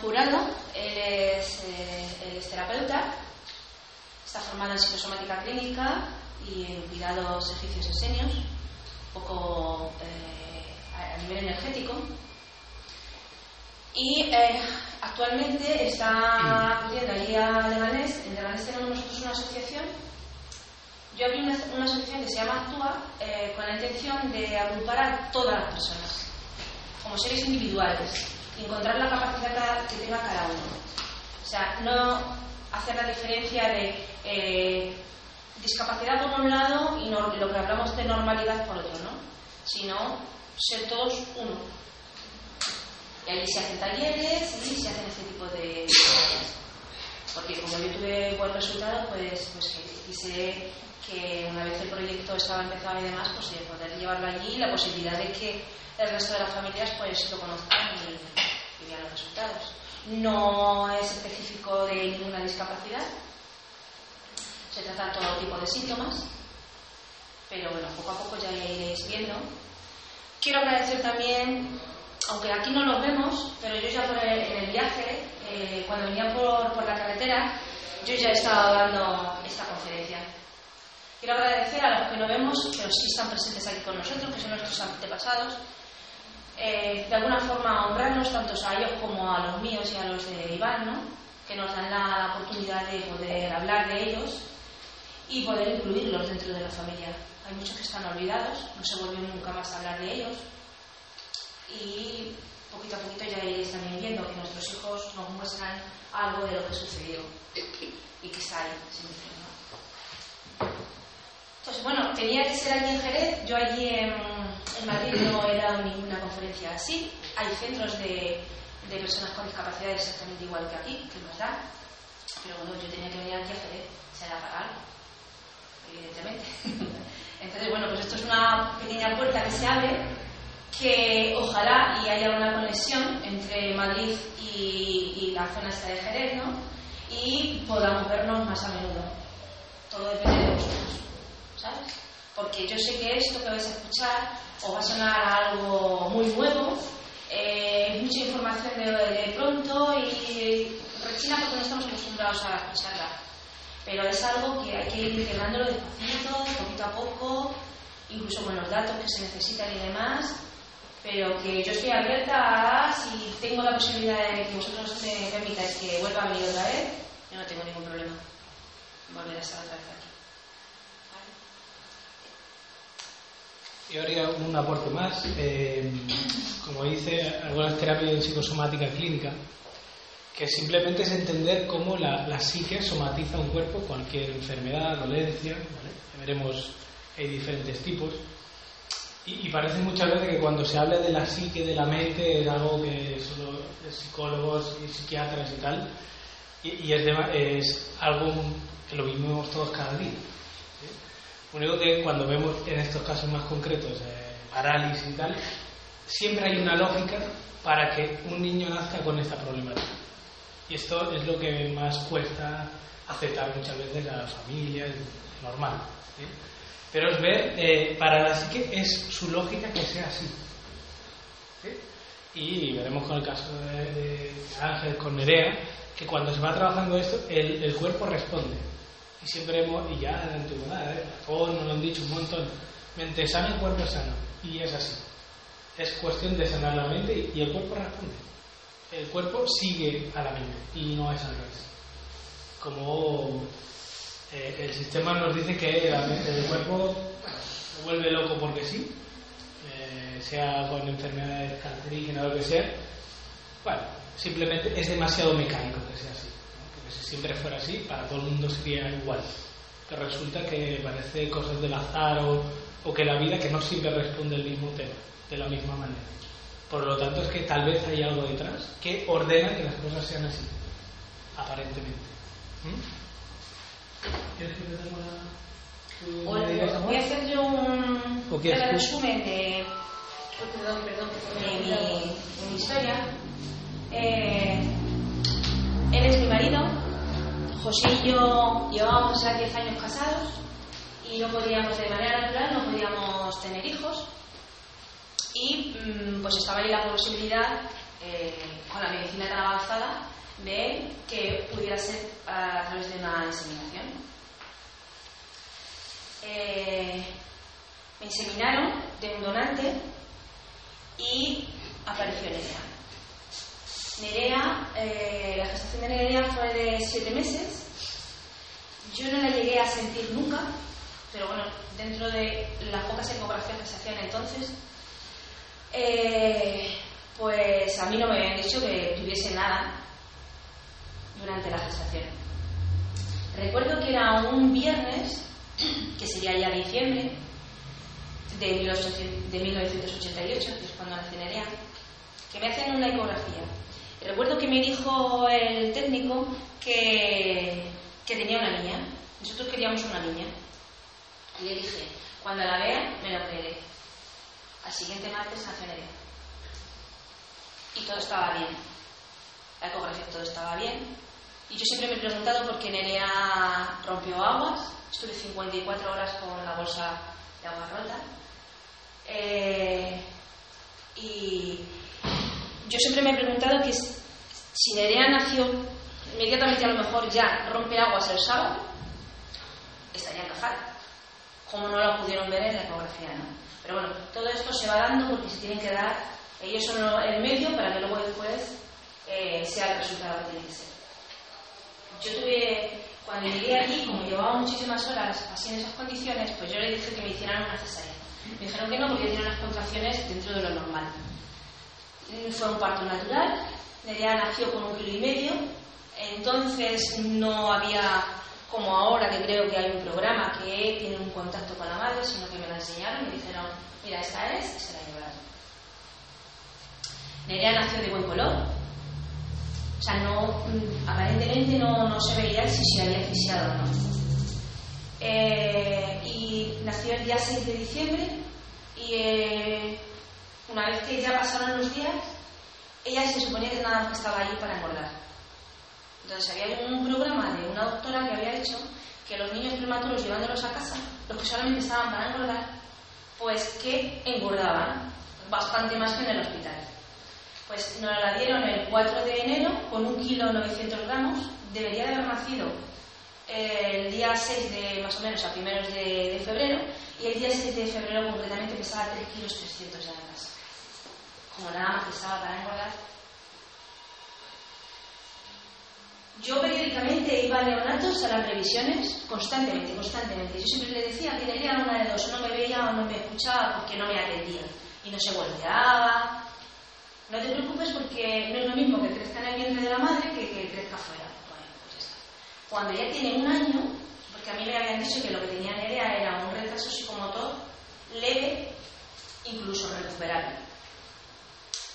Jurado, él es, eh, él es terapeuta, está formado en psicosomática clínica y en cuidados egipcios esenios, un poco eh, a nivel energético. Y eh, actualmente está acudiendo allí a Leganés. En Leganés tenemos nosotros una asociación. Yo abrí una, asociación que se llama Actúa eh, con la intención de agrupar a todas las personas como seres individuales y encontrar la capacidad que tenga cada uno. O sea, no hacer la diferencia de eh, discapacidad por un lado y no- lo que hablamos de normalidad por otro, ¿no? Sino ser todos uno. Y ahí se hacen talleres y se hacen este tipo de cosas. Porque como yo tuve buen resultado, pues, pues quise que una vez el proyecto estaba empezado y demás, pues de poder llevarlo allí y la posibilidad de que el resto de las familias pues lo conozcan y, y vean los resultados. No es específico de ninguna discapacidad, se trata todo tipo de síntomas, pero bueno, poco a poco ya iréis viendo. Quiero agradecer también, aunque aquí no los vemos, pero yo ya por el- en el viaje, eh, cuando venía por, por la carretera, yo ya estaba dando esta conferencia. Quiero agradecer a los que no vemos, pero sí están presentes aquí con nosotros, que son nuestros antepasados. Eh, de alguna forma honrarnos tanto a ellos como a los míos y a los de Iván, ¿no? que nos dan la, oportunidad de poder hablar de ellos y poder incluirlos dentro de la familia. Hay muchos que están olvidados, no se vuelve nunca más a hablar de ellos y poquito a poquito ya iréis también viendo que nuestros hijos nos muestran algo de lo que sucedió y que está ahí siempre. ¿no? Entonces, bueno, tenía que ser allí en Jerez. Yo allí en, Madrid no he dado ninguna conferencia así. Hay centros de, de personas con discapacidad exactamente igual que aquí, que nos dan. Pero bueno, yo tenía que venir aquí a Jerez. Será para algo, evidentemente. Entonces, bueno, pues esto es una pequeña puerta que se abre que ojalá y haya una conexión entre Madrid y, y la zona esta de Jerez, ¿no? Y podamos vernos más a menudo. Todo depende de vosotros. ¿Sabes? Porque yo sé que esto que vais a escuchar os va a sonar algo muy nuevo, eh, mucha información de, pronto y rechina porque no estamos acostumbrados a escucharla. Pero es algo que hay que ir integrándolo despacito, poquito a poco, incluso con los datos que se necesitan y demás. Pero que yo estoy abierta a, si tengo la posibilidad de que vosotros me permitáis que vuelva a venir otra vez, yo no tengo ningún problema volver a estar otra vez aquí. Yo haría un aporte más. Eh, como dice, algunas terapias en psicosomática clínica, que simplemente es entender cómo la, psique somatiza un cuerpo, cualquier enfermedad, dolencia, veremos hay diferentes tipos. Y, parece muchas veces que cuando se habla de la psique, de la mente, es algo que solo psicólogos y psiquiatras y tal, y, y es, de- es algo que lo vivimos todos cada día. Único que cuando vemos en estos casos más concretos eh, parálisis y tal, siempre hay una lógica para que un niño nazca con esta problemática. Y esto es lo que más cuesta aceptar muchas veces a las familias, normal. ¿sí? Pero es ver, eh, para la psique es su lógica que sea así. ¿sí? Y veremos con el caso de, Ángel, con Nerea, que cuando se va trabajando esto, el cuerpo responde. Y siempre hemos, y ya en antigüedad, ¿eh? Lafon nos lo han dicho un montón, mente sana, el cuerpo sano. Y es así. Es cuestión de sanar la mente y, y el cuerpo responde. El cuerpo sigue a la mente y no es al revés. Como eh, el sistema nos dice que la mente- el cuerpo vuelve loco porque sí, eh, sea con enfermedades cancerígenas o lo que sea, bueno, simplemente es demasiado mecánico que sea así. Si siempre fuera así, para todo el mundo sería igual. Pero resulta que parece cosas del azar o, o que la vida que no siempre responde el mismo tema, de la misma manera. Por lo tanto, es que tal vez hay algo detrás que ordena que las cosas sean así, aparentemente. ¿Mm? ¿Quieres que te dé una... Voy a hacer yo un resumen de, perdón, perdón, de, mi, de mi historia. Eh, él es mi marido. José y yo llevábamos ya 10 años casados y no podíamos, de manera natural, no podíamos tener hijos. Y mm, pues estaba ahí la posibilidad, eh, con la medicina tan avanzada, de que pudiera ser a través de una inseminación. Eh, me inseminaron de un donante y apareció Nerea. Nerea, eh, la gestación de Nerea fue de siete meses. Yo no la llegué a sentir nunca, pero bueno, dentro de las pocas ecografías que se hacían entonces, eh, pues a mí no me habían dicho que tuviese nada durante la gestación. Recuerdo que era un viernes, que sería ya diciembre de, 1988, que es cuando nací Nerea, que me hacen una ecografía. Recuerdo que me dijo el técnico que, que tenía una niña. Nosotros queríamos una niña. Y le dije, cuando la vea, me la creeré. Al siguiente martes Nerea. Y todo estaba bien. La ecografía todo estaba bien. Y yo siempre me he preguntado por qué Nerea rompió aguas. Estuve 54 horas con la bolsa de agua rota. Eh, y yo siempre me he preguntado que si Nerea nació inmediatamente a lo mejor ya rompe aguas el sábado, estaría encajada. Como no la pudieron ver en la ecografía, ¿no? Pero bueno, todo esto se va dando porque se tienen que dar, ellos son el medio para que luego después eh, sea el resultado que tiene que ser. Yo tuve, cuando llegué aquí, como llevaba muchísimas horas así en esas condiciones, pues yo le dije que me hicieran una cesárea. Me dijeron que no porque tenía unas contracciones dentro de lo normal. Fue un parto natural, Nerea nació con un kilo y medio, entonces no había como ahora que creo que hay un programa que tiene un contacto con la madre, sino que me la enseñaron y me dijeron, mira, esta es, y se la llevaron. Nerea nació de buen color, o sea, no, mm, aparentemente no, no se veía si se había asfixiado o no. Eh, y nació el día 6 de diciembre y eh, una vez que ya pasaron los días, ella se suponía que nada más estaba allí para engordar. Entonces había un programa de una doctora que había hecho que los niños prematuros llevándolos a casa, los que solamente estaban para engordar, pues que engordaban bastante más que en el hospital. Pues nos la dieron el 4 de enero con un kilo 900 gramos, debería de haber nacido eh, el día 6 de más o menos a primeros de, febrero y el día 7 de febrero concretamente pesaba 3 kilos 300 ya en casa. Como nada más estaba para engordar, Yo periódicamente iba a neonatos a las revisiones constantemente, constantemente. Yo siempre le decía que tenía una de dos, no me veía o no me escuchaba porque no me atendía. Y no se volteaba. No te preocupes porque no es lo mismo que crezca en el vientre de la madre que que crezca fuera. Bueno, pues está. Cuando ya tiene un año, porque a mí me habían dicho que lo que tenía Nerea era un retraso psicomotor leve, incluso recuperable.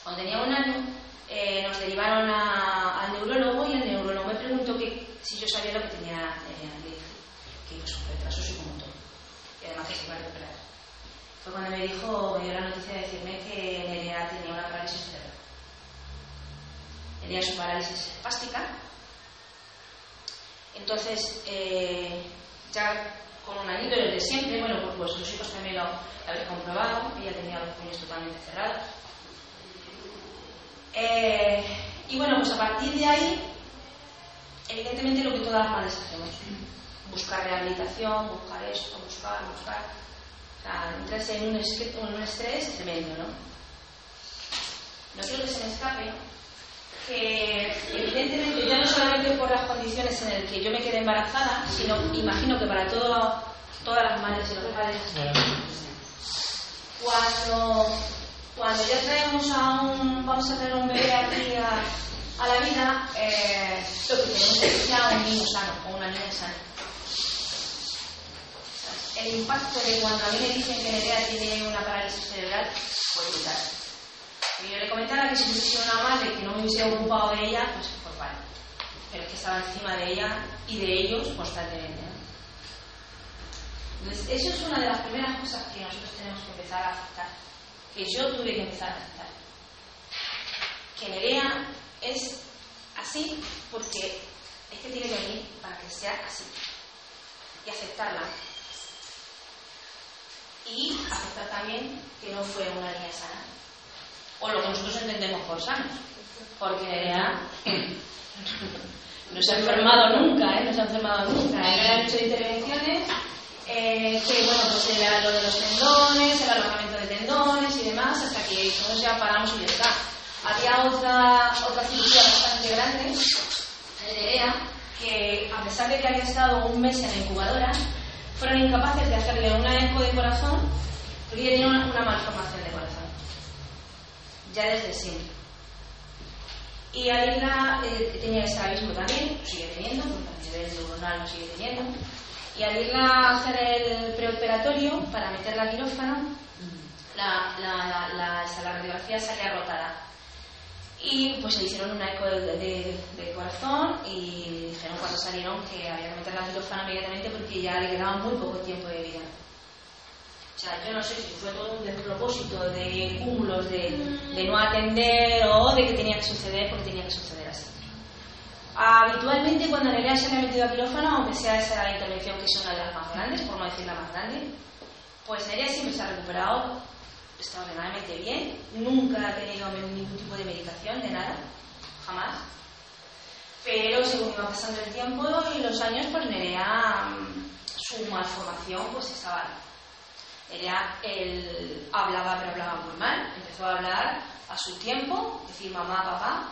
Cuando tenía un año, eh, nos derivaron al neurólogo y el neurólogo me preguntó si yo sabía lo que tenía eh, que iba un retraso psicomotor y además que se iba a recuperar. Fue cuando me dijo, me dio la noticia de decirme que Nerea tenía una parálisis cerebral. Tenía su parálisis espástica. Entonces, eh, ya con un anillo desde siempre, bueno, pues, pues los hijos también lo, lo habéis comprobado, ella tenía los puños totalmente cerrados eh, y bueno, pues a partir de ahí, evidentemente lo que todas las madres hacemos, buscar rehabilitación, buscar esto, buscar, buscar. O sea, entras en un, estrés tremendo, ¿no? No quiero que se me escape que evidentemente ya no solamente por las condiciones en las que yo me quedé embarazada, sino imagino que para todo, todas las madres y los padres, cuando cuando ya traemos a un, vamos a traer un bebé aquí a, la vida, eh, lo que tenemos es ya un niño sano o una niña sana. El impacto de cuando a mí me dicen que Nerea tiene una parálisis cerebral fue brutal. Y yo le comentaba que si hubiese sido una madre que no me hubiese ocupado de ella, pues, pues vale. Pero es que estaba encima de ella y de ellos constantemente. Entonces, eso es una de las primeras cosas que nosotros tenemos que empezar a aceptar. Que yo tuve que empezar a aceptar. Que Nerea es así porque es que tiene que venir para que sea así. Y aceptarla. Y aceptar también que no fue una niña sana. O lo que nosotros entendemos por sano. Porque Nerea no se ha enfermado nunca, ¿eh? No se ha enfermado nunca. Ha hecho intervenciones eh, que, bueno, pues era lo de los tendones, el alargamiento de tendones y demás, hasta que todos ya paramos y ya está. Había otra, otra cirugía bastante grande, de Nerea, que a pesar de que había estado un mes en la incubadora, fueron incapaces de hacerle una eco de corazón porque ella tenía una, una malformación de corazón. Ya desde siempre. Y Alina eh, tenía estrabismo también, lo sigue teniendo, porque a nivel neuronal lo sigue teniendo. Y al irla a hacer el preoperatorio para meterla a quirófano, la, la, la, la, la radiografía salía rotada. Y pues le hicieron una eco de, de, de, corazón y dijeron cuando salieron que había que meterla a quirófano inmediatamente porque ya le quedaba muy poco tiempo de vida. O sea, yo no sé si fue todo un despropósito de cúmulos de, de no atender o de que tenía que suceder porque tenía que suceder así. Habitualmente cuando Nerea se le ha metido a quirófano, aunque sea esa intervención que es una de las más grandes, por no decir la más grande, pues Nerea siempre se ha recuperado extraordinariamente bien, nunca ha tenido ningún tipo de medicación, de nada, jamás. Pero según iba pasando el tiempo y los años, pues Nerea, su malformación, pues estaba Nerea él hablaba, pero hablaba muy mal, empezó a hablar a su tiempo, decir mamá, papá,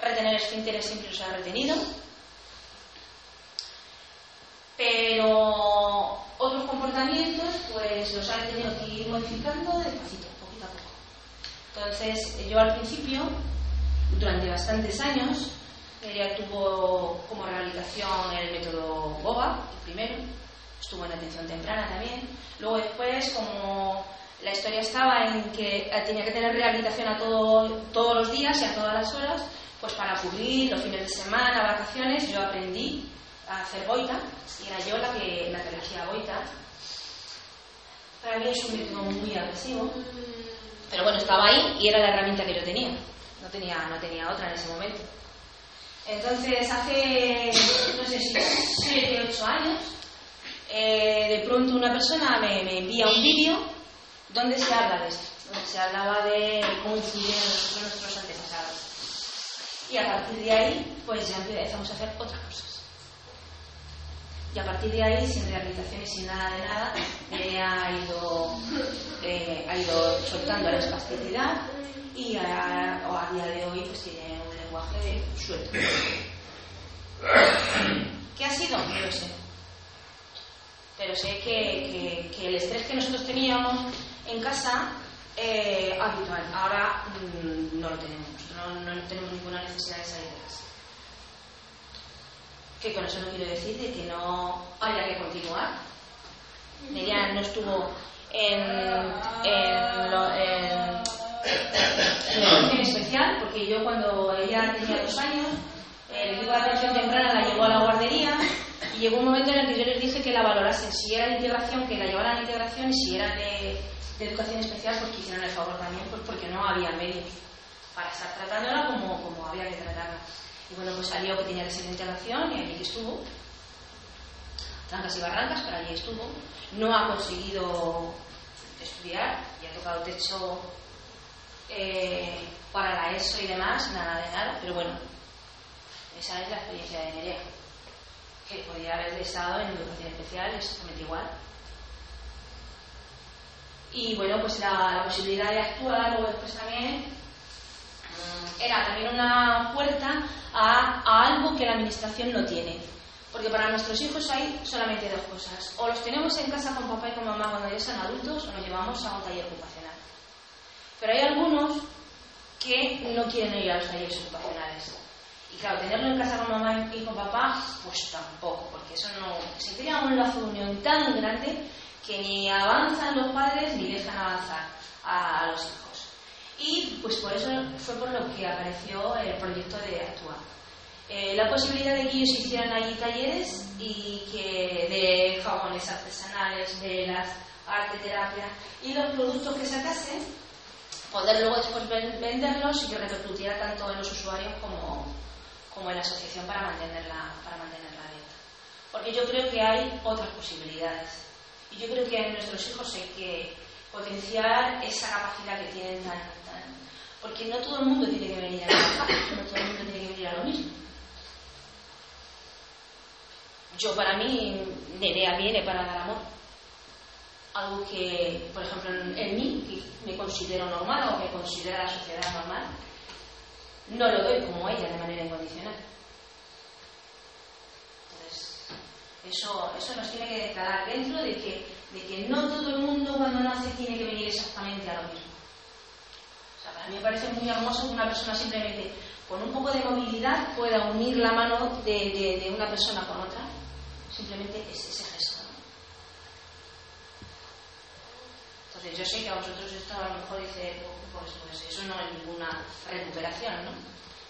retener esfínteres siempre los ha retenido, pero otros comportamientos pues los han tenido que ir modificando despacito, poquito a poco. Entonces yo al principio, durante bastantes años, ella tuvo como rehabilitación el método BOBA, el primero, estuvo en atención temprana también, luego después como la historia estaba en que tenía que tener rehabilitación a todo, todos los días y a todas las horas, pues para cubrir los fines de semana, vacaciones, yo aprendí a hacer boita y era yo la que, la que le hacía boita. Para mí es un método muy agresivo, pero bueno, estaba ahí y era la herramienta que yo tenía. No tenía, no tenía otra en ese momento. Entonces, hace, no sé si 7, 8 años, eh, de pronto una persona me, me envía un vídeo donde se habla de esto, se hablaba de cómo influyeron nuestros antepasados. Y a partir de ahí, pues ya empezamos a hacer otras cosas. Y a partir de ahí, sin rehabilitación y sin nada de nada, ella ha ido, eh, ha ido soltando la espasticidad y a, día de hoy pues tiene un lenguaje suelto. ¿Qué ha sido? No lo sé. Pero sé que, que, el estrés que nosotros teníamos en casa eh, habitual. Ahora mmm, no lo tenemos. No, no, tenemos ninguna necesidad de salir de casa. Que con eso no quiero decir de que no haya que continuar. Ella no estuvo en, en, lo, en, en especial, porque yo cuando ella tenía dos años, el equipo de atención temprana la llevó a la guardería y llegó un momento en el que yo les dije que la valorasen, si era de integración, que la llevaran a la integración y si era de, de educación especial, pues que hicieran el favor también, pues porque no había medios para estar tratándola como, como había que tratarla. Y bueno, pues salió que tenía que ser de integración y allí estuvo. Trancas y barrancas, pero allí estuvo. No ha conseguido estudiar y ha tocado techo eh, para la ESO y demás, nada de nada, pero bueno, esa es la experiencia de Nerea, que podría haber estado en educación especial exactamente igual. Y bueno, pues la, la posibilidad de actuar luego después también era también una puerta a, algo que la administración no tiene. Porque para nuestros hijos hay solamente dos cosas. O los tenemos en casa con papá y con mamá cuando ya son adultos o los llevamos a un taller ocupacional. Pero hay algunos que no quieren ir a los talleres ocupacionales. Y claro, tenerlo en casa con mamá y con papá, pues tampoco, porque eso no. Se crea un lazo de unión tan grande que ni avanzan los padres ni dejan avanzar a los hijos. Y pues por eso fue por lo que apareció el proyecto de Actúa. Eh, la posibilidad de que ellos hicieran allí talleres y que de jabones artesanales, velas, arte, terapia y los productos que sacasen, poder luego después venderlos y que repercutiera tanto en los usuarios como, como en la asociación para mantenerla, para mantenerla abierta. Porque yo creo que hay otras posibilidades. Y yo creo que en nuestros hijos hay que potenciar esa capacidad que tienen tan, tan... Porque no todo el mundo tiene que venir a trabajar, no todo el mundo tiene que venir a lo mismo. Yo, para mí, Nerea viene para dar amor. Algo que, por ejemplo, en, mí, que me considero normal o me considera la sociedad normal, no lo doy como ella de manera incondicional. Entonces, eso, eso nos tiene que declarar dentro de que, de que no todo el mundo cuando nace tiene que venir exactamente a lo mismo. O sea, para mí me parece muy hermoso que una persona simplemente con un poco de movilidad pueda unir la mano de, de, una persona con otra simplemente es ese gesto. Entonces yo sé que a vosotros esto a lo mejor dice, pues, pues eso no es ninguna recuperación, ¿no?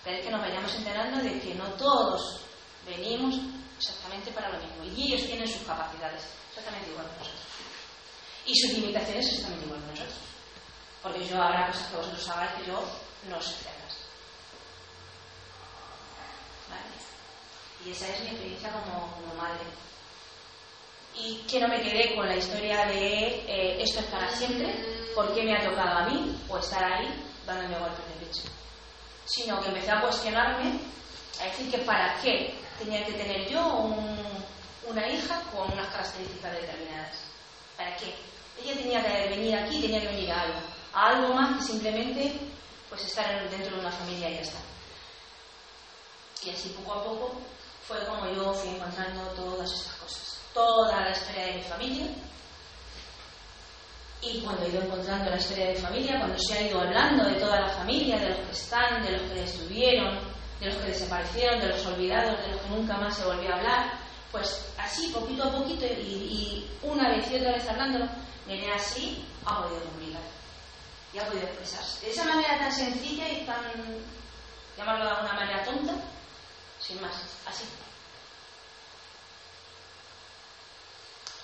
Pero es que nos vayamos enterando de que no todos venimos exactamente para lo mismo. Y ellos tienen sus capacidades exactamente igual que nosotros. Y sus limitaciones exactamente igual que nosotros. Porque yo habrá cosas que vosotros hagáis que yo no sé hacerlas. ¿Vale? Y esa es mi experiencia como, como madre. Y que no me quedé con la historia de eh, esto es para siempre, ¿por qué me ha tocado a mí? O estar ahí dándome golpes de pecho. Sino que empecé a cuestionarme, a decir que para qué tenía que tener yo un, una hija con unas características determinadas. ¿Para qué? Ella tenía que venir aquí, tenía que venir a algo, a algo más que simplemente pues estar dentro de una familia y ya está. Y así poco a poco fue como yo fui encontrando todas esas cosas, toda la historia de mi familia. Y cuando he ido encontrando la historia de mi familia, cuando se ha ido hablando de toda la familia, de los que están, de los que estuvieron, de los que desaparecieron, de los olvidados, de los que nunca más se volvió a hablar, pues así, poquito a poquito, y, una vez y otra vez hablándolo, viene así, ha podido publicar y ha podido expresarse. De esa manera tan sencilla y tan, llamarlo de alguna manera tonta, sin más, así.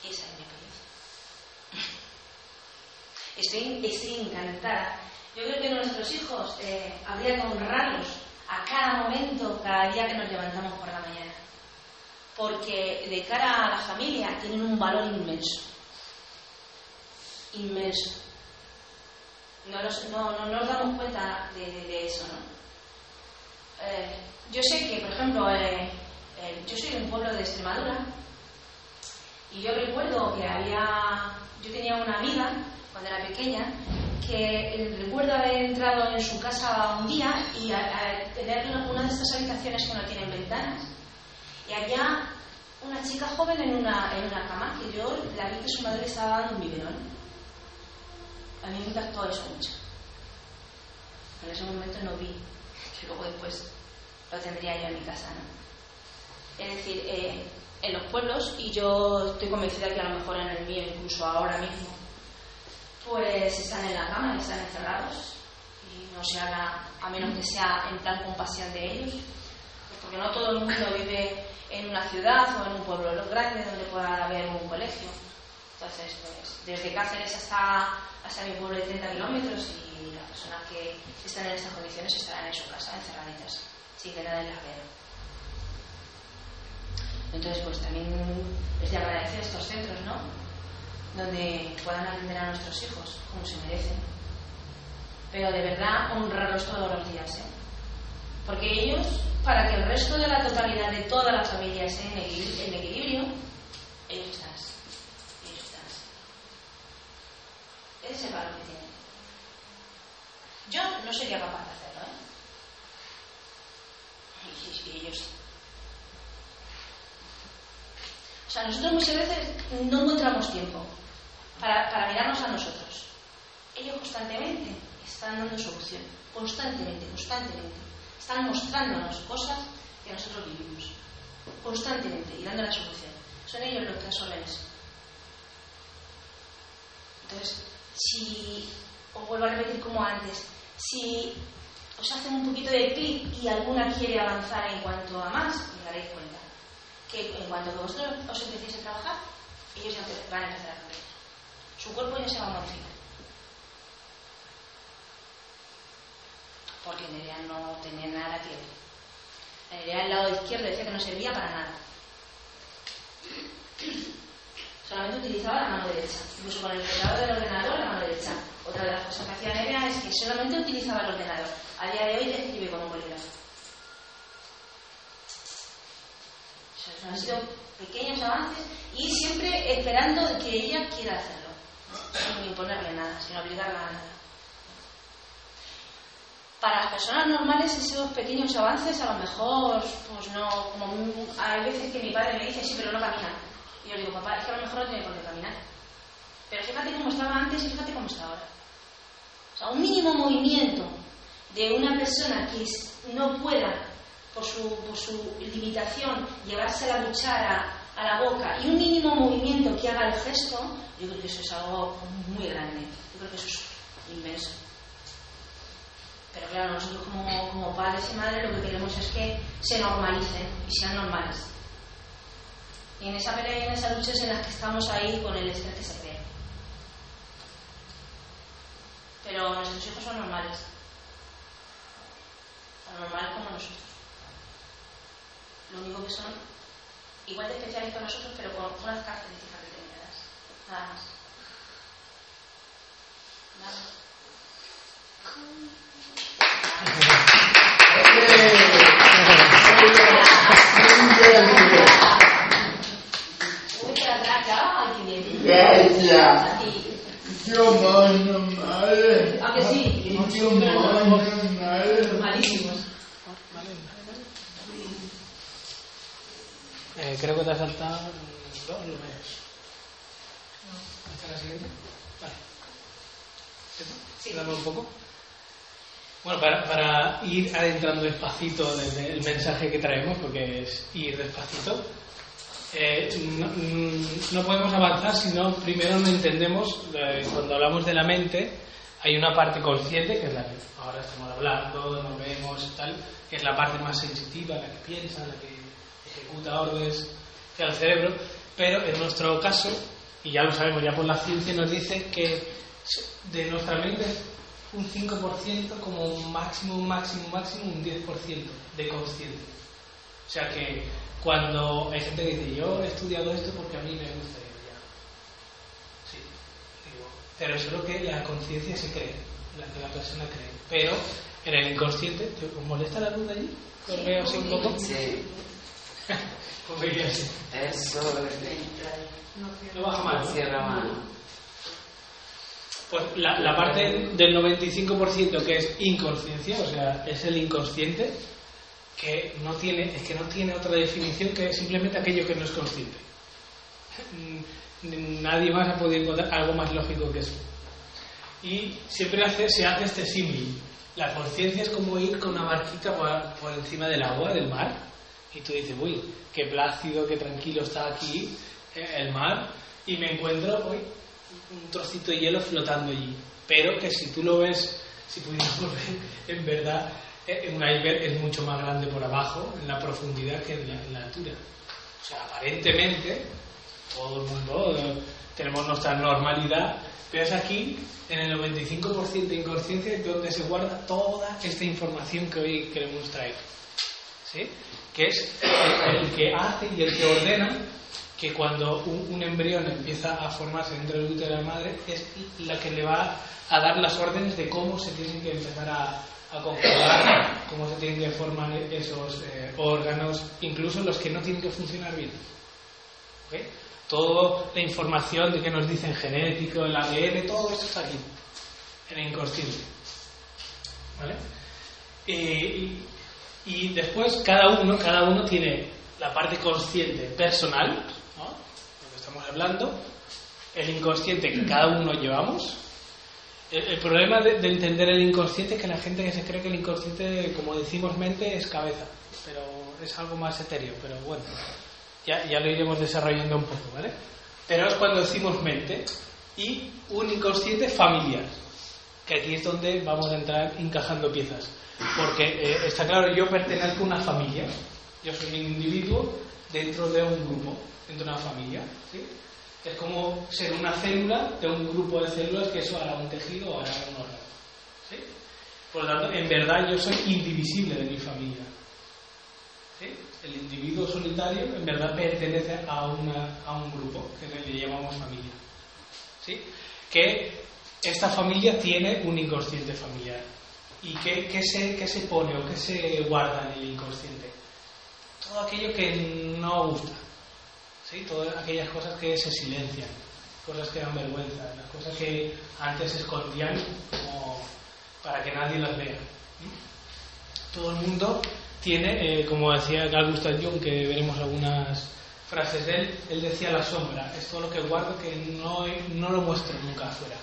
Esa es mi experiencia. Estoy, estoy encantada. Yo creo que nuestros hijos eh, habría que honrarlos a cada momento, cada día que nos levantamos por la mañana. Porque de cara a la familia tienen un valor inmenso. Inmenso. No nos, no, no nos damos cuenta de eso, ¿no? Eh, yo sé que, por ejemplo, eh, eh, yo soy de un pueblo de Extremadura y yo recuerdo que había, yo tenía una amiga cuando era pequeña que recuerdo haber entrado en su casa un día y a, a tener una de estas habitaciones que no tienen ventanas y había una chica joven en una, en una cama que yo la vi que su madre estaba dando un biberón. A mí me impactó eso mucho. En ese momento no vi, que luego después lo tendría yo en mi casa. ¿no? Es decir, eh, en los pueblos, y yo estoy convencida que a lo mejor en el mío, incluso ahora mismo, pues están en la cama, están encerrados y no se habla, a menos que sea en plan compasión de ellos, porque no todo el mundo vive en una ciudad o en un pueblo grande donde pueda haber un colegio. Entonces, pues desde Cáceres hasta, hasta mi pueblo de 30 kilómetros y las personas que están en estas condiciones estarán en su casa, encerraditas sin que nadie las vea. Entonces, pues también es de agradecer estos centros, ¿no? Donde puedan atender a nuestros hijos como se merecen. Pero de verdad honrarlos todos los días, ¿eh? Porque ellos, para que el resto de la totalidad de toda la familia esté en equilibrio, equilibrio ellos están. Ellos están. Ese es el valor que tienen. Yo no sería capaz de hacerlo, ¿eh? y ellos. O sea, nosotros muchas veces no encontramos tiempo para, mirarnos a nosotros. Ellos constantemente están dando solución, constantemente, constantemente. Están mostrándonos cosas que nosotros vivimos, constantemente, y dando la solución. Son ellos los eso. Entonces, si, os vuelvo a repetir como antes, Si os hacen un poquito de clic y alguna quiere avanzar en cuanto a más, os daréis cuenta que en cuanto que vosotros os empecéis a trabajar, ellos van a empezar a cambiar. Su cuerpo ya se va a modificar. Porque Nerea no tenía nada que ver. Nerea al lado izquierdo decía que no servía para nada. Solamente utilizaba la mano derecha. Incluso con el teclado del ordenador, la mano derecha. Otra de las cosas que hacía Nerea es que solamente utilizaba el ordenador. A día de hoy escribe con un bolígrafo. han sido pequeños avances y siempre esperando que ella quiera hacerlo, sin imponerle nada, sin obligarla a nada. Para las personas normales esos pequeños avances a lo mejor, pues no, hay veces que mi padre me dice, sí, pero no camina. Y yo digo, papá, es que a lo mejor no tiene por qué caminar. Pero fíjate cómo estaba antes y fíjate cómo está ahora. O sea, un mínimo movimiento de una persona que no pueda por su, por su limitación, llevarse la cuchara a la boca y un mínimo movimiento que haga el gesto, yo creo que eso es algo muy grande. Yo creo que eso es inmenso. Pero claro, nosotros como, como padres y madres lo que queremos es que se normalicen y sean normales. Y en esa pelea y en esa lucha es en la que estamos ahí con el estrés que se crea. Pero nuestros hijos son normales. Tan normales como nosotros. Lo único que son igual de especiales que nosotros, pero con unas características determinadas. Nada más. Nada más. Gracias. Yo mando mal. ¿A que sí? Yo mando mal. Malísimos. Eh, creo que te has saltado dos números. ¿Hasta la siguiente? Vale. Sí. Dame un poco. Bueno, para, para ir adentrando despacito desde el mensaje que traemos, porque es ir despacito, eh, no, mm, no podemos avanzar si no primero no entendemos, eh, cuando hablamos de la mente, hay una parte consciente, que es la que ahora estamos hablando, nos vemos, tal, que es la parte más sensitiva, la que piensa, la que ejecuta órdenes al cerebro, pero en nuestro caso, y ya lo sabemos ya por la ciencia, nos dice que de nuestra mente un 5% como un máximo, un máximo, un máximo, un 10% de consciente. O sea que cuando hay gente que dice, yo he estudiado esto porque a mí me gusta, ya. Sí, digo, pero eso es lo que la conciencia se cree, la que la persona cree. Pero en el inconsciente, ¿te- ¿os molesta la luz de allí? ¿Os veo así un poco? Sí, Así. eso No baja más. ¿no? cierra mano. Pues la, la parte del 95% que es inconsciencia, o sea, es el inconsciente, que no tiene, es que no tiene otra definición que simplemente aquello que no es consciente. Mm, Nadie más ha podido encontrar algo más lógico que eso. Y siempre hace, se hace este símil. La conciencia es como ir con una barquita por, por encima del agua, del mar, y tú dices, uy, qué plácido, qué tranquilo está aquí eh, el mar, y me encuentro hoy un trocito de hielo flotando allí. Pero que si tú lo ves, si pudiéramos ver, en verdad, eh, un iceberg es mucho más grande por abajo, en la profundidad, que en la, en la altura. O sea, aparentemente, todo el mundo eh, tenemos nuestra normalidad, pero es aquí, en el 95% de inconsciencia, donde se guarda toda esta información que hoy queremos traer. ¿Sí? Que es el, que hace y el que ordena que cuando un, un embrión empieza a formarse dentro del útero de la madre es la que le va a dar las órdenes de cómo se tienen que empezar a, a conjugar, cómo se tienen que formar esos eh, órganos, incluso los que no tienen que funcionar bien. ¿Ok? Toda la información de que nos dicen genético, el ADN, todo esto está aquí, en el inconsciente. ¿Vale? Y, y después cada uno, cada uno tiene la parte consciente personal, ¿no? lo que estamos hablando, el inconsciente que cada uno llevamos. El, el problema de, de entender el inconsciente es que la gente que se cree que el inconsciente, como decimos mente, es cabeza, pero es algo más etéreo, pero bueno, ya, ya lo iremos desarrollando un poco, ¿vale? Pero es cuando decimos mente y un inconsciente familiar, que aquí es donde vamos a entrar encajando piezas. Porque eh, está claro, yo pertenezco a una familia, yo soy un individuo dentro de un grupo, dentro de una familia. Es como ser una célula de un grupo de células que eso hará un tejido o hará un órgano. Por lo tanto, en verdad yo soy indivisible de mi familia. El individuo solitario en verdad pertenece a, una, a un grupo que le llamamos familia. Que esta familia tiene un inconsciente familiar. ¿Y qué, qué se, qué se pone o qué se guarda en el inconsciente? Todo aquello que no gusta. ¿sí? Todas aquellas cosas que se silencian, cosas que dan vergüenza, las cosas que antes se escondían como para que nadie las vea. Todo el mundo tiene, eh, como decía Carl Gustav Jung, que veremos algunas frases de él, él decía la sombra, es todo lo que guardo que no, no lo muestro nunca afuera,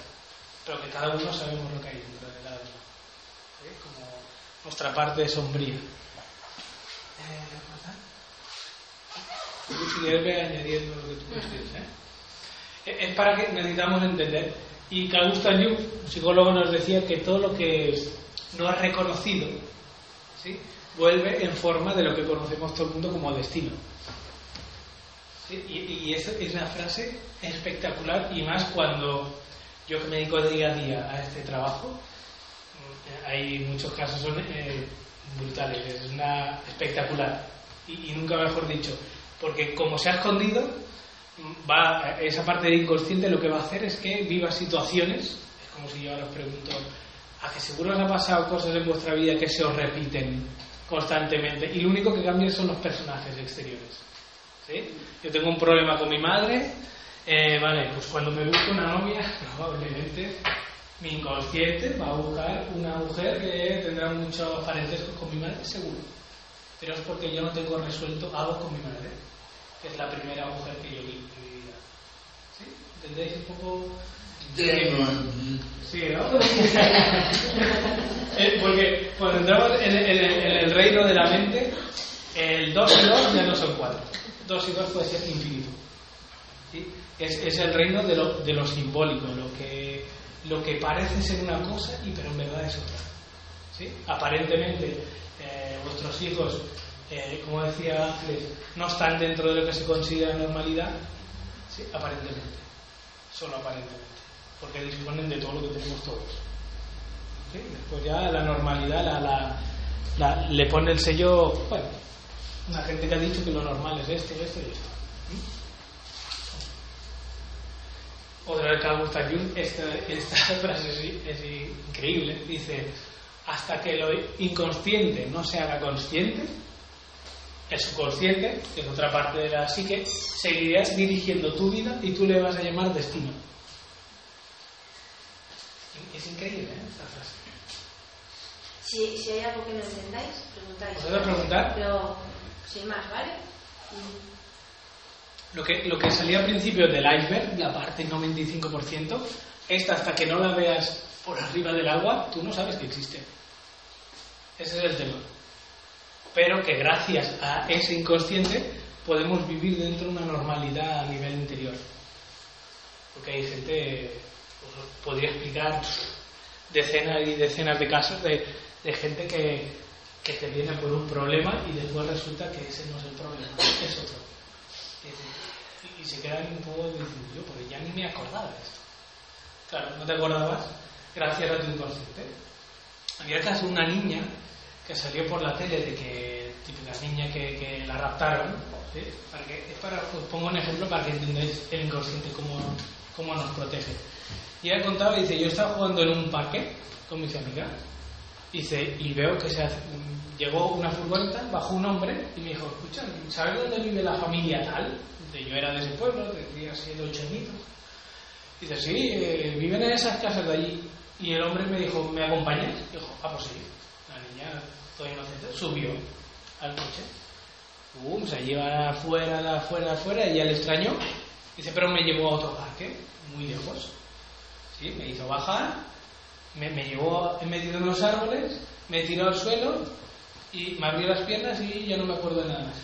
pero que cada uno sabemos lo que hay dentro de cada uno, ¿sí? como nuestra parte sombría. Eh, si debe añadiendo lo que tú quieres, ¿eh? Es para que necesitamos entender. Y Carl Gustav Jung, un psicólogo, nos decía que todo lo que no es reconocido ¿sí? vuelve en forma de lo que conocemos todo el mundo como destino. ¿Sí? Y, y esa es una frase espectacular y más cuando yo que me dedico día a día a este trabajo, hay muchos casos son eh, brutales, es una espectacular y, y nunca mejor dicho porque como se ha escondido, va, esa parte del inconsciente lo que va a hacer es que viva situaciones, es como si yo ahora os pregunto, ¿a que seguro os ha pasado cosas en vuestra vida que se os repiten constantemente? Y lo único que cambia son los personajes exteriores. ¿sí? Yo tengo un problema con mi madre, eh, vale, pues cuando me busco una novia, probablemente mi inconsciente va a buscar una mujer que tendrá muchos parentescos con mi madre, seguro. Pero es porque yo no tengo resuelto algo con mi madre que es la primera mujer que yo vi en mi vida. ¿Sí? ¿Entendéis un poco? Sí, ¿no? Eh, porque cuando entramos en, en, en, el reino de la mente, el 2 y 2 ya no son 4. 2 y 2 puede ser infinito. ¿Sí? Es, es, el reino de lo, de lo simbólico, lo que, lo que parece ser una cosa y pero en verdad es otra. ¿Sí? Aparentemente, eh, vuestros hijos eh, como decía Ángeles, no están dentro de lo que se considera normalidad, sí, aparentemente, solo aparentemente, porque disponen de todo lo que tenemos todos. ¿Sí? Después ya la normalidad la, la, le pone el sello, bueno, una gente que ha dicho que lo normal es esto, esto y esto. ¿Mm? Otra vez Carl Gustav Jung, esta, esta frase es, es increíble, dice, hasta que lo inconsciente no se haga consciente, el subconsciente, que es otra parte de la psique, seguirá dirigiendo tu vida y tú le vas a llamar destino. Es increíble ¿eh? esta frase. Si, si, hay algo que no entendáis, preguntáis. ¿Podéis preguntar? Pero sin más, ¿vale? Lo que, lo que salía al principio del iceberg, la parte 95%, esta hasta que no la veas por arriba del agua, tú no sabes que existe. Ese es el tema pero que gracias a ese inconsciente podemos vivir dentro de una normalidad a nivel interior. Porque hay gente, pues, podría explicar decenas y decenas de casos de, de gente que, que, te viene por un problema y después resulta que ese no es el problema, es otro. Y, se quedan un poco yo, porque ya ni me acordaba de esto. Claro, no te acordabas gracias a tu inconsciente. Había caso una niña que salió por la tele de que típica niña que, que la raptaron ¿sí? para que, es para, os pongo un ejemplo para que entendáis el inconsciente cómo, cómo nos protege y ella contaba dice yo estaba jugando en un parque con mis amigas dice y veo que se hace, llegó una furgoneta bajó un hombre y me dijo escucha ¿sabes dónde vive la familia tal? Yo era de ese pueblo tendría siete ocho añitos dice sí eh, viven en esas casas de allí y el hombre me dijo ¿me acompañas? dijo ah pues sí la niña todo inocente, subió al coche. Um, se lleva afuera, afuera, afuera, y ya le extrañó. Dice, pero me llevó a otro parque, muy lejos. ¿Sí? Me hizo bajar, me, me llevó, he metido en los árboles, me tiró al suelo y me abrió las piernas y ya no me acuerdo de nada más.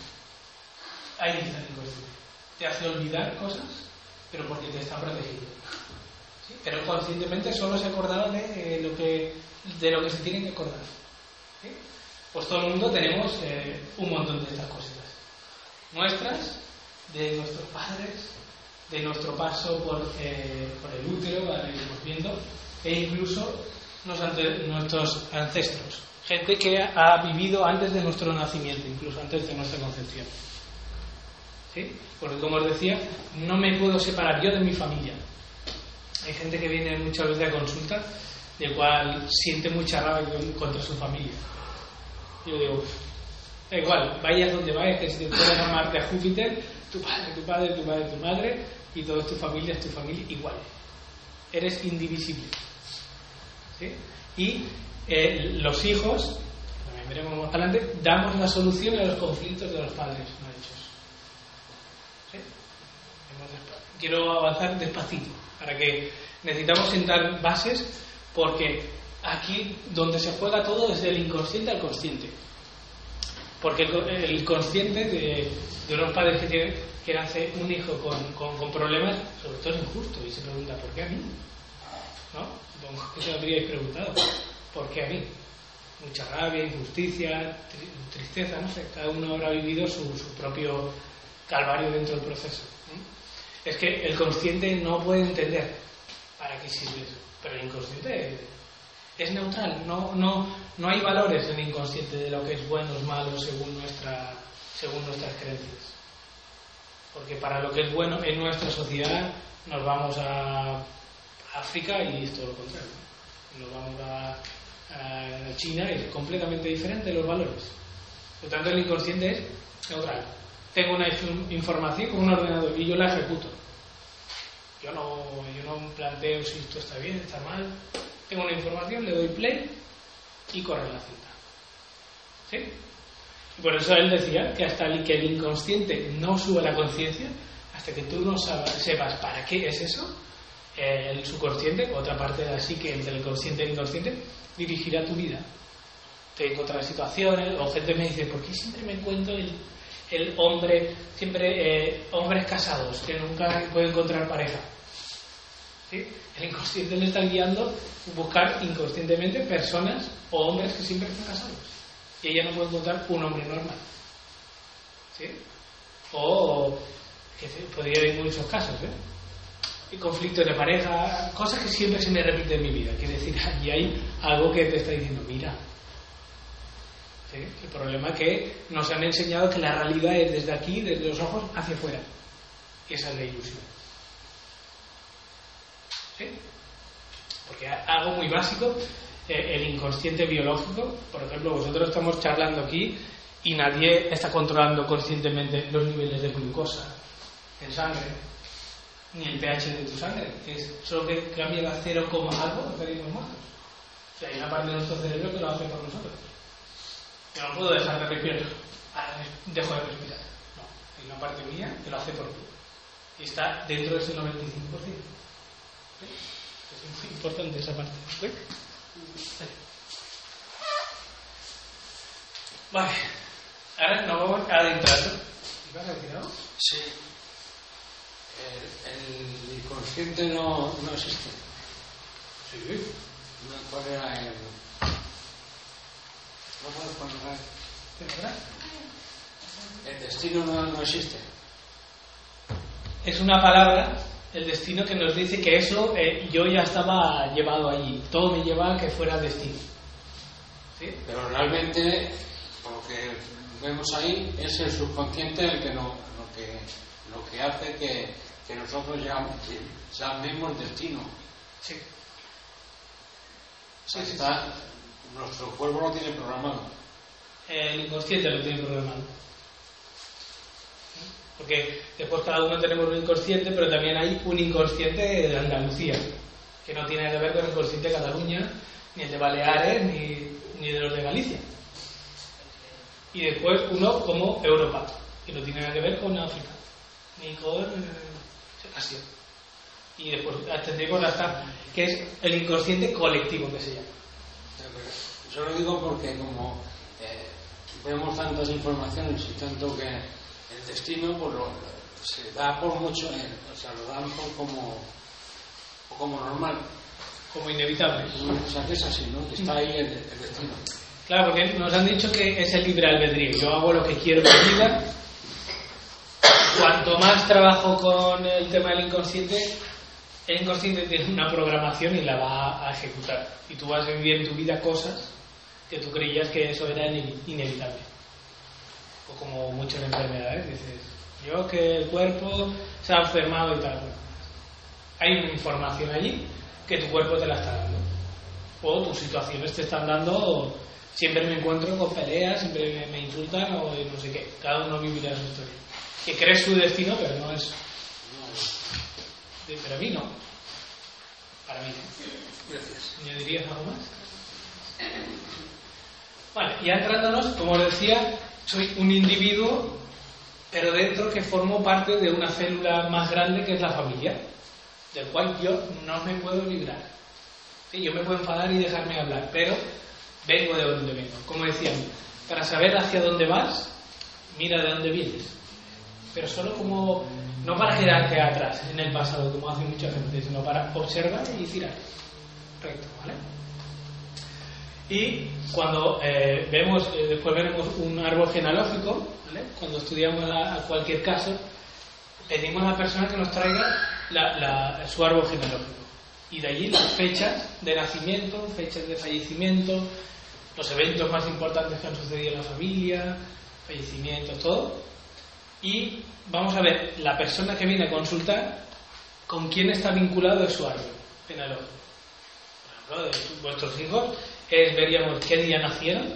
Ahí está el Te hace olvidar cosas, pero porque te está protegiendo. ¿sí? Pero conscientemente solo se acordará de, eh, lo, que, de lo que se tiene que acordar. ¿sí? Pues todo el mundo tenemos eh, un montón de estas cositas. Nuestras, de nuestros padres, de nuestro paso por, eh, por el útero, ahora iremos viendo, e incluso nuestros ancestros, gente que ha vivido antes de nuestro nacimiento, incluso antes de nuestra concepción. Porque como os decía, no me puedo separar yo de mi familia. Hay gente que viene muchas veces a consulta, del cual siente mucha rabia con- contra su familia. Yo digo, da igual, vayas donde vayas, que si te puedes llamar de Júpiter, tu padre, tu padre, tu madre, tu madre, y toda tu familia es tu familia igual. Eres indivisible. Y eh, los hijos, también veremos más adelante, damos la solución a los conflictos de los padres no hechos. Quiero avanzar despacito, para que necesitamos sentar bases, porque aquí donde se juega todo es del inconsciente al consciente. Porque el, co- el consciente de, unos padres que tienen que nace un hijo con, problemas, sobre todo es injusto, y se pregunta, ¿por qué a mí? ¿No? Que se lo habríais preguntado, ¿por qué a mí? Mucha rabia, injusticia, tri- tristeza, no sé, cada uno habrá vivido su, propio calvario dentro del proceso. ¿no? Es que el consciente no puede entender para qué sirve eso, pero el inconsciente es neutral, no, no, no hay valores en el inconsciente de lo que es bueno o malo según, nuestra, según nuestras creencias. Porque para lo que es bueno en nuestra sociedad nos vamos a África y es todo lo contrario. Nos vamos a, China y es completamente diferente los valores. Por tanto, el inconsciente es neutral. Tengo una inf- información con un ordenador y yo la ejecuto. Yo no, yo no planteo si esto está bien, está mal. Tengo una información, le doy play y corre la cinta. ¿Sí? Por eso él decía que hasta que el inconsciente no sube la conciencia, hasta que tú no sepas para qué es eso, eh, el subconsciente, otra parte de la psique entre el consciente y el inconsciente, dirigirá tu vida. Te encontrarás situaciones, o gente me dice, ¿por qué siempre me encuentro el, el hombre, siempre eh, hombres casados que nunca pueden encontrar pareja? ¿Sí? El inconsciente le está guiando buscar inconscientemente personas o hombres que siempre están casados. Y ella no puede encontrar un hombre normal. ¿Sí? O, podría haber muchos casos, ¿eh? Conflictos de pareja, cosas que siempre se me repiten en mi vida. Quiere decir, allí hay algo que te está diciendo, mira. El problema es que nos han enseñado que la realidad es desde aquí, desde los ojos, hacia afuera. Y esa es la ilusión. ¿Sí? Porque a- algo muy básico, eh, el inconsciente biológico, por ejemplo, vosotros estamos charlando aquí y nadie está controlando conscientemente los niveles de glucosa en sangre, ni el pH de tu sangre, es solo que cambia la 0, algo, estaríamos muertos. O sea, hay una parte de nuestro cerebro que lo hace por nosotros. Yo no puedo dejar de respirar, ahora dejo de respirar. No, hay una parte mía que lo hace por mí. Y está dentro de ese 95%. ¿Sí? Es muy importante esa parte. ¿Sí? Vale. Ahora nos vamos a adentrar. ¿Ibas a decir algo? Sí. El, el inconsciente no, no existe. Sí. No, ¿Cuál era el...? El destino no, no existe. Es una palabra, el destino, que nos dice que eso eh, yo ya estaba llevado allí. Todo me lleva a que fuera destino. ¿Sí? Pero realmente, lo que vemos ahí, es el subconsciente el que, no, lo, que, lo que hace que, que nosotros llegamos, llamemos destino. Sí. O sea, está, nuestro cuerpo lo tiene programado. El inconsciente lo tiene programado. Porque después cada uno tenemos un inconsciente, pero también hay un inconsciente de Andalucía, que no tiene que ver con el inconsciente de Cataluña, ni el de Baleares, ni, ni de los de Galicia. Y después uno como Europa, que no tiene nada que ver con África, ni con Asia. Y después tendremos hasta que es el inconsciente colectivo que se llama. Yo lo digo porque como eh, vemos tantas informaciones y tanto que el destino pues lo- se da por mucho, eh, o sea, lo dan por como, como normal. como inevitable. O sea, que es así, ¿no? Que está ahí el, el destino. Claro, porque nos han dicho que es el libre albedrío. Yo hago lo que quiero de mi vida. Cuanto más trabajo con el tema del inconsciente, el inconsciente tiene una programación y la va a ejecutar. Y tú vas a vivir en tu vida cosas que tú creías que eso era ine- inevitable. O como muchas enfermedades, dices, yo que el cuerpo se ha enfermado y tal. Hay una información allí que tu cuerpo te la está dando o tus situaciones te están dando o siempre me encuentro con peleas, siempre me, me insultan o no sé qué. Cada uno vivirá su historia. Que crees su destino, pero no es. Pero a mí no. Para mí no. Gracias. ¿Añadirías algo más? Vale, ya entrándonos, como decía, soy un individuo, pero dentro que formo parte de una célula más grande que es la familia, del cual yo no me puedo librar. Sí, yo me puedo enfadar y dejarme hablar, pero vengo de donde vengo. Como decían, para saber hacia dónde vas, mira de dónde vienes. Pero solo como, no para quedarte atrás en el pasado, como hace mucha gente, sino para observar y tirar. Recto, ¿vale? Y cuando eh, vemos, eh, después veremos un árbol genealógico, cuando estudiamos a, cualquier caso, pedimos a la persona que nos traiga su árbol genealógico. Y de allí las fechas de nacimiento, fechas de fallecimiento, los eventos más importantes que han sucedido en la familia, fallecimientos, todo. Y vamos a ver la persona que viene a consultar con quién está vinculado su árbol genealógico. Por ejemplo, vuestros hijos es veríamos qué día nacieron,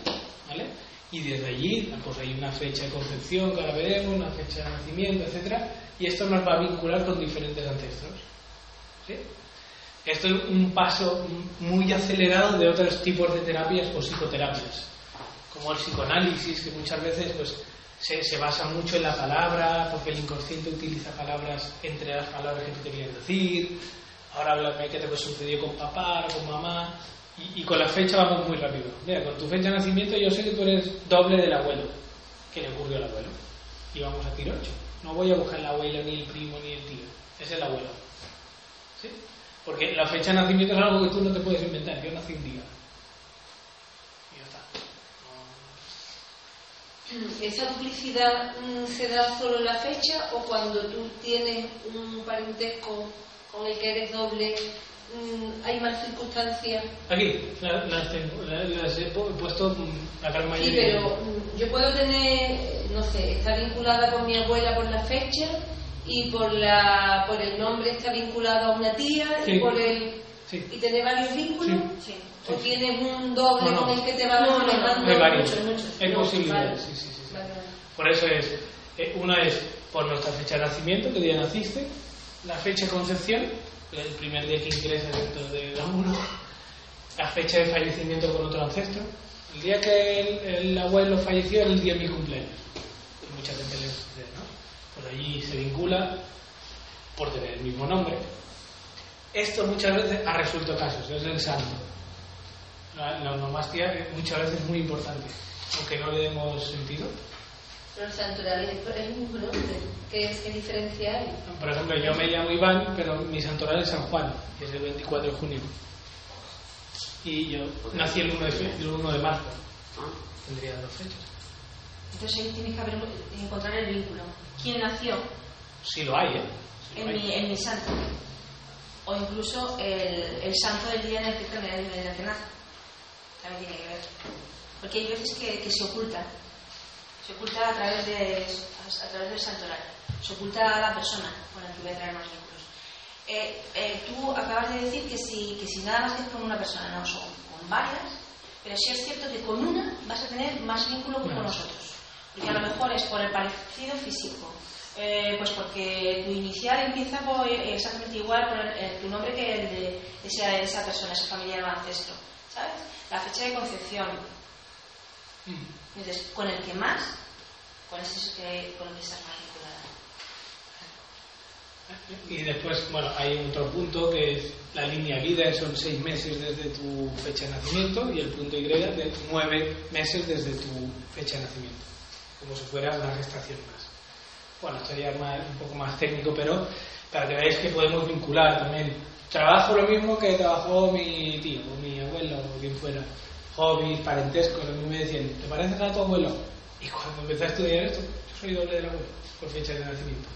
¿vale? Y desde allí, pues hay una fecha de concepción que ahora veremos, una fecha de nacimiento, etcétera, y esto nos va a vincular con diferentes ancestros. ¿sí? Esto es un paso muy acelerado de otros tipos de terapias o psicoterapias, como el psicoanálisis, que muchas veces pues, se, basa mucho en la palabra, porque el inconsciente utiliza palabras entre las palabras que tú querías decir. Ahora háblame qué te sucedió con papá, con mamá. Y, con la fecha vamos muy rápido. Mira, con tu fecha de nacimiento yo sé que tú eres doble del abuelo. ¿Qué le ocurrió al abuelo? Y vamos a tiro 8. No voy a buscar el abuelo, ni el primo, ni el tío. Es el abuelo. ¿Sí? Porque la fecha de nacimiento es algo que tú no te puedes inventar. Yo nací un día. Y ya está. ¿Esa duplicidad mm, se da solo en la fecha o cuando tú tienes un parentesco con el que eres doble, hay más circunstancias? Aquí, la- las, tengo, la- las he pu- puesto mm, la gran Sí, mayoría. pero mm, yo puedo tener, no sé, está vinculada con mi abuela por la fecha y por la por el nombre está vinculada a una tía Sí. y por el Sí. y tener varios vínculos. Sí. ¿O tienes un doble No, no. con el que te va No, no? Hay varios. vale. Sí, sí, sí, sí. Vale, vale. Por eso es, eh, una es por nuestra fecha de nacimiento, qué día naciste, la fecha de concepción, el primer día que ingresas dentro de la uno, la fecha de fallecimiento con otro ancestro. El día que el, el abuelo falleció era el día de mi cumpleaños. Y mucha gente le sucede, ¿no? Pues allí se vincula por tener el mismo nombre. Esto muchas veces ha resuelto casos, es el santo. La, la onomastia muchas veces es muy importante, aunque no le demos sentido. Pero santoral es es un nombre. ¿Qué, qué diferencia hay? Por ejemplo, yo me llamo Iván, pero mi santoral es San Juan, que es el 24 de junio. Y yo nací el 1 de, el 1 de marzo. Tendría dos fechas. Entonces ahí tienes que haber, encontrar el vínculo. ¿Quién nació Sí lo hay, ¿eh? Sí en hay. mi, en mi santo? O incluso el, el santo del día en el que, en el, en el que nace. También tiene que ver. Porque hay veces que, que se oculta. Se oculta a través, de, a través del santoral. Se oculta a la persona con la que voy a traer más vínculos. Eh, eh, tú acabas de decir que si, que si nada más que es con una persona, no son con varias, pero sí es cierto que con una vas a tener más vínculo que con nosotros. Porque a lo mejor es por el parecido físico, eh, pues porque tu inicial empieza por, eh, exactamente igual con el- el- tu nombre que el de esa, esa persona, ese familiar o ancestro. ¿Sabes? La fecha de concepción. Mm. Entonces, con el que más, ese es el que, con el que. Y después, bueno, hay otro punto que es la línea vida, son seis meses desde tu fecha de nacimiento, y el punto Y de nueve meses desde tu fecha de nacimiento, como si fuera una gestación más. Bueno, esto ya es un poco más técnico, pero para que veáis que podemos vincular también trabajo lo mismo que trabajó mi tío, o mi abuelo, o quien fuera. Hobbies, parentescos, lo mismo me decían, ¿te pareces a tu abuelo? Y cuando empecé a estudiar esto, yo soy doble del abuelo, por fecha de nacimiento.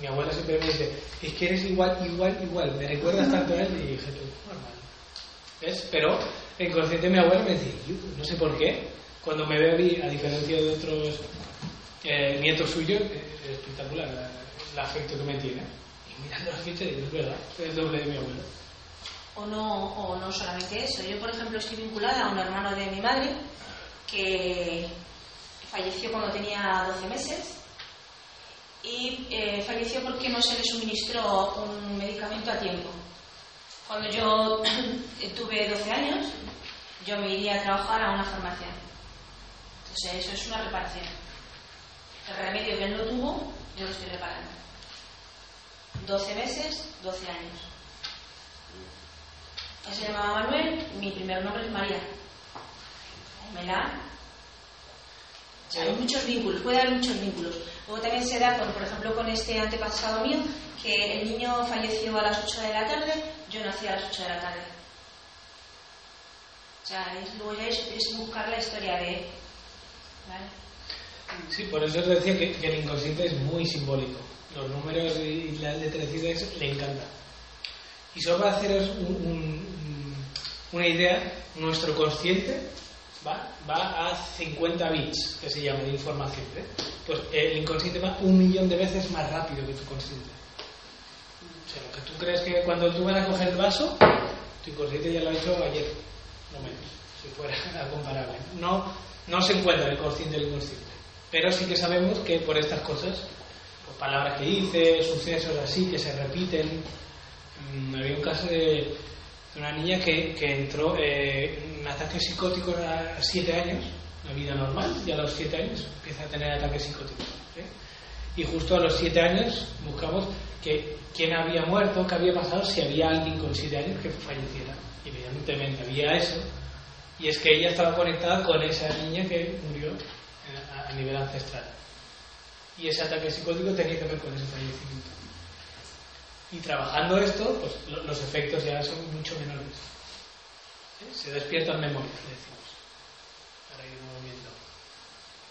Mi abuela siempre me dice, es que eres igual, igual, igual, me recuerdas tanto a él y dije, normal. ¿Ves? Pero inconsciente mi abuela me decía, no sé por qué, cuando me ve a mí, a diferencia de otros eh, nietos suyos, es espectacular la- el afecto que me tiene. Y mirando la ficha digo, es verdad, es el doble de mi abuelo. O no, o no solamente eso. Yo, por ejemplo, estoy vinculada a un hermano de mi madre que falleció cuando tenía 12 meses y eh, falleció porque no se le suministró un medicamento a tiempo. Cuando yo tuve 12 años, yo me iría a trabajar a una farmacia. Entonces, eso es una reparación. El remedio que él no tuvo, yo lo estoy reparando. 12 meses, 12 años. Él se llamaba Manuel, mi primer nombre es María. O sea, hay muchos vínculos, puede haber muchos vínculos. Luego también se da, con, por ejemplo, con este antepasado mío, que el niño falleció a las 8 de la tarde, yo nací a las 8 de la tarde. O sea, es, luego ya es, es buscar la historia de él. ¿Vale? Sí, por eso os decía que, que el inconsciente es muy simbólico. Los números y las letrecitas le encantan. Y solo para haceros un- un- un- una idea, nuestro consciente va, va a 50 bits, que se llama, de información. ¿eh? Pues el inconsciente va un millón de veces más rápido que tu consciente. O sea, lo que tú crees que cuando tú vas a coger el vaso, tu inconsciente ya lo ha hecho ayer, no menos, si fuera comparable. No, no se encuentra el consciente y el inconsciente. Pero sí que sabemos que por estas cosas, por palabras que dice, sucesos así que se repiten. Mm, había un caso de, una niña que, que entró eh, en ataques psicóticos a 7 años, la vida normal, y a los 7 años empieza a tener ataques psicóticos. ¿eh? Y justo a los 7 años buscamos que quién había muerto, qué había pasado, si había alguien con 7 años que falleciera. Evidentemente había eso. Y es que ella estaba conectada con esa niña que murió eh, a nivel ancestral. Y ese ataque psicótico tenía que ver con ese fallecimiento. Y trabajando esto, pues lo- los efectos ya son mucho menores. ¿Eh? Se despiertan memorias, le decimos, para ir moviendo.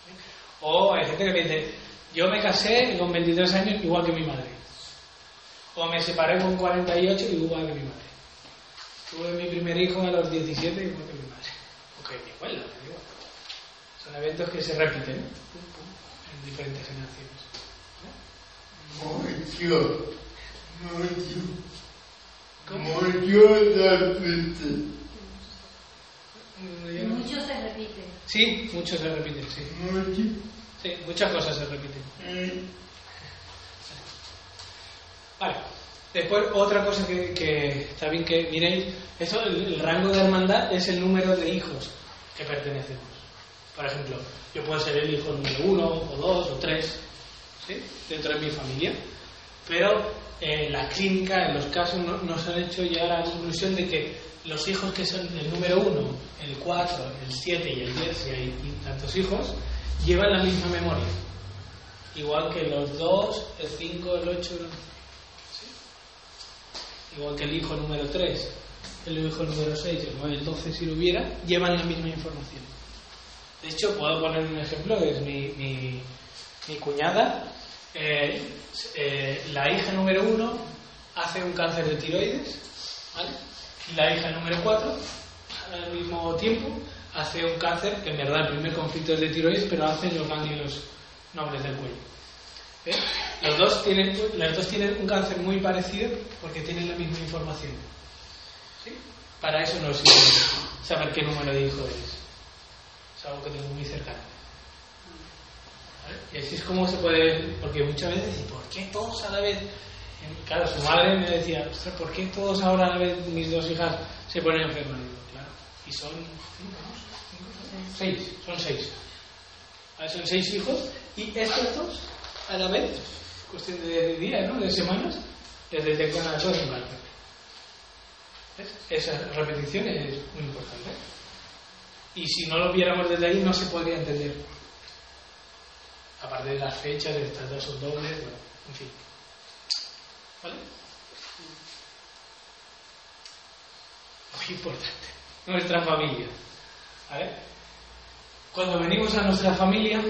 ¿Eh? O hay gente que me dice, yo me casé con 23 años igual que mi madre. O me separé con 48 igual que mi madre. Tuve mi primer hijo a los 17 igual que mi madre. O que mi abuela, igual. Son eventos que se repiten en diferentes generaciones. Mucho, mucho, ¿Cómo? mucho repite. Yo no- Muchos se repiten. Sí, muchos se repiten, sí. Mucho. Sí, muchas cosas se repiten. Mm. Vale. Después, otra cosa que, que está bien que miréis, eso, el, el rango de hermandad es el número de hijos que pertenecemos. Por ejemplo, yo puedo ser el hijo número uno, o dos, o tres, ¿sí? dentro de mi familia, pero en la clínica, en los casos, no- nos han hecho llegar a la conclusión de que los hijos que son el número uno, el cuatro, el siete y el diez, si hay tantos hijos, llevan la misma memoria. Igual que los dos, el cinco, el ocho, el igual que el hijo número 3, el hijo número 6, el 9, el 12, si lo hubiera, llevan la misma información. De hecho, puedo poner un ejemplo, es mi, mi, mi cuñada, eh, eh, la hija número 1 hace un cáncer de tiroides. Y la hija número 4, al mismo tiempo, hace un cáncer, que en verdad el primer conflicto es de tiroides, pero hace en los ganglios nobles del cuello. ¿Eh? Los, dos tienen, dos tienen un cáncer muy parecido porque tienen la misma información. ¿Sí? Para eso no sirve saber qué número de hijo eres. Es algo que tengo muy cercano. Y así es como se puede, porque muchas veces, ¿y por qué todos a la vez? Claro, su madre me decía, "Ostras, ¿por qué todos ahora a la vez mis dos hijas se ponen enfermas? Claro, y son seis, son seis. Son seis hijos y estos dos a la vez, cuestión de días, ¿no? de semanas, les detectan a todos un cáncer. ¿Ves? Esa repetición es muy importante. Y si no lo viéramos desde ahí, no se podría entender. Aparte de las fechas, de estas dos son dobles, bueno, en fin. ¿Vale? muy importante, nuestra familia. ¿vale? Cuando venimos a nuestra familia,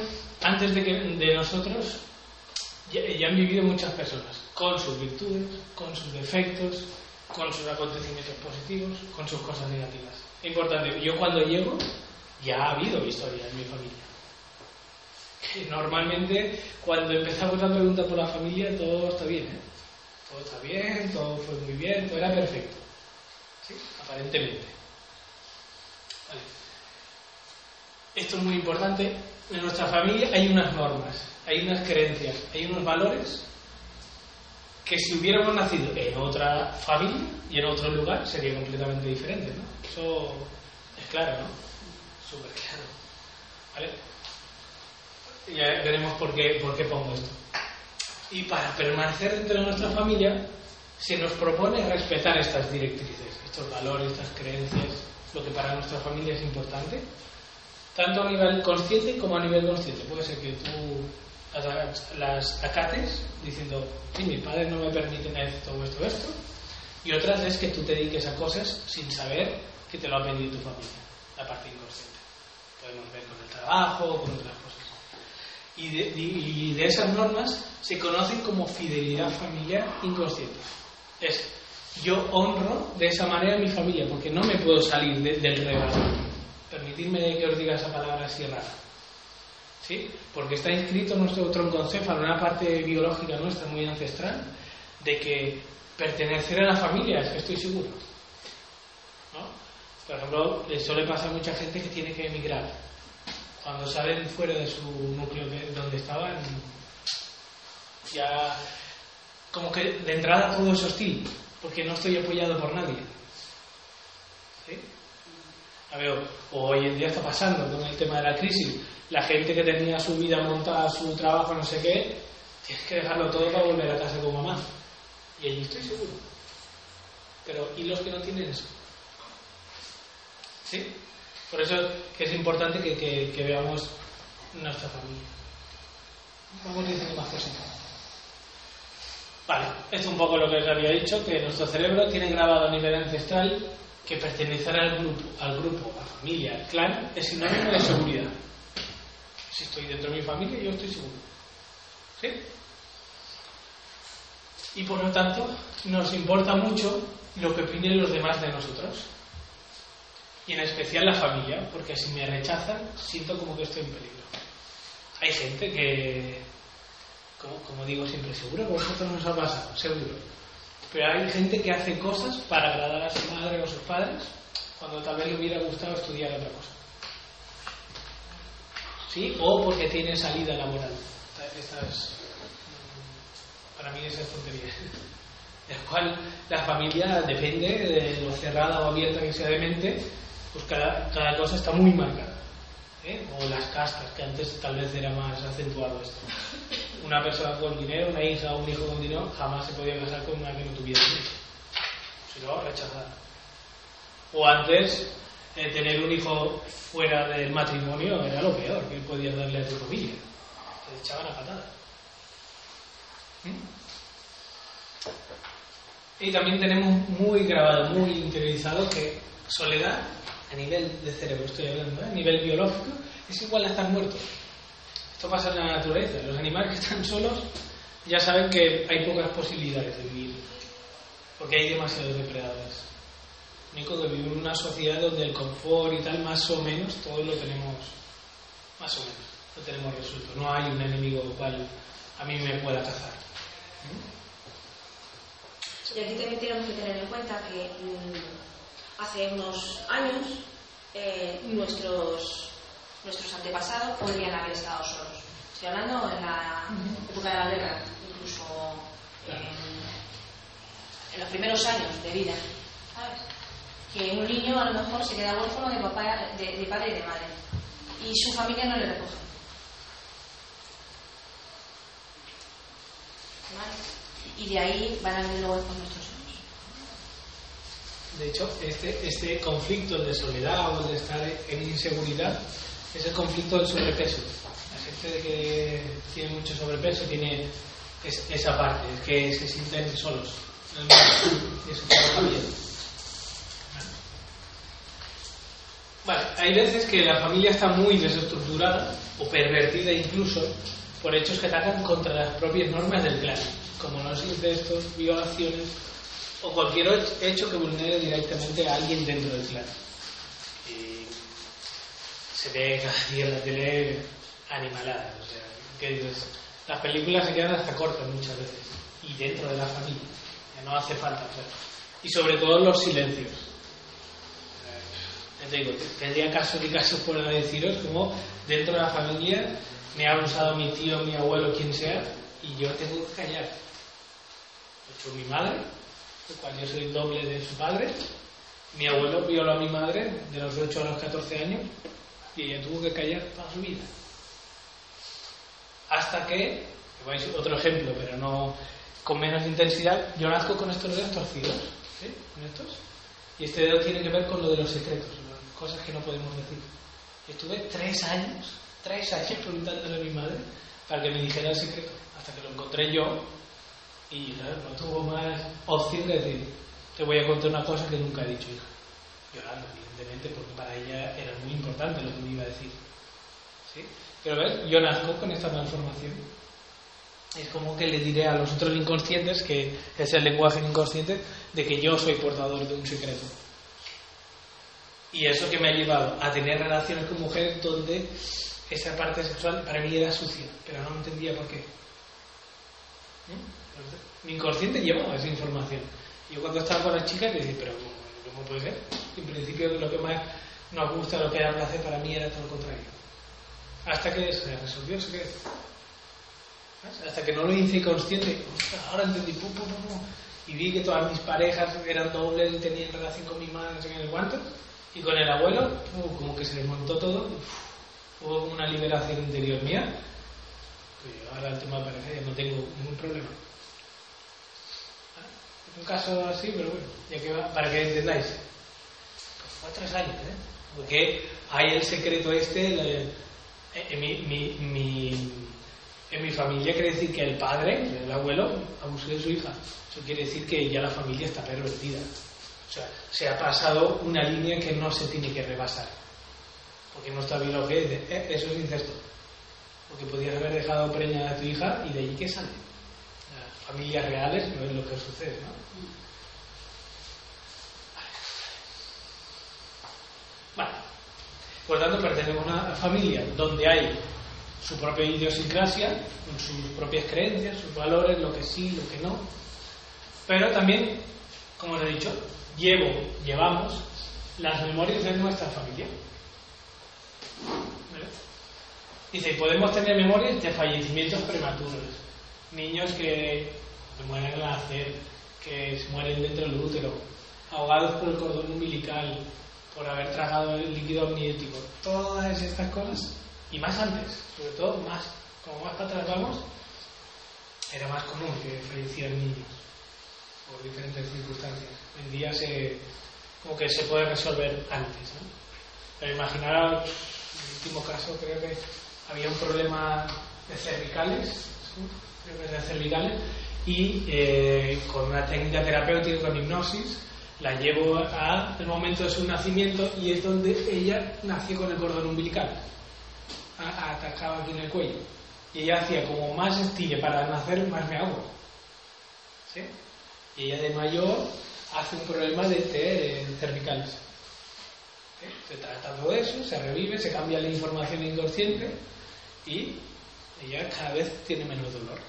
antes de, que, de nosotros, ya, han vivido muchas personas, con sus virtudes, con sus defectos, con sus acontecimientos positivos, con sus cosas negativas. Importante, yo cuando llego, ya ha habido historia en mi familia. Normalmente, cuando empezamos la pregunta por la familia, todo está bien, ¿eh? Todo está bien, todo fue muy bien, todo era perfecto. ¿Sí? Aparentemente. Vale. Esto es muy importante. En nuestra familia hay unas normas, hay unas creencias, hay unos valores que si hubiéramos nacido en otra familia y en otro lugar sería completamente diferente, ¿no? Eso es claro, ¿no? Súper claro. ¿Vale? Ya veremos por qué, por qué pongo esto. Y para permanecer dentro de nuestra familia, se nos propone respetar estas directrices, estos valores, estas creencias, lo que para nuestra familia es importante, tanto a nivel consciente como a nivel consciente. Puede ser que tú las, las acates diciendo, sí, mi padre no me permite esto, esto, esto, y otras es que tú te dediques a cosas sin saber que te lo ha pedido tu familia, la parte inconsciente. Podemos ver con el trabajo con otras. Y de, y de, esas normas se conocen como fidelidad familiar inconsciente. Es, yo honro de esa manera a mi familia, porque no me puedo salir de, del regalo. Permitidme que os diga esa palabra así rara. ¿Sí? Porque está inscrito en nuestro tronconcéfalo, en una parte biológica nuestra muy ancestral, de que pertenecer a la familia, es que estoy seguro. ¿No? Por ejemplo, eso le pasa a mucha gente que tiene que emigrar cuando salen fuera de su núcleo de donde estaban, ya como que de entrada todo es hostil, porque no estoy apoyado por nadie. ¿Sí? A ver, hoy en día está pasando con el tema de la crisis. La gente que tenía su vida montada, su trabajo, no sé qué, tienes que dejarlo todo para volver a casa con mamá. Y allí estoy seguro. Pero, ¿y los que no tienen eso? ¿Sí? Por eso que es importante que, que, que veamos nuestra familia. Vamos diciendo más cosas. Vale, esto es un poco lo que os había dicho, que nuestro cerebro tiene grabado a nivel ancestral que pertenecer al grupo, al grupo, a la familia, al clan, es sinónimo de seguridad. Si estoy dentro de mi familia, yo estoy seguro. ¿Sí? Y por lo tanto, nos importa mucho lo que opinen los demás de nosotros y en especial la familia, porque si me rechazan, siento como que estoy en peligro. Hay gente que, como, digo siempre, seguro que vosotros nos ha pasado, seguro. Pero hay gente que hace cosas para agradar a su madre o a sus padres, cuando tal vez le hubiera gustado estudiar otra cosa. ¿Sí? O porque tiene salida laboral. Esta es, para mí esa es tontería. La cual la familia depende de lo cerrada o abierta que sea de mente, pues cada, cada cosa está muy marcada. ¿eh? O las castas, que antes tal vez era más acentuado esto. Una persona con dinero, una hija o un hijo con dinero, jamás se podía casar con una que no tuviera dinero. Si no, rechazada. O antes, eh, tener un hijo fuera del matrimonio era lo peor que podías darle a tu familia. Te echaban a patada. ¿Mm? Y también tenemos muy grabado, muy interiorizado que soledad nivel de cerebro estoy hablando, a nivel biológico, es igual a estar muerto. Esto pasa en la naturaleza. Los animales que están solos ya saben que hay pocas posibilidades de vivir, porque hay demasiados depredadores. Único que vivir en una sociedad donde el confort y tal, más o menos, todos lo tenemos, más o menos, lo tenemos resuelto. No hay un enemigo cual a mí me pueda cazar. Y aquí también tenemos que tener en cuenta que mmm, hace unos años eh, nuestros, nuestros antepasados podrían haber estado solos. Estoy hablando en la época de la guerra, incluso en, en los primeros años de vida. ¿sabes? Que un niño a lo mejor se queda huérfano de, papá, de, de padre y de madre y su familia no le recoge. ¿Vale? y de ahí van a venir luego con nuestros. De hecho, este, este conflicto de soledad o de estar en inseguridad es el conflicto del sobrepeso. La gente que tiene mucho sobrepeso tiene es, esa parte, es que se sienten solos. Y eso también. Vale, hay veces que la familia está muy desestructurada o pervertida incluso por hechos que atacan contra las propias normas del clan, como los incestos, violaciones o cualquier hecho que vulnere directamente a alguien dentro del clan. Y se ve cada día en la tele animaladas, o sea, que dices, las películas se quedan hasta cortas muchas veces, y dentro de la familia, ya no hace falta, y sobre todo los silencios. Te digo, tendría caso ni caso por deciros como dentro de la familia me ha abusado mi tío, mi abuelo, quien sea, y yo tengo que callar. Ha hecho mi madre, cual yo soy doble de su padre. Mi abuelo violó a mi madre de los 8 a los 14 años y ella tuvo que callar toda su vida. Hasta que, vais otro ejemplo, pero no con menos intensidad, yo nazco con estos dedos torcidos, ¿sí? Con estos. Y este dedo tiene que ver con lo de los secretos, cosas que no podemos decir. Estuve tres años, tres años preguntándole a mi madre para que me dijera el secreto, hasta que lo encontré yo y no tuvo más opción que decir, te voy a contar una cosa que nunca he dicho, hija. Llorando, evidentemente, porque para ella era muy importante lo que me iba a decir. ¿Sí? Pero ves, yo nazco con esta malformación. Es como que le diré a los otros inconscientes, que es el lenguaje inconsciente, de que yo soy portador de un secreto. Y eso que me ha llevado a tener relaciones con mujeres donde esa parte sexual para mí era sucia, pero no entendía por qué. ¿Mm? Mi inconsciente llevaba esa información. Yo cuando estaba con las chicas decía, pero ¿cómo, puede ser? En principio lo que más nos gusta, lo que era placer para mí era todo lo contrario. Hasta que se resolvió secreto. ¿Sabes? Hasta que no lo hice consciente, "Ostras, ahora entendí, pum, pum, pum, pum", y vi que todas mis parejas eran dobles y tenían relación con mi madre, no sé qué, y con el abuelo, como que se desmontó todo, hubo una liberación interior mía, pues yo ahora el tema pareja ya no tengo ningún problema. Un caso así, pero bueno, ya que va, para que entendáis. Pues fue tres años, ¿eh? Porque hay el secreto este, el- en mi, mi, mi- en mi familia quiere decir que el padre, el abuelo, abusó de su hija. Eso quiere decir que ya la familia está pervertida. O sea, se ha pasado una línea que no se tiene que rebasar. Porque no está bien lo que es. "Eh, eso es incesto. Porque podías haber dejado preñada a tu hija y de allí que sale. Familias reales no es lo que sucede, ¿no? Vale. Por lo tanto, pertenecemos a una familia donde hay su propia idiosincrasia, sus propias creencias, sus valores, lo que sí, lo que no. Pero también, como os he dicho, llevo, llevamos las memorias de nuestra familia. ¿Vale? Dice, podemos tener memorias de fallecimientos prematuros, niños que mueren al nacer, que se mueren dentro del útero, ahogados por el cordón umbilical, por haber tragado el líquido amniótico, todas estas cosas, y más antes, sobre todo más, como más atrás vamos, era más común que fallecieran niños por diferentes circunstancias. Hoy en día se, como que se puede resolver antes. ¿no? Pero imaginaros, en el último caso creo que había un problema de cervicales, ¿sí? de cervicales, y eh, con una técnica terapéutica, con hipnosis, la llevo al momento de su nacimiento y es donde ella nació con el cordón umbilical, atacaba aquí en el cuello. Y ella hacía como más estille para nacer, más me hago. ¿Sí? Y ella de mayor hace un problema de, de cervicales. Se trata todo eso, se revive, se cambia la información inconsciente y ella cada vez tiene menos dolor.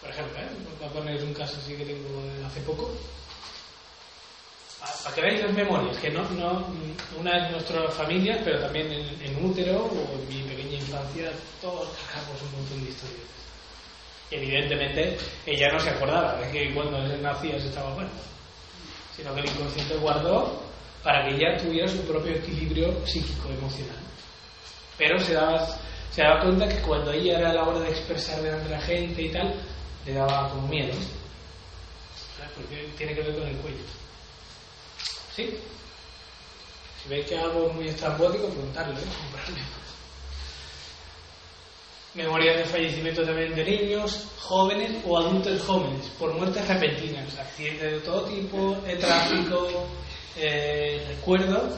Por ejemplo, ¿eh? voy a poner un caso así que tengo hace poco. Para que veáis las memorias, que no, no, una es nuestra familia, pero también en, útero o en mi pequeña infancia, todos cargamos un montón de historias. Evidentemente ella no se acordaba de que cuando él nacía se estaba muerto, sino que el inconsciente guardó para que ella tuviera su propio equilibrio psíquico-emocional. Pero se daba, se daba cuenta que cuando ella era la hora de expresar delante de la gente y tal, le daba como miedo. Porque tiene que ver con el cuello. ¿Sí? Si veis que algo muy estrambótico, preguntarlo, ¿eh? Memorias de fallecimiento también de niños, jóvenes o adultos jóvenes, por muertes repentinas, accidentes de todo tipo, de tráfico, eh, recuerdo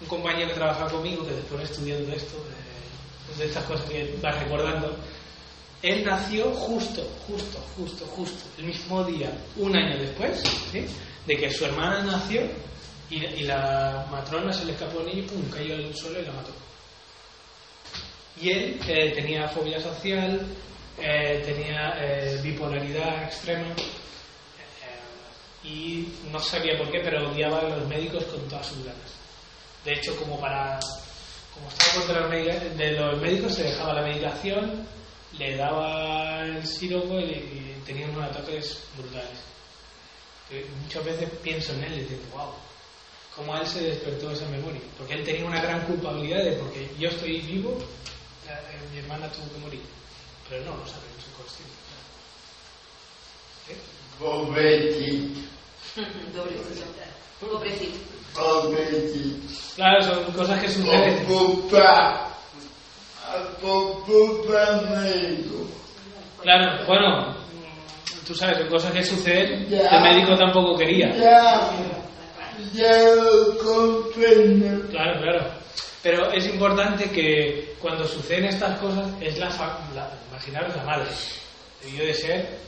un compañero que trabajaba conmigo, que después estudiando esto, eh, de estas cosas que vas recordando, él nació justo, justo, justo, justo, el mismo día, un año después, de que su hermana nació y, y la matrona se le escapó al niño y pum, cayó al suelo y la mató. Y él eh, tenía fobia social, eh, tenía eh, bipolaridad extrema y no sabía por qué, pero odiaba a los médicos con todas sus ganas. De hecho, como para como estaba contra los de los médicos se dejaba la medicación, le daba el siropo y, y tenía unos ataques brutales. Muchas veces pienso en él y digo, wow, cómo a él se despertó esa memoria. Porque él tenía una gran culpabilidad de porque yo estoy vivo, eh, mi hermana tuvo que morir. Pero no lo sabe, no soy consciente. ¿Eh? Pobrecito, Pobrecito. Claro, son cosas que suceden. Claro, bueno, tú sabes, son cosas que suceden. Ya. El médico tampoco quería. Ya, lo comprendo. Claro, claro. Pero es importante que cuando suceden estas cosas, es la, la- la madre. Debió de ser.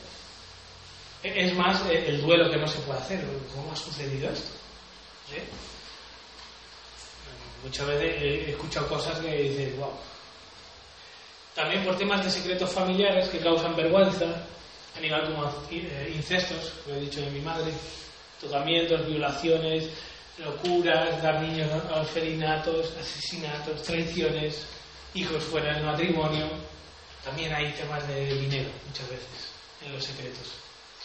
e- Es más eh, el duelo que no se puede hacer. ¿Cómo ha sucedido esto? Muchas veces he escuchado cosas que dices, wow. También por temas de secretos familiares que causan vergüenza, a nivel como eh, incestos, lo he dicho de mi madre, tocamientos, violaciones, locuras, dar niños a orfelinatos, asesinatos, traiciones, hijos fuera del matrimonio. También hay temas de dinero muchas veces en los secretos.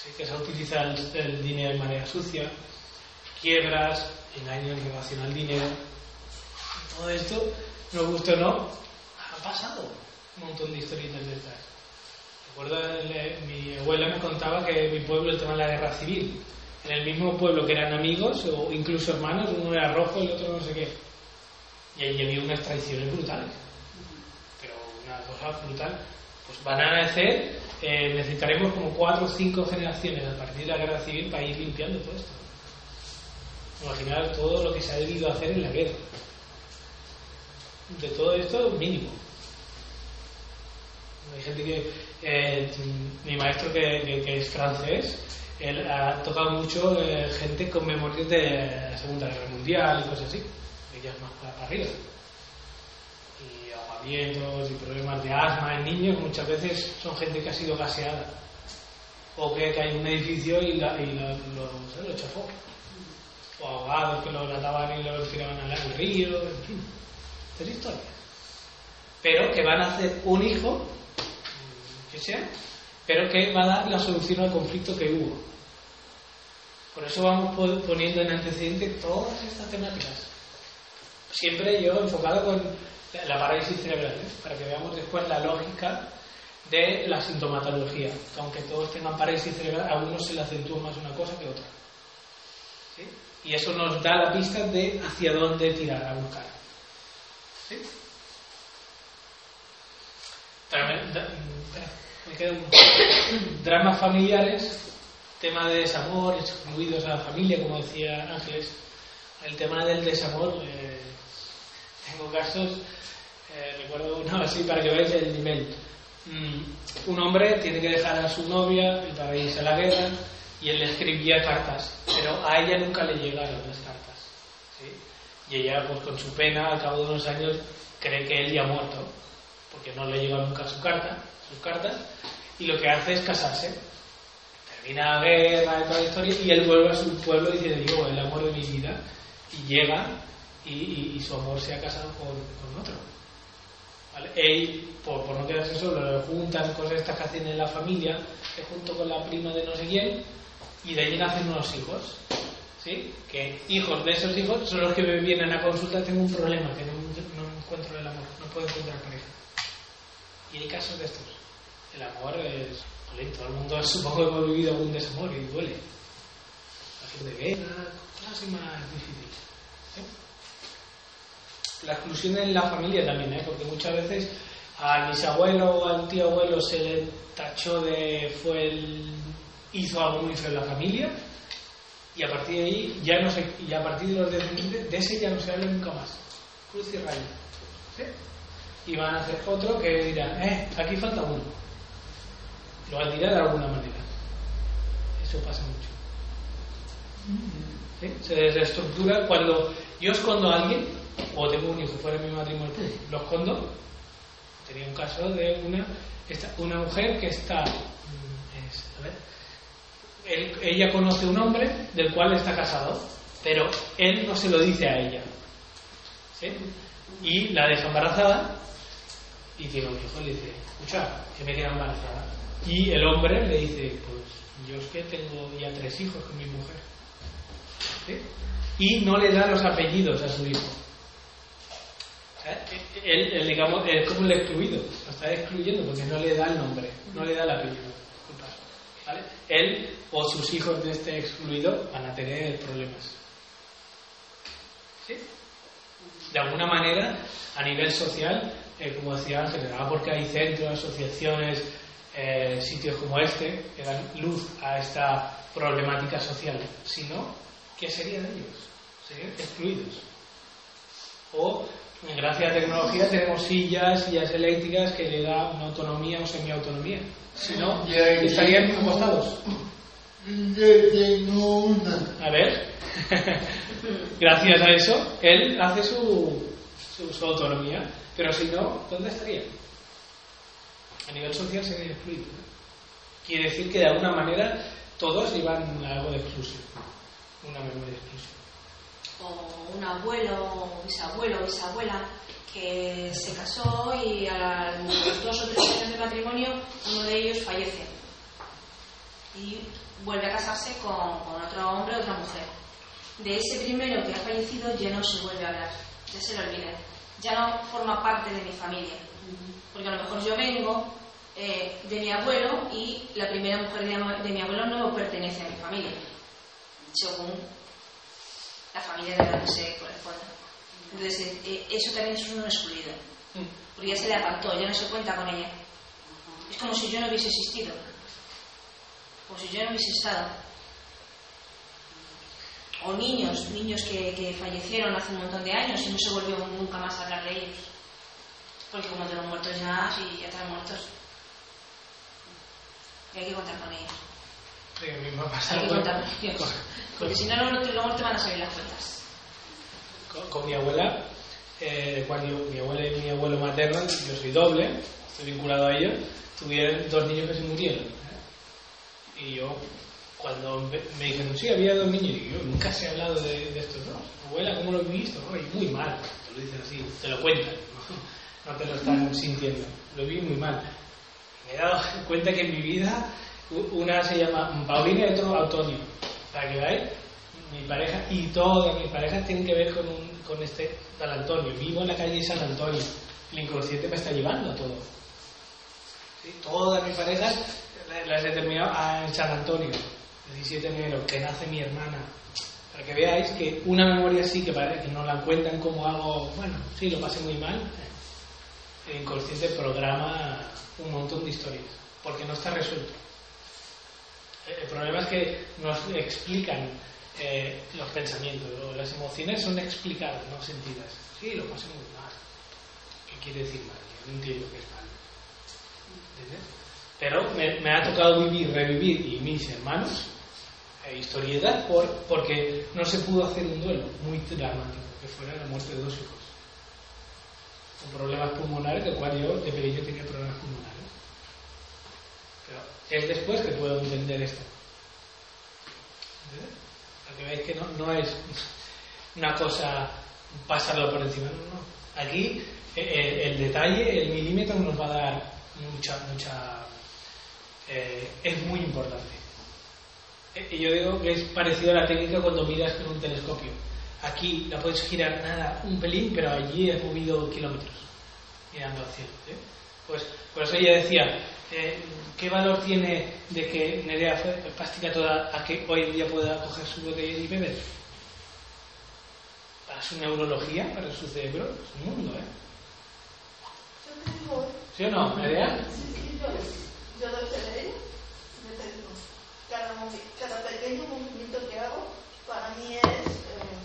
¿sí? Que se utiliza el, el dinero de manera sucia, quiebras, engaño en relación al dinero. Todo esto, nos gusta o no, ha pasado un montón de historietas detrás. Recuerdo, el- mi abuela me contaba que en mi pueblo el tema de la guerra civil, en el mismo pueblo que eran amigos o incluso hermanos, uno era rojo y el otro no sé qué. Y ahí había unas traiciones brutales. Pero una cosa brutal. Pues van a nacer, eh, necesitaremos como cuatro o cinco generaciones a partir de la guerra civil para ir limpiando todo esto. Imaginar todo lo que se ha debido hacer en la guerra. De todo esto, mínimo. Hay gente que. eh, mi maestro, que es francés, él ha tocado mucho eh, gente con memorias de la Segunda Guerra Mundial y cosas así. Ellas más para, arriba. Y ahogamientos y problemas de asma en niños, muchas veces son gente que ha sido gaseada. O que cae en un edificio y, la- y lo, se lo chafó. O ahogados que lo trataban y lo tiraban al río, en fin. Es historia. Pero que van a hacer un hijo que sea, pero que va a dar la solución al conflicto que hubo. Por eso vamos po- poniendo en antecedente todas estas temáticas. Siempre yo enfocado con la parálisis cerebral, ¿eh? para que veamos después la lógica de la sintomatología. Que aunque todos tengan parálisis cerebral, a unos se le acentúa más una cosa que otra. ¿Sí? Y eso nos da la pista de hacia dónde tirar a buscar. ¿Sí? Espera, me Dramas familiares, tema de desamor, excluidos a la familia, como decía Ángeles. El tema del desamor, eh, tengo casos, eh, recuerdo uno así para que veáis el nivel. Mm, un hombre tiene que dejar a su novia para irse a la guerra y él le escribía cartas, pero a ella nunca le llegaron las cartas. Y ella, pues con su pena, al cabo de unos años, cree que él ya ha muerto, porque no le llega nunca su carta, sus cartas, y lo que hace es casarse. Termina la guerra y toda la historia, y él vuelve a su pueblo y dice, digo, el amor de mi vida, y llega, y, su amor se ha casado con, con otro. Él, por, por no quedarse solo, lo juntan cosas estas que hacen en la familia, junto con la prima de no sé quién, y de allí nacen unos hijos. ¿Sí? Que hijos de esos hijos son los que me vienen a consulta, tengo un problema, que no, no encuentro el amor, no puedo encontrar pareja. Y hay casos de estos. El amor es. todo el mundo supongo que hemos vivido algún desamor y duele. Casos de guerra, cosas más difíciles. ¿sí? La exclusión en la familia también, ¿eh? porque muchas veces al bisabuelo o al tío abuelo se le tachó de. fue el. hizo algo muy feo en la familia Y a partir de ahí, ya no se, y a partir de los descendientes, de ese ya no se habla nunca más. Cruz y rayo. ¿Sí? Y van a hacer otro que dirá, eh, aquí falta uno. Lo van a tirar de alguna manera. Eso pasa mucho. ¿Sí? Se desestructura cuando yo escondo a alguien, o tengo un hijo fuera de mi matrimonio, lo escondo. Tenía un caso de una, esta- una mujer que está. mm, es- a ver, él- ella conoce un hombre del cual está casado, pero él no se lo dice a ella. ¿Sí? Y la deja embarazada y un hijo y le dice, escucha, que me queda embarazada. Y el hombre le dice, pues yo es que tengo ya tres hijos con mi mujer. ¿Sí? Y no le da los apellidos a su hijo. O él, digamos, es como un excluido, lo está excluyendo porque no le da el nombre, no le da el apellido. Disculpa. ¿Vale? Él o sus hijos de este excluido van a tener problemas. ¿Sí? De alguna manera, a nivel social, eh, como decía Ángel, nada porque hay centros, asociaciones, eh, sitios como este que dan luz a esta problemática social, sino, ¿qué serían ellos? Serían excluidos. O, gracias a la tecnología, tenemos sillas, sillas eléctricas que le da una autonomía o semiautonomía. Si no, estarían acostados. Yo tengo una. A ver, gracias a eso, él hace su, su, su autonomía, pero si no, ¿dónde estaría? A nivel social sería excluido. ¿no? Quiere decir que de alguna manera todos llevan algo de exclusión, una memoria de exclusión. o un abuelo, bisabuelo, bisabuela que se casó y a los dos o tres años de matrimonio uno de ellos fallece y vuelve a casarse con, con otro hombre o otra mujer. De ese primero que ha fallecido ya no se vuelve a hablar, ya se lo olvida, ya no forma parte de mi familia. Porque a lo mejor yo vengo eh, de mi abuelo y la primera mujer de, mi- de mi abuelo no pertenece a mi familia, según la familia de la que se corresponde. Entonces, eh, eh, eso también es un excluido, porque ya se le apartó, ya no se cuenta con ella. Es como si yo no hubiese existido, como si yo no hubiese estado. O niños, niños que, que fallecieron hace un montón de años y no se volvió nunca más a hablar de ellos. Porque como de los muertos ya, sí, ya están muertos. Y hay que contar con ellos. Sí, Hay que con, contar con ellos. con- Porque si no, luego luego te van a salir las cuentas. con- con mi abuela, eh, cuando mi abuela y mi abuelo materno, yo soy doble, estoy vinculado a ellos, tuvieron dos niños que se murieron. ¿eh? Y yo, cuando me, me dijeron, sí, había dos niños, y yo nunca se ha hablado de, de estos dos. Abuela, ¿cómo lo viviste? No, muy mal, te lo dicen así, te lo cuentan, no, te lo están sintiendo, lo vi muy mal. Me he dado cuenta que en mi vida, una se llama Paulina y otro Antonio, para que veáis, mi pareja y todas mis parejas tienen que ver con, un, con este San Antonio. Vivo en la calle San Antonio. El inconsciente me está llevando todo. Todas mis parejas la- las he terminado en San Antonio, 17 de enero, que nace mi hermana. Para que veáis que una memoria así, que parece que nos la cuentan como algo, bueno, sí, lo pasé muy mal, el inconsciente programa un montón de historias, porque no está resuelto. El el problema es que nos explican eh, los pensamientos, ¿no? las emociones son explicadas, no sentidas. Sí, lo pasé muy mal. ¿Qué quiere decir mal? Yo no entiendo qué es mal. ¿Entiendes? Pero me ha tocado vivir, revivir, y mis hermanos, eh, historietas, por, porque no se pudo hacer un duelo muy dramático, que fuera la muerte de dos hijos. Con problemas pulmonares, del cual yo de pequeño tenía problemas pulmonares. Pero es después que puedo entender esto. ¿Entiendes? Para que veáis que no, no es una cosa pasarlo por encima. No, no. Aquí eh, eh, el detalle, el milímetro nos va a dar mucha, mucha... eh, es muy importante. Y yo digo que es parecido a la técnica cuando miras con un telescopio. Aquí la puedes girar nada, un pelín, pero allí has movido kilómetros mirando al cielo. ¿eh? Pues por eso ella decía, eh, ¿qué valor tiene de que Nerea fue plástica toda a que hoy en día pueda coger su botella y beber? Para su neurología, para su cerebro, es un mundo, ¿eh? Yo ¿Sí o no, Nerea? sí, sí, yo, yo lo sé de ella, yo tengo. Cada, cada pequeño movimiento que hago para mí es eh,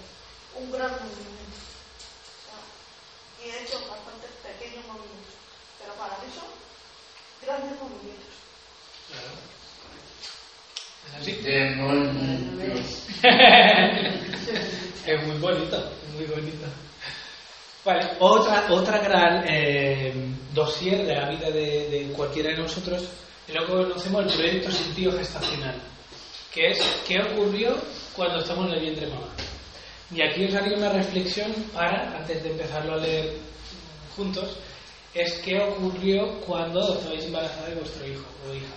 un gran movimiento. Y he hecho bastantes pequeños movimientos, pero para mí son grandes movimientos. Claro. ¿Es así? Demonios. es muy bonito, es muy bonito. Vale, otra, otra gran eh, dossier de la vida de, de cualquiera de nosotros lo que conocemos el proyecto sentido gestacional, que es qué ocurrió cuando estamos en el vientre mamá. Y aquí os haría una reflexión para, antes de empezarlo a leer juntos, es qué ocurrió cuando estabais embarazada de vuestro hijo o hija.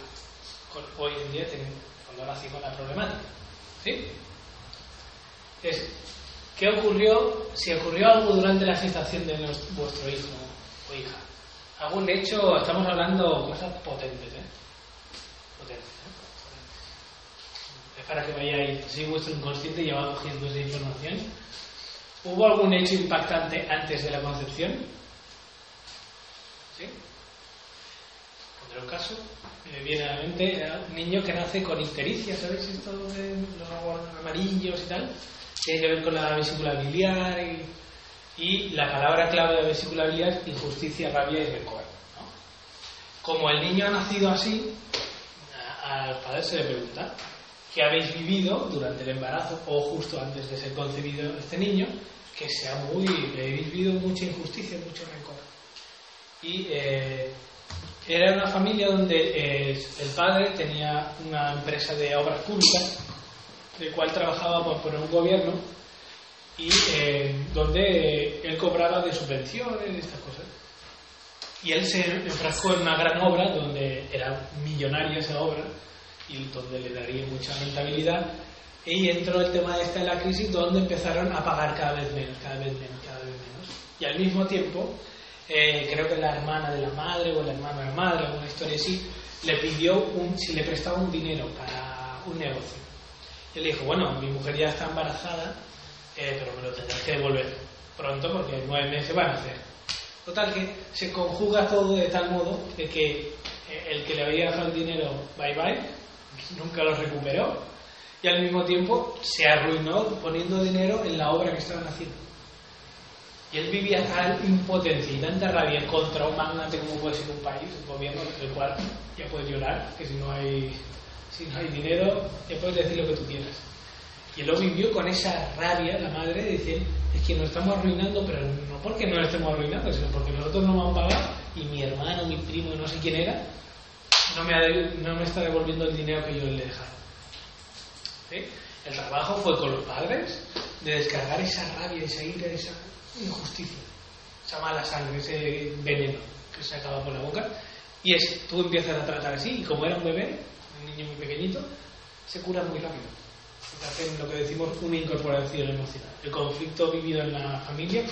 Hoy en día, ten- cuando nací con la problemática. ¿Sí? Es, ¿qué ocurrió, si ocurrió algo durante la gestación de vuestro hijo o hija? Algún hecho, estamos hablando cosas potentes, ¿eh? Es para que vayáis, si vuestro inconsciente ya va cogiendo esa información. ¿Hubo algún hecho impactante antes de la concepción? ¿Sí? Pondré un caso. Me viene a la mente un niño que nace con ictericia, ¿sabéis esto de los amarillos y tal? Tiene que ver con la vesícula biliar y, y la palabra clave de vesícula biliar injusticia, rabia y rencor. ¿no? Como el niño ha nacido así, al padre se le pregunta qué habéis vivido durante el embarazo o justo antes de ser concebido este niño, que sea muy, habéis vivido mucha injusticia, mucho rencor. Y eh, era una familia donde eh, el padre tenía una empresa de obras públicas, del cual trabajaba por un gobierno, y eh, donde él cobraba de subvenciones y estas cosas. Y él se enfrascó en una gran obra donde era millonaria esa obra y donde le daría mucha rentabilidad. Y entró el tema de esta de la crisis donde empezaron a pagar cada vez menos, cada vez menos, cada vez menos. Y al mismo tiempo, eh, creo que la hermana de la madre o el hermano de la madre, alguna historia así, le pidió un, si le prestaba un dinero para un negocio. Y él dijo, bueno, mi mujer ya está embarazada, eh, pero me lo tendrás que devolver pronto porque en nueve meses van a hacer. Total que se conjuga todo de tal modo de que eh, el que le había dejado el dinero, bye bye, nunca lo recuperó y al mismo tiempo se arruinó poniendo dinero en la obra que estaban haciendo. Y él vivía tal impotencia y tanta rabia contra un magnate como puede ser un país, un gobierno, el cual ya puedes llorar, que si no hay, si no hay dinero, ya puedes decir lo que tú quieras. Y él lo vivió con esa rabia, la madre, decir, es que nos estamos arruinando, pero no porque no nos estemos arruinando, sino porque nosotros no vamos a pagar y mi hermano, mi primo, no sé quién era, no me, ha no me está devolviendo el dinero que yo le he dejado. ¿Sí? El trabajo fue con los padres de descargar esa rabia, esa ira, esa injusticia, esa mala sangre, ese veneno que se acaba por la boca. Y es, tú empiezas a tratar así, y como era un bebé, un niño muy pequeñito, se cura muy rápido. Hacen lo que decimos una incorporación emocional. El conflicto vivido en la familia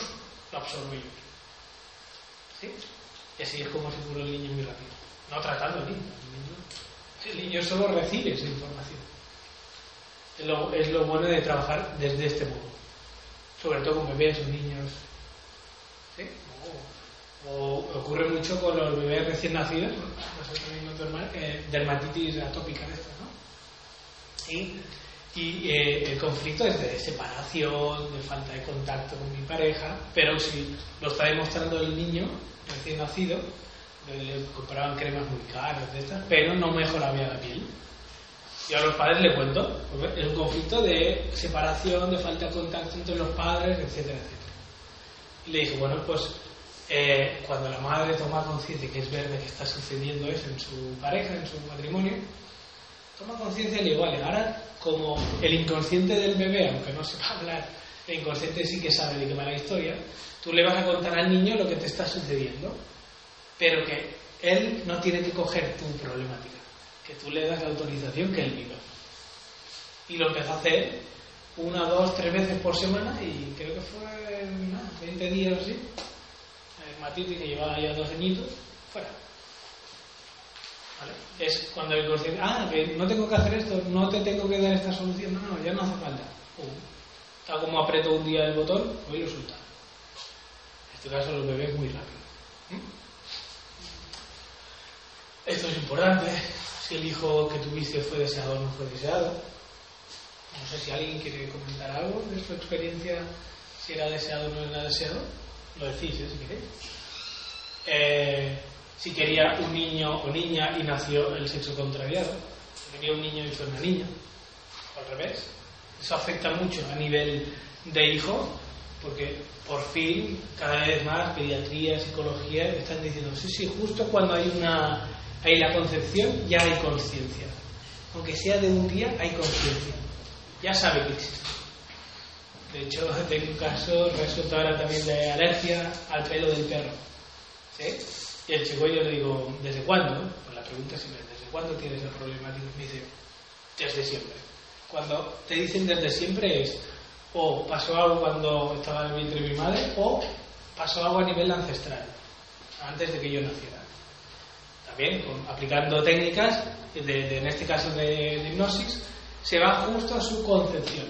lo absorbe yo. ¿Sí? Y así es como se cura el niño muy rápido. No tratando al niño. El niño, el niño solo recibe esa información. Es lo, es lo bueno de trabajar desde este modo. Sobre todo con bebés o niños. ¿Sí? O, ocurre mucho con los bebés recién nacidos, ¿no? También no normal, dermatitis atópica de estas, ¿no? Y, y eh, el conflicto es de separación, de falta de contacto con mi pareja, pero si lo está demostrando el niño recién nacido, le compraban cremas muy caras de estas, pero no mejoraba la piel. Y a los padres le cuento, es un conflicto de separación, de falta de contacto entre los padres, etcétera, etcétera. Y le dije, bueno, pues eh, cuando la madre toma conciencia que es verdad que está sucediendo eso en su pareja, en su matrimonio, toma conciencia digo, vale, ahora como el inconsciente del bebé, aunque no sepa hablar, el inconsciente sí que sabe de qué va la historia, tú le vas a contar al niño lo que te está sucediendo, pero que él no tiene que coger tu problemática, que tú le das la autorización que él viva. Y lo empezó a hacer una, dos, tres veces por semana y creo que fue no, 20 días o así. El Matiti, que llevaba ya dos añitos, fuera. ¿Vale? Es cuando el inconsciente, ah, que no tengo que hacer esto, no te tengo que dar esta solución, no, no, ya no hace falta. Pum. Tal como aprieto un día el botón, hoy lo suelta. En este caso los bebés muy rápido. ¿Mm? Esto es importante. Si el hijo que tuviste fue deseado o no fue deseado. No sé si alguien quiere comentar algo de su experiencia, si era deseado o no era deseado. Lo decís, ¿eh? si queréis. Eh, si quería un niño o niña y nació el sexo contrariado. Si quería un niño y fue una niña. O al revés. Eso afecta mucho a nivel de hijo, porque por fin, cada vez más, pediatría, psicología, están diciendo, sí, sí, justo cuando hay una hay la concepción, ya hay conciencia. Aunque sea de un día, hay conciencia. Ya sabe que existe. De hecho, tengo un caso resuelto ahora también de alergia al pelo del perro. ¿Sí? Y el chico yo le digo, ¿desde cuándo? Pues la pregunta siempre, ¿desde cuándo tienes el problemático? Y me dice, desde siempre. Cuando te dicen desde siempre es, o pasó algo cuando estaba en el mi madre, o pasó algo a nivel ancestral, antes de que yo naciera. También, aplicando técnicas, de, en este caso de, hipnosis, se va justo a su concepción.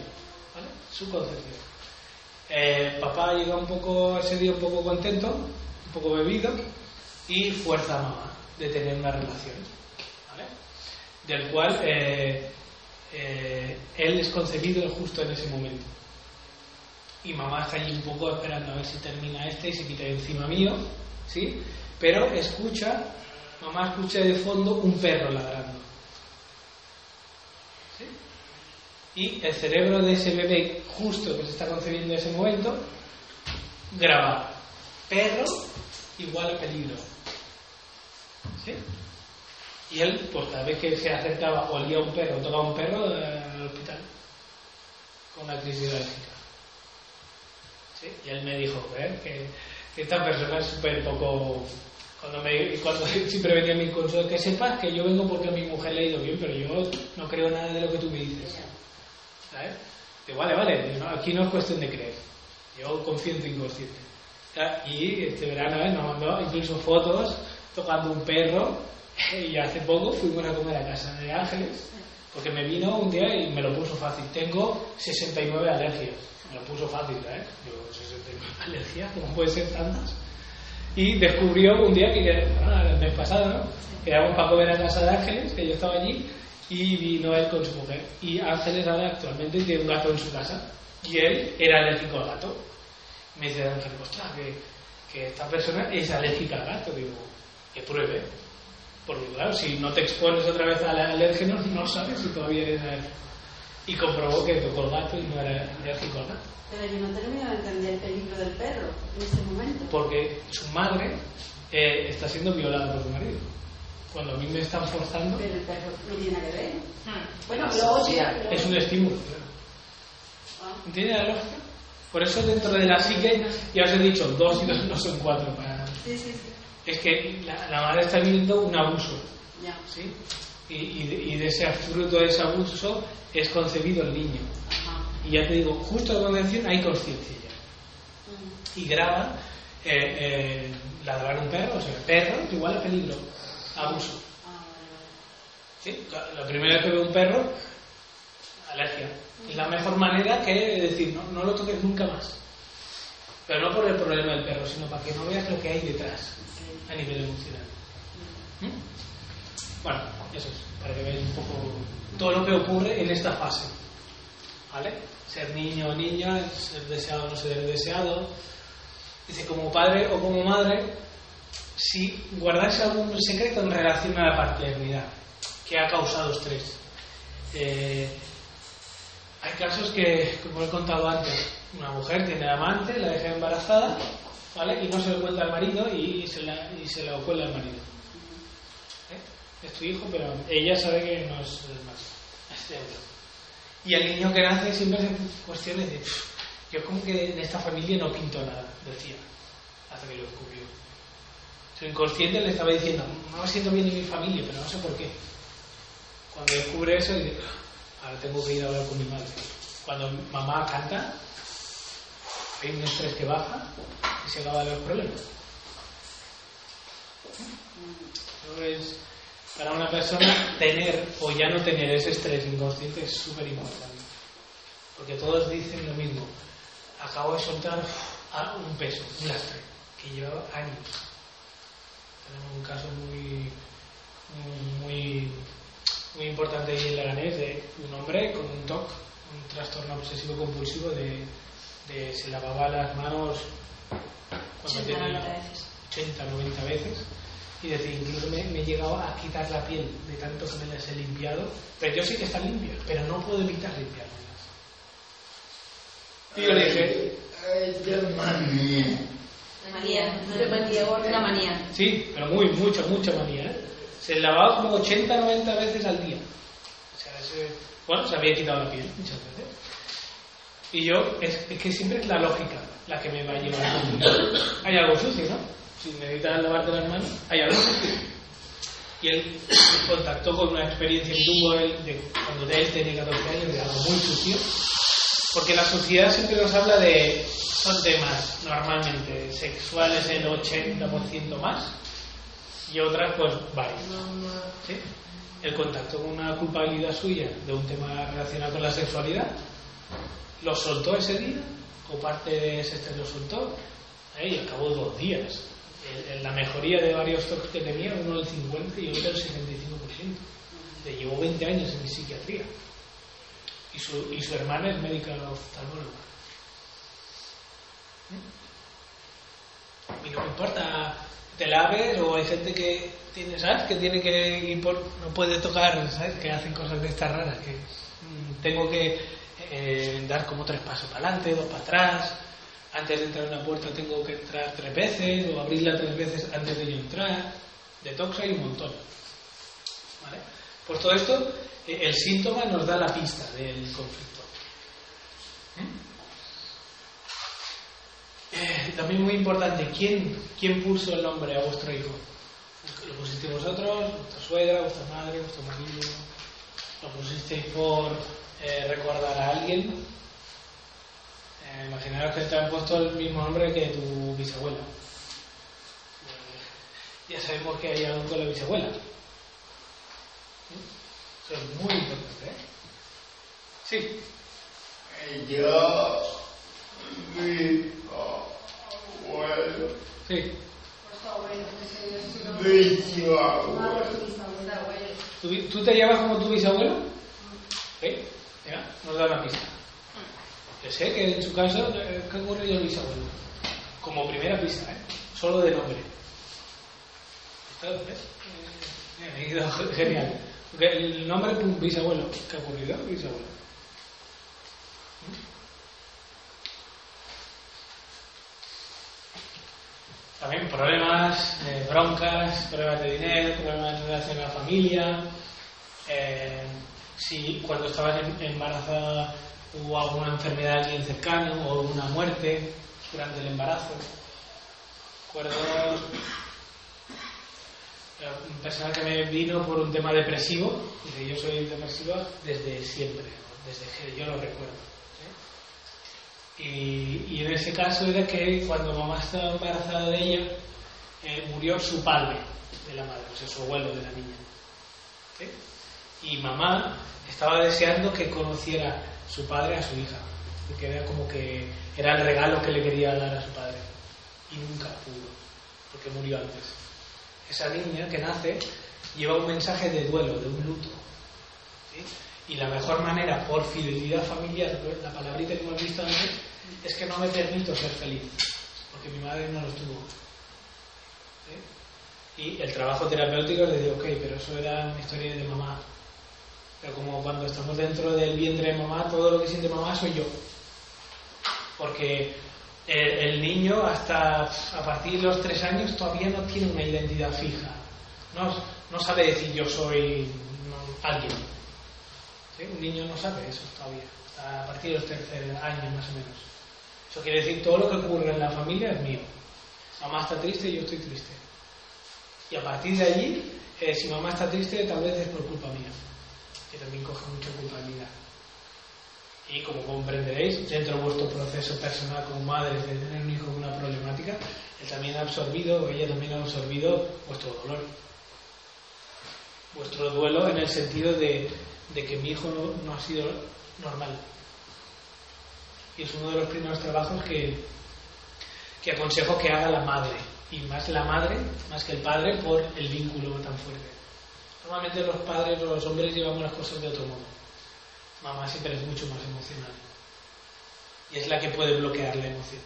Su concepción. Eh, papá llega un poco, ese día un poco contento, un poco bebido, y fuerza mamá de tener una relación. ¿vale? Del cual eh, eh, él es concebido justo en ese momento. Y mamá está allí un poco esperando a ver si termina este y se quita encima mío, ¿sí? Pero escucha, mamá escucha de fondo un perro ladrando. ¿Sí? Y el cerebro de ese bebé, justo que se está concebiendo en ese momento, graba perro igual a peligro. ¿Sí? Y él, pues cada vez que se acercaba, olía un perro, tocaba un perro eh, al hospital con una crisis alérgica. ¿Sí? Y él me dijo, "Joder, que, que esta persona es súper poco... Cuando, me, cuando siempre venía a mi consulta, que sepas que yo vengo porque a mi mujer le ha ido bien, pero yo no creo nada de lo que tú me dices. ¿Sabes? Digo, vale, vale, no, aquí no es cuestión de creer. Yo confío en tu inconsciente. Y este verano ¿eh? nos mandó incluso fotos tocando un perro y hace poco fuimos a comer a casa de Ángeles porque me vino un día y me lo puso fácil. Tengo 69 alergias. Me lo puso fácil, ¿eh? Digo, 69 alergias, ¿cómo puede ser tantas? Y descubrió un día que, ah, el mes pasado, ¿no? Quedamos para comer a casa de Ángeles, que yo estaba allí, y vino él con su mujer. Y Ángeles ahora actualmente tiene un gato en su casa. Y él era alérgico al gato. Me dice Ángel, ostras, que, que esta persona es alérgica al gato. Digo, que pruebe. Porque claro, si no te expones otra vez al alérgeno, no sabes si todavía eres alérgico. Y comprobó que tocó el gato y no era alérgico al gato. Pero yo no termino de entender el peligro del perro en ese momento. Porque su madre eh, está siendo violada por su marido. Cuando a mí me están forzando, Pero el perro no tiene que ver. Hmm. Bueno, luego sí. pero- es un estímulo. Ah, ¿Entiende la lógica? Por eso dentro de la psique, ya os he dicho, dos y dos no son cuatro. Para... Sí, sí, sí. Es que la, la madre está viviendo un abuso. Ya. ¿sí? Y, y de, y de ese fruto de ese abuso es concebido el niño. Ajá. Y ya te digo, justo de concepción hay conciencia ya. Mm. Y graba eh, eh, ladrar un perro, o sea, perro igual a peligro, abuso. Ah. ¿sí? La primera vez que veo un perro, alergia. Es la mejor manera que decir, no, no lo toques nunca más. Pero no por el problema del perro, sino para que no veas lo que hay detrás a nivel emocional. ¿Mm? Bueno, eso es, para que veáis un poco todo lo que ocurre en esta fase. ¿Vale? Ser niño o niña, ser deseado o no ser deseado. Dice, como padre o como madre, si guardáis algún secreto en relación a la paternidad que ha causado estrés. Eh, hay casos que, como he contado antes, una mujer tiene amante, la deja embarazada, ¿vale? Y no se lo cuenta al marido y se la, y se lo cuela al marido. ¿Eh? Es tu hijo, pero ella sabe que no es el marido. Y el niño que nace siempre se cuestiones de, "Pff, yo como que en esta familia no pinto nada, decía, hasta que lo descubrió. Su inconsciente le estaba diciendo, no me siento bien en mi familia, pero no sé por qué. Cuando descubre eso, dice, "Ah, ahora tengo que ir a hablar con mi madre. Cuando mamá canta, hay un estrés que baja y se acaba los problemas. Entonces, para una persona, tener o ya no tener ese estrés inconsciente es súper importante. Porque todos dicen lo mismo. Acabo de soltar ah, un peso, un lastre, que lleva años. Tenemos un caso muy, muy, muy importante ahí en Leganés de un hombre con un TOC, un obsesivo compulsivo de, se lavaba las manos cuando 80, tenía 90 veces. 80, 90 veces y decir, incluso me, me he llegado a quitar la piel de tanto que me las he limpiado, pero yo sí que están limpias, pero no puedo evitar limpiármelas. Y yo le dije, Ay, qué manía. Manía. De manía, Una manía. sí, pero muy, mucha, mucha manía, ¿eh? Se lavaba como 80, 90 veces al día. O sea, ese- bueno, se había quitado la piel muchas veces. Y yo, es, es que siempre es la lógica la que me va a llevar a Hay algo sucio, ¿no? Si necesitas lavarte las manos, hay algo sucio. Y él contactó con una experiencia que tuvo él de cuando él tenía 14 años de algo muy sucio. Porque la sociedad siempre nos habla de. Son temas normalmente sexuales el 80% más y otras, pues, varios. ¿sí? El contacto con una culpabilidad suya de un tema relacionado con la sexualidad, lo soltó ese día, o parte de ese este lo soltó, ¿eh? y acabó dos días. El- la mejoría de varios toques que tenía, uno del 50 y otro del 75%. Le llevó 20 años en psiquiatría. Y su, y su hermana es médica oftalmóloga. ¿Mm? Y no me importa te laves o hay gente que tiene, ¿sabes? Que tiene que ir por, no puede tocar, ¿sabes? Que hacen cosas de estas raras, que mm, tengo que eh, dar como tres pasos para adelante, dos para atrás, antes de entrar a una puerta tengo que entrar tres veces o abrirla tres veces antes de yo entrar, detox hay un montón. ¿Vale? Pues todo esto, eh, el síntoma nos da la pista del conflicto. ¿Mm? Eh, también muy importante, ¿quién, ¿quién puso el nombre a vuestro hijo? ¿Lo pusisteis vosotros, vuestra suegra, vuestra madre, vuestro marido? ¿Lo pusisteis por eh, recordar a alguien? Eh, imaginaros que te han puesto el mismo nombre que tu bisabuela. Eh, ya sabemos que hay algo con la bisabuela. ¿Mm? Eso es muy importante. ¿eh? Sí. Yo, mi abuelo, Sí. mi abuelo. ¿Tú, te llamas como tu bisabuelo? ¿Sí? Mira, nos da la pista. Yo sé que en su caso, eh, ¿qué ocurre el bisabuelo? Como primera pista, ¿eh? Solo de nombre. ¿ves? Eh, genial. El nombre, pum, bisabuelo. ¿Qué ha ocurrido? Bisabuelo. También problemas, eh, broncas, problemas de dinero, problemas en relación a la familia. eh, si cuando estabas em- embarazada hubo alguna enfermedad de alguien cercano o una muerte durante el embarazo. Recuerdo eh, un persona que me vino por un tema depresivo, dice yo soy depresiva desde siempre, desde que yo lo recuerdo. Y, en ese caso era que cuando mamá estaba embarazada de ella, eh, murió su padre de la madre, o sea, su abuelo de la niña. Y mamá estaba deseando que conociera su padre a su hija, porque era como que era el regalo que le quería dar a su padre. Y nunca pudo, porque murió antes. Esa niña que nace lleva un mensaje de duelo, de un luto. Y la mejor manera, por fidelidad familiar, la palabrita que hemos visto antes, es que no me permito ser feliz, porque mi madre no lo tuvo. ¿sí? Y el trabajo terapéutico le digo, ok, pero eso era una historia de mamá. Pero como cuando estamos dentro del vientre de mamá, todo lo que siente mamá soy yo. Porque el, el niño hasta a partir de los tres años todavía no tiene una identidad fija. No, no sabe decir yo soy alguien. ¿Sí? Un niño no sabe eso todavía. A partir de los tercer años más o menos. Eso quiere decir todo lo que ocurre en la familia es mío. Mamá está triste y yo estoy triste. Y a partir de allí, eh, si mamá está triste, tal vez es por culpa mía que también coge mucha culpabilidad. Y como comprenderéis, dentro de vuestro proceso personal como madre de tener un hijo con una problemática, él también ha absorbido, o ella también ha absorbido vuestro dolor. Vuestro duelo en el sentido de, de que mi hijo no, ha sido normal. Y es uno de los primeros trabajos que, que aconsejo que haga la madre. Y más la madre, más que el padre, por el vínculo tan fuerte. Normalmente los padres o los hombres llevamos las cosas de otro modo. Mamá siempre es mucho más emocional. y es la que puede bloquear la emoción.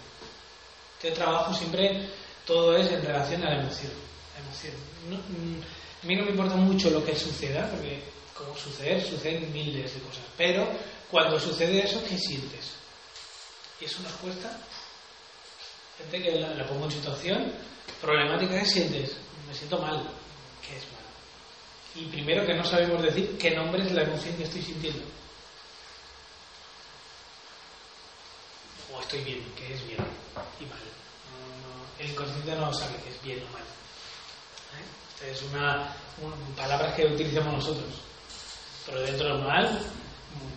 Este trabajo siempre todo es en relación a la emoción. Emoción. No, mm, a mí no me importa mucho lo que suceda, porque como suceder, suceden miles de cosas. Pero cuando sucede eso, ¿qué sientes? Y es una respuesta. Gente que la, pongo en situación problemática, ¿qué sientes? Me siento mal. ¿Qué es mal? Y primero que no sabemos decir qué nombre es la emoción que estoy sintiendo. O estoy bien, que es bien y mal. El inconsciente no sabe que es bien o mal. ¿Eh? Es una, una palabra que utilizamos nosotros. Pero dentro del mal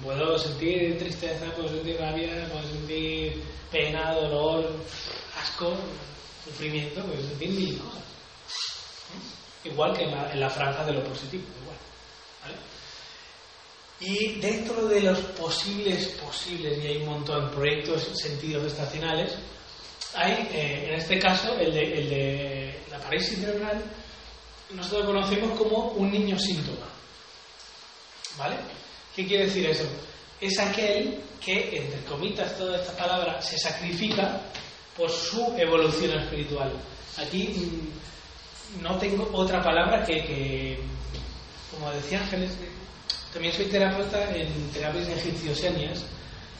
puedo sentir tristeza, puedo sentir rabia, puedo sentir pena, dolor, asco, sufrimiento, puedo sentir mil cosas. ¿Eh? Igual que en la, en la, franja de lo positivo, igual. Y dentro de los posibles, posibles, y hay un montón de proyectos, sentidos estacionales, hay, eh, en este caso, el de, el de la parálisis cerebral, nosotros lo conocemos como un niño síntoma. ¿Vale? ¿Qué quiere decir eso? Es aquel que, entre comitas, toda esta palabra, se sacrifica por su evolución espiritual. Aquí mmm, no tengo otra palabra que, que, como decía Ángeles, también soy terapeuta en terapias egipciosenias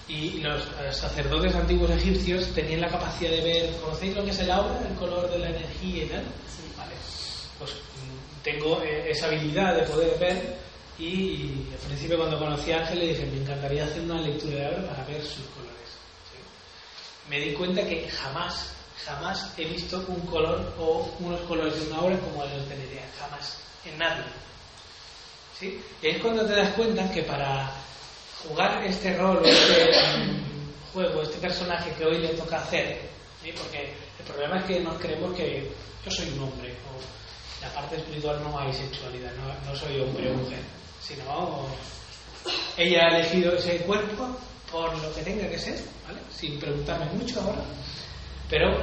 y los sacerdotes antiguos egipcios tenían la capacidad de ver, ¿conocéis lo que es el aura, el color de la energía y tal? Sí. Vale. Pues tengo esa habilidad de poder ver y al principio cuando conocí a Ángel le dije, me encantaría hacer una lectura de aura para ver sus colores. ¿sí? Me di cuenta que jamás, jamás he visto un color o unos colores de una aura como los de Nerea, jamás, en nadie. ¿Sí? Y es cuando te das cuenta que para jugar este rol, este um, juego, este personaje que hoy le toca hacer, ¿sí? porque el problema es que nos creemos que yo soy un hombre, o la parte espiritual no hay sexualidad, no, no soy hombre o mujer, sino ella ha elegido ese cuerpo por lo que tenga que ser, ¿vale? sin preguntarme mucho ahora, pero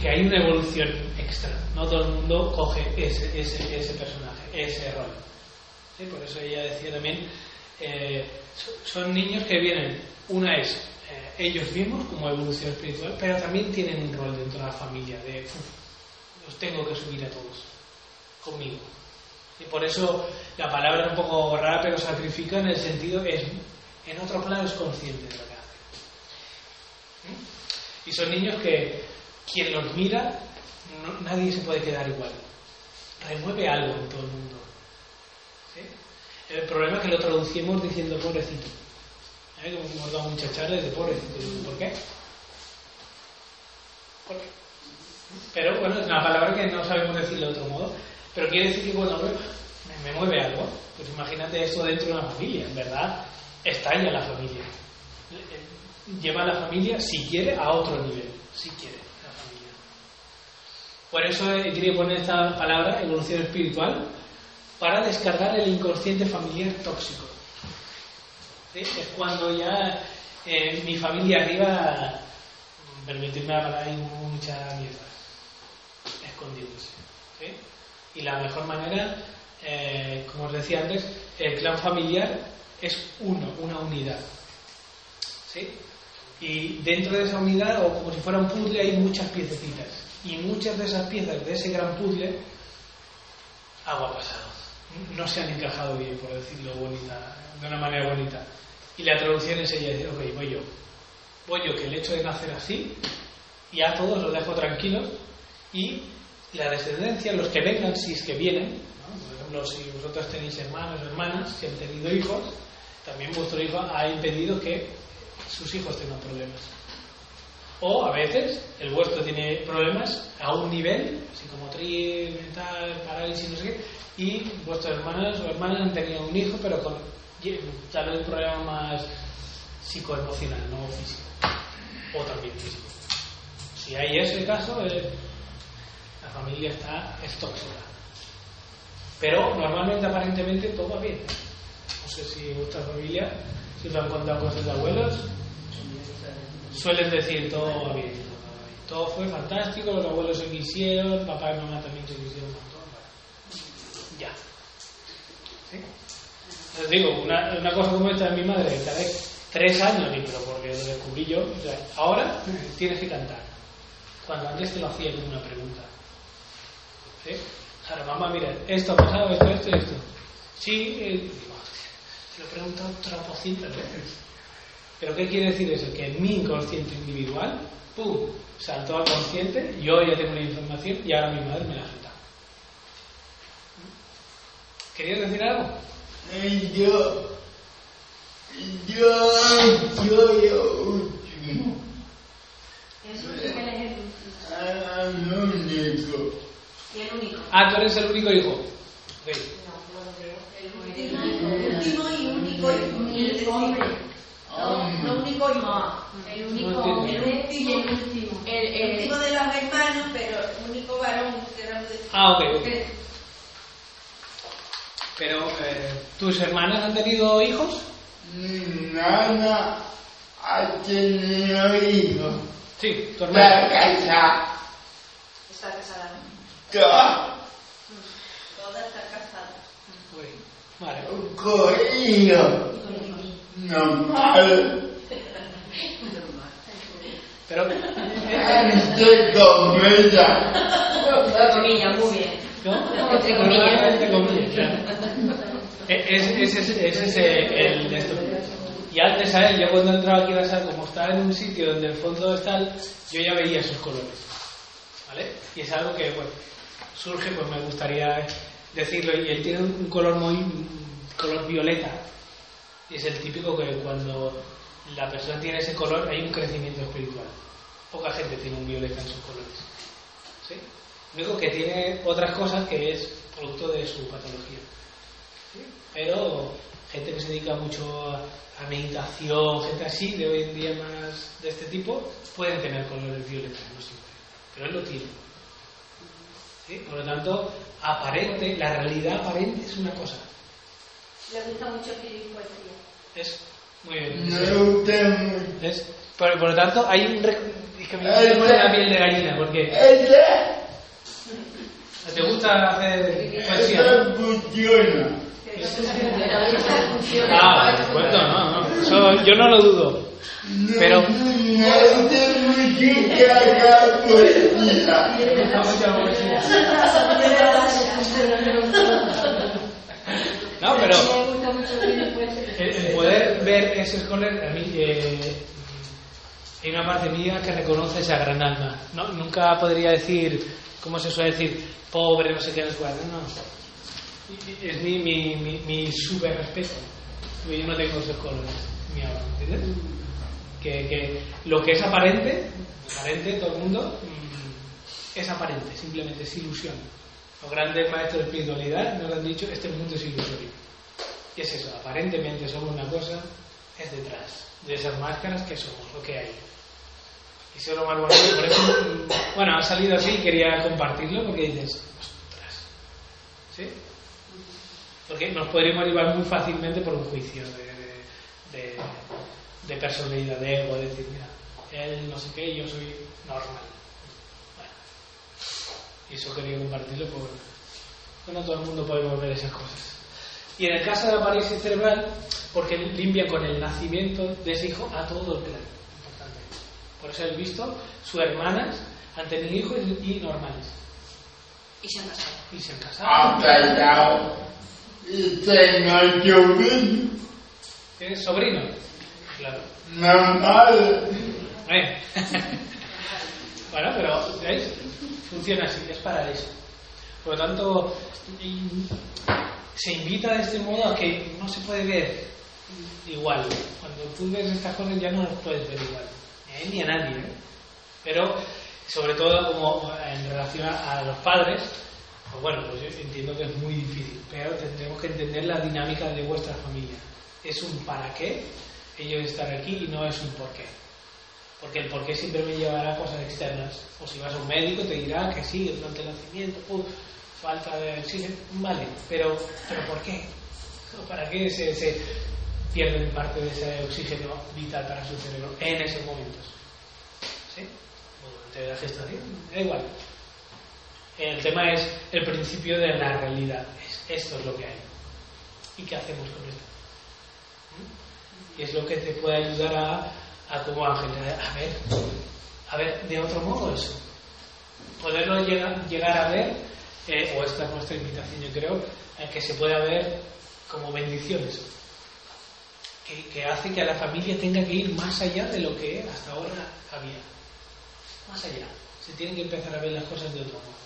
que hay una evolución extra, no todo el mundo coge ese, ese, ese personaje, ese rol. ¿Sí? Por eso ella decía también, eh, son niños que vienen, una es eh, ellos mismos como evolución espiritual, pero también tienen un rol dentro de la familia, de los tengo que subir a todos, conmigo. Y por eso la palabra es un poco rara, pero sacrifica en el sentido, es, en otro plano es consciente de lo que hace. Y son niños que quien los mira, nadie se puede quedar igual. Remueve algo en todo el mundo. El problema es que lo traducimos diciendo pobrecito. ¿Eh? Como hemos dado muchas charlas de pobrecito. ¿Por qué? ¿Por qué? Pero bueno, es una palabra que no sabemos decir de otro modo. Pero quiere decir que cuando me, me mueve algo, pues imagínate esto dentro de una familia, en verdad, estalla la familia. Lleva a la familia, si quiere, a otro nivel, si quiere, la familia. Por eso quería poner esta palabra, evolución espiritual, para descargar el inconsciente familiar tóxico. Es cuando ya eh, mi familia arriba, permitirme hablar, hay mucha mierda escondidos. ¿sí? Y la mejor manera, eh, como os decía antes, el clan familiar es uno, una unidad. ¿sí? Y dentro de esa unidad, o como si fuera un puzzle, hay muchas piececitas. Y muchas de esas piezas de ese gran puzzle, agua pasado. No se han encajado bien, por decirlo bonita, de una manera bonita. Y la traducción es ella decir, ok, voy yo. Voy yo, que el hecho de nacer así, y a todos los dejo tranquilos, y la descendencia, los que vengan, si es que vienen, ¿no? por ejemplo, si vosotros tenéis hermanos o hermanas, si han tenido hijos, también vuestro hijo ha impedido que sus hijos tengan problemas. O a veces el vuestro tiene problemas a un nivel, psicomotriz, mental, parálisis, no sé qué, y vuestros hermanos o hermanas han tenido un hijo, pero con tal vez un problema más psicoemocional, no físico, o también físico. Si hay ese caso, eh, la familia está es tóxica. Pero normalmente, aparentemente, todo va bien. No sé si vuestra familia, si os han contado cosas de abuelos, suelen decir todo va bien. Todo fue fantástico, los abuelos se quisieron, papá y mamá también se quisieron ya. ¿Sí? Les digo, una, una, cosa como esta de mi madre, cada vez tres años, porque lo descubrí yo, ahora tienes que cantar. Cuando antes te lo hacía como una pregunta. ¿Sí? Ahora, mamá, mira, esto ha pasado, esto, esto y esto. Sí, eh, digo, te lo he preguntado tropocientas veces. ¿Pero qué quiere decir eso? Que en mi inconsciente individual, ¡pum!, saltó al consciente, yo ya tengo la información y ahora mi madre me la suelta. ¿Querías decir algo? Eh, Yo, yo, yo, yo él es el, Ah, no único. Y el único. Ah, tú eres el único hijo. Ok. Último y único y hombre. No, no único y no. El No único hombre y el último. El, el, Último de los hermanos, pero único varón que era de Ah, ok, ok. Pero, eh, ¿tus hermanas han tenido hijos? Nana ha tenido hijos. Sí, tu La hermana. casa, Está casada. toda, Toda está casada. Ok, Vale. con hijos. Normal. Pero, Entre comillas. Entre comillas, muy bien. ¿no? Entre comillas. Entre comillas, claro. E- Ese es, ese es el de esto. Y antes, ¿sabes? Yo cuando entraba aquí a la sala, como estaba en un sitio donde el fondo está, el- yo ya veía esos colores. ¿Vale? Y es algo que, bueno, surge, pues me gustaría decirlo. Y él tiene un color muy. color violeta. Y es el típico que cuando la persona tiene ese color hay un crecimiento espiritual. Poca gente tiene un violeta en sus colores. ¿Sí? Lo único que tiene otras cosas que es producto de su patología. Pero gente que se dedica mucho a, a meditación, gente así, de hoy en día más de este tipo, pueden tener colores violetas, no siempre. Pero él lo tiene. ¿Sí? Por lo tanto, aparente, la realidad aparente es una cosa. Le gusta mucho escribir poesía. Es muy bien. Me gusta mucho. Es- por, por lo tanto, hay un... Es que me me pone la piel de gallina, porque te gusta hacer poesía. ¿no? funciona. Ah, bueno, no, no. Eso yo no lo dudo. Pero- No, pero poesía. el, poder ver esos colores, a mí, eh, hay una parte mía que reconoce esa gran alma. No, nunca podría decir, ¿cómo se suele decir? Pobre, no sé qué, no sé cuál. No, Es mi, mi, mi, mi súper respeto. Yo no tengo esos colores, mi alma, ¿entiendes? Que, que lo que es aparente, aparente todo el mundo, mm, es aparente, simplemente es ilusión. Los grandes maestros de espiritualidad nos han dicho, este mundo es ilusorio. Y es eso, aparentemente somos una cosa, es detrás de esas máscaras que somos, lo que hay. Y eso es lo más bonito, por eso, mm, bueno, ha salido así quería compartirlo porque dices, ostras, ¿sí? Porque nos podríamos llevar muy fácilmente por un juicio de, de, de- de personalidad, de ego, de decir, mira, él no sé qué, yo soy normal. Bueno, y eso quería compartirlo porque no todo el mundo podemos ver esas cosas. Y en el caso de la parálisis cerebral, porque limpia con el nacimiento de ese hijo a todo el plan. Importante. Por eso he visto, sus hermanas han tenido hijos y y normales. Y se han casado. Y se han casado. Ha callado y tengo sobrino. ¿Tienes sobrino? Claro. Normal. Eh. bueno, pero ¿veis? Funciona así, es para eso. Por lo tanto, se invita de este modo a que no se puede ver igual. Cuando tú ves estas cosas ya no las puedes ver igual. Ni a él ni a nadie. ¿eh? Pero, sobre todo, como en relación a los padres, pues bueno, pues yo entiendo que es muy difícil. Pero tendremos que entender la dinámica de vuestra familia. Es un para qué ellos están aquí y no es un por qué. Porque el por qué siempre me llevará a cosas externas. O si vas a un médico te dirá que sí, durante el nacimiento, puf, falta de oxígeno, vale, pero, pero ¿por qué? ¿O ¿Para qué se, se pierden parte de ese oxígeno vital para su cerebro en esos momentos? ¿Sí? O durante la gestación, da igual. El tema es el principio de la realidad. Es- esto es lo que hay. ¿Y qué hacemos con esto? ¿Mm? Y es lo que te puede ayudar a, a como ángel, a ver, a ver de otro modo eso. Poderlo llegar, llegar a ver, eh, o esta es nuestra invitación, yo creo, que se pueda ver como bendiciones. Que hace que a la familia tenga que ir más allá de lo que hasta ahora había. Más allá. Se tienen que empezar a ver las cosas de otro modo.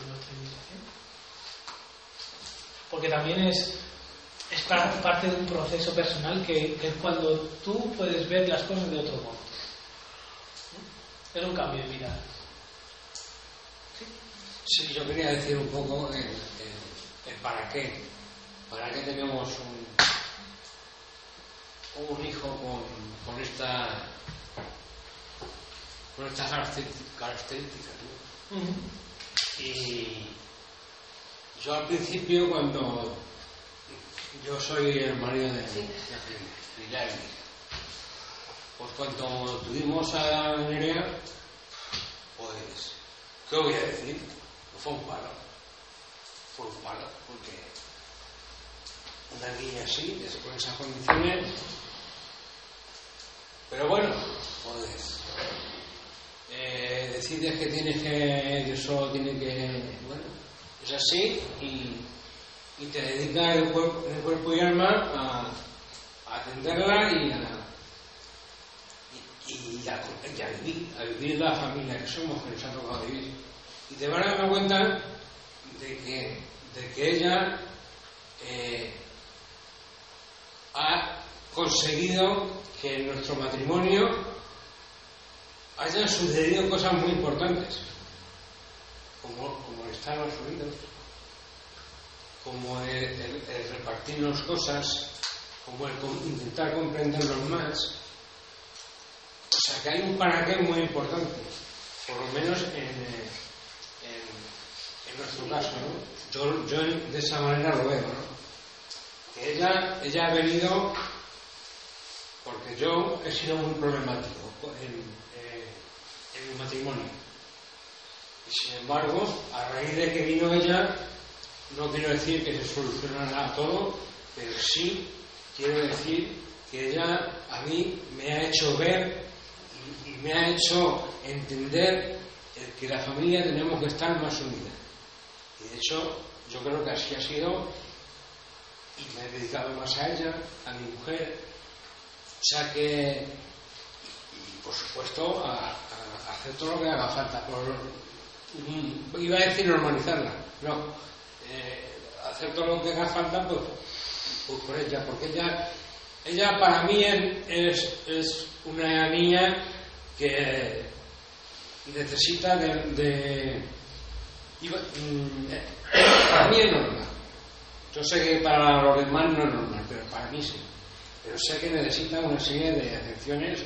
Es nuestra invitación. Porque también es, es pa- parte de un proceso personal que, que es cuando tú puedes ver las cosas de otro modo. Es un cambio de mirada. Sí, yo quería decir un poco el, el- el para qué. ¿Para qué tenemos un, un hijo con, con esta con estas características? Y yo al principio cuando yo soy el marido de, de, de Yaeli, pues cuando tuvimos a Nerea, pues, ¿qué voy a decir? No fue un palo. Fue un palo, porque una niña así, con esas condiciones. Pero bueno, pues eh, decides que tienes que, que eso tiene que, bueno, es así y, y te dedicas el cuerpo, el cuerpo y alma a, atenderla y a, y, a, vivir, a vivir la familia que somos, que nos ha tocado vivir. Y te van a dar cuenta de que, de que ella eh, ha conseguido que nuestro matrimonio hayan sucedido cosas muy importantes, como, como estar los oídos, como el, el- el repartirnos cosas, como el intentar comprendernos más. O sea que hay un para qué muy importante, por lo menos en, en- nuestro caso. ¿no? Yo, yo de esa manera lo veo. ¿no? Que ella, ella ha venido porque yo he sido muy problemático en, en mi matrimonio. Y sin embargo, a raíz de que vino ella, no quiero decir que se solucionará todo, pero sí quiero decir que ella a mí me ha hecho ver y, me ha hecho entender el que la familia tenemos que estar más unida. Y de hecho, yo creo que así ha sido y me he dedicado más a ella, a mi mujer, sea que, y por supuesto, a hacer todo lo que haga falta. Mm, iba a decir normalizarla, no. eh, hacer todo lo que haga falta pues, pues por ella, porque ella, ella para mí es, es, una niña que necesita de. mm, para mí es normal. Yo sé que para los demás no es normal, pero para mí sí pero sé que necesita una serie de atenciones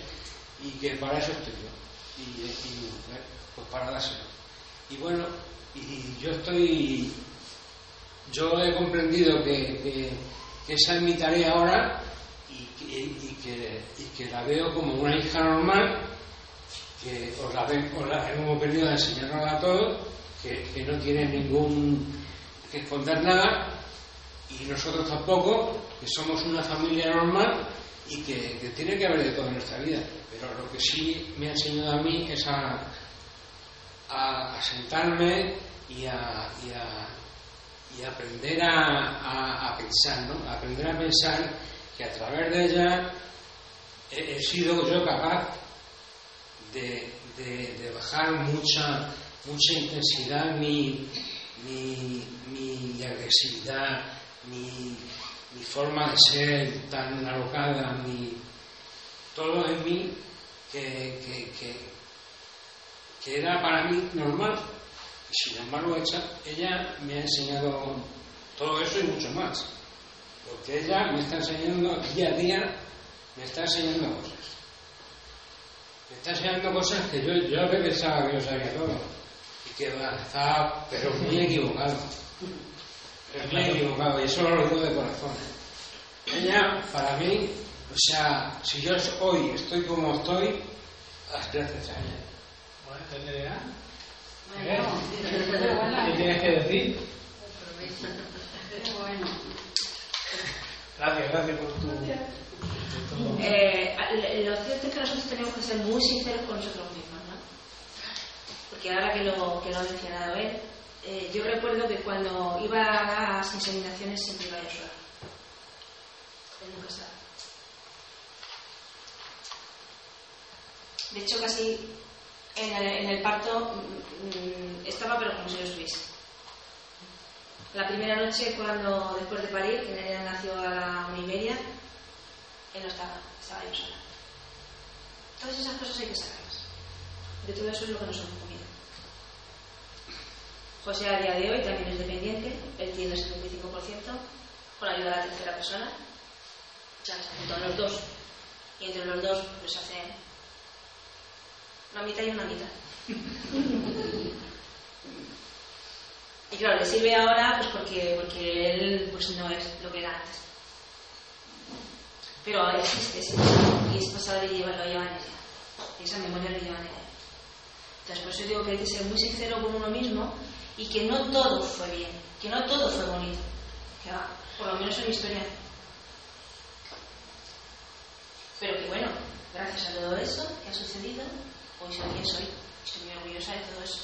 y que para eso estoy yo y, mujer, pues para dárselo y bueno y yo estoy yo he comprendido que, esa es mi tarea ahora y que, y que, y que la veo como una hija normal que os la, ve- os la hemos venido a enseñarnos a todos que, que no tiene ningún que esconder nada y nosotros tampoco, que somos una familia normal y que, que tiene que haber de todo en nuestra vida. Pero lo que sí me ha enseñado a mí es a, sentarme y a, aprender a, a- pensar, ¿no? Aprender a pensar que a través de ella he, sido yo capaz de, de- bajar mucha, mucha intensidad mi, mi, mi agresividad, mi, mi forma de ser tan alocada, mi, todo en mí que, que, que, que era para mí normal. Y sin embargo, ella, ella me ha enseñado todo eso y mucho más. Porque ella me está enseñando día a día, me está enseñando cosas. Me está enseñando cosas que yo, yo pensaba que yo sabía todo. Y que estaba, pero muy equivocado. Pero muy equivocado, y eso lo digo de corazón. Ella, para mí, o sea, si yo hoy estoy como estoy, las gracias a ella. Bueno, ¿te leerá? Bueno, ¿Qué tienes que decir? bueno. Gracias, gracias por tu. por todo. Eh, lo cierto es que nosotros tenemos que ser muy sinceros con nosotros mismos, ¿no? Porque ahora que lo, que lo ha mencionado él, eh, yo recuerdo que cuando iba a las inseminaciones siempre iba yo sola. Él nunca estaba. De hecho, casi en el, parto mm, estaba, pero como si no estuviese. La primera noche, cuando después de parir, que Nerea nació a la una y media, él no estaba, estaba yo sola. Todas esas cosas hay que sacarlas. De todo eso es lo que nos hemos comido. José a día de hoy también es dependiente, él tiene el 75%, con ayuda de la tercera persona. Ya se los dos. Y entre los dos, pues hacen una mitad y una mitad. y claro, le sirve ahora pues porque, porque él pues no es lo que era antes. Pero existe, existe. Y es pasado de llevar, lo llevan ella. Y esa memoria lo llevan ella. Entonces, por eso digo que hay que ser muy sincero con uno mismo y que no todo fue bien, que no todo fue bonito. Que va, por lo menos en mi historia. Pero que bueno, gracias a todo eso que ha sucedido, hoy soy quien soy. Estoy muy orgullosa de todo eso.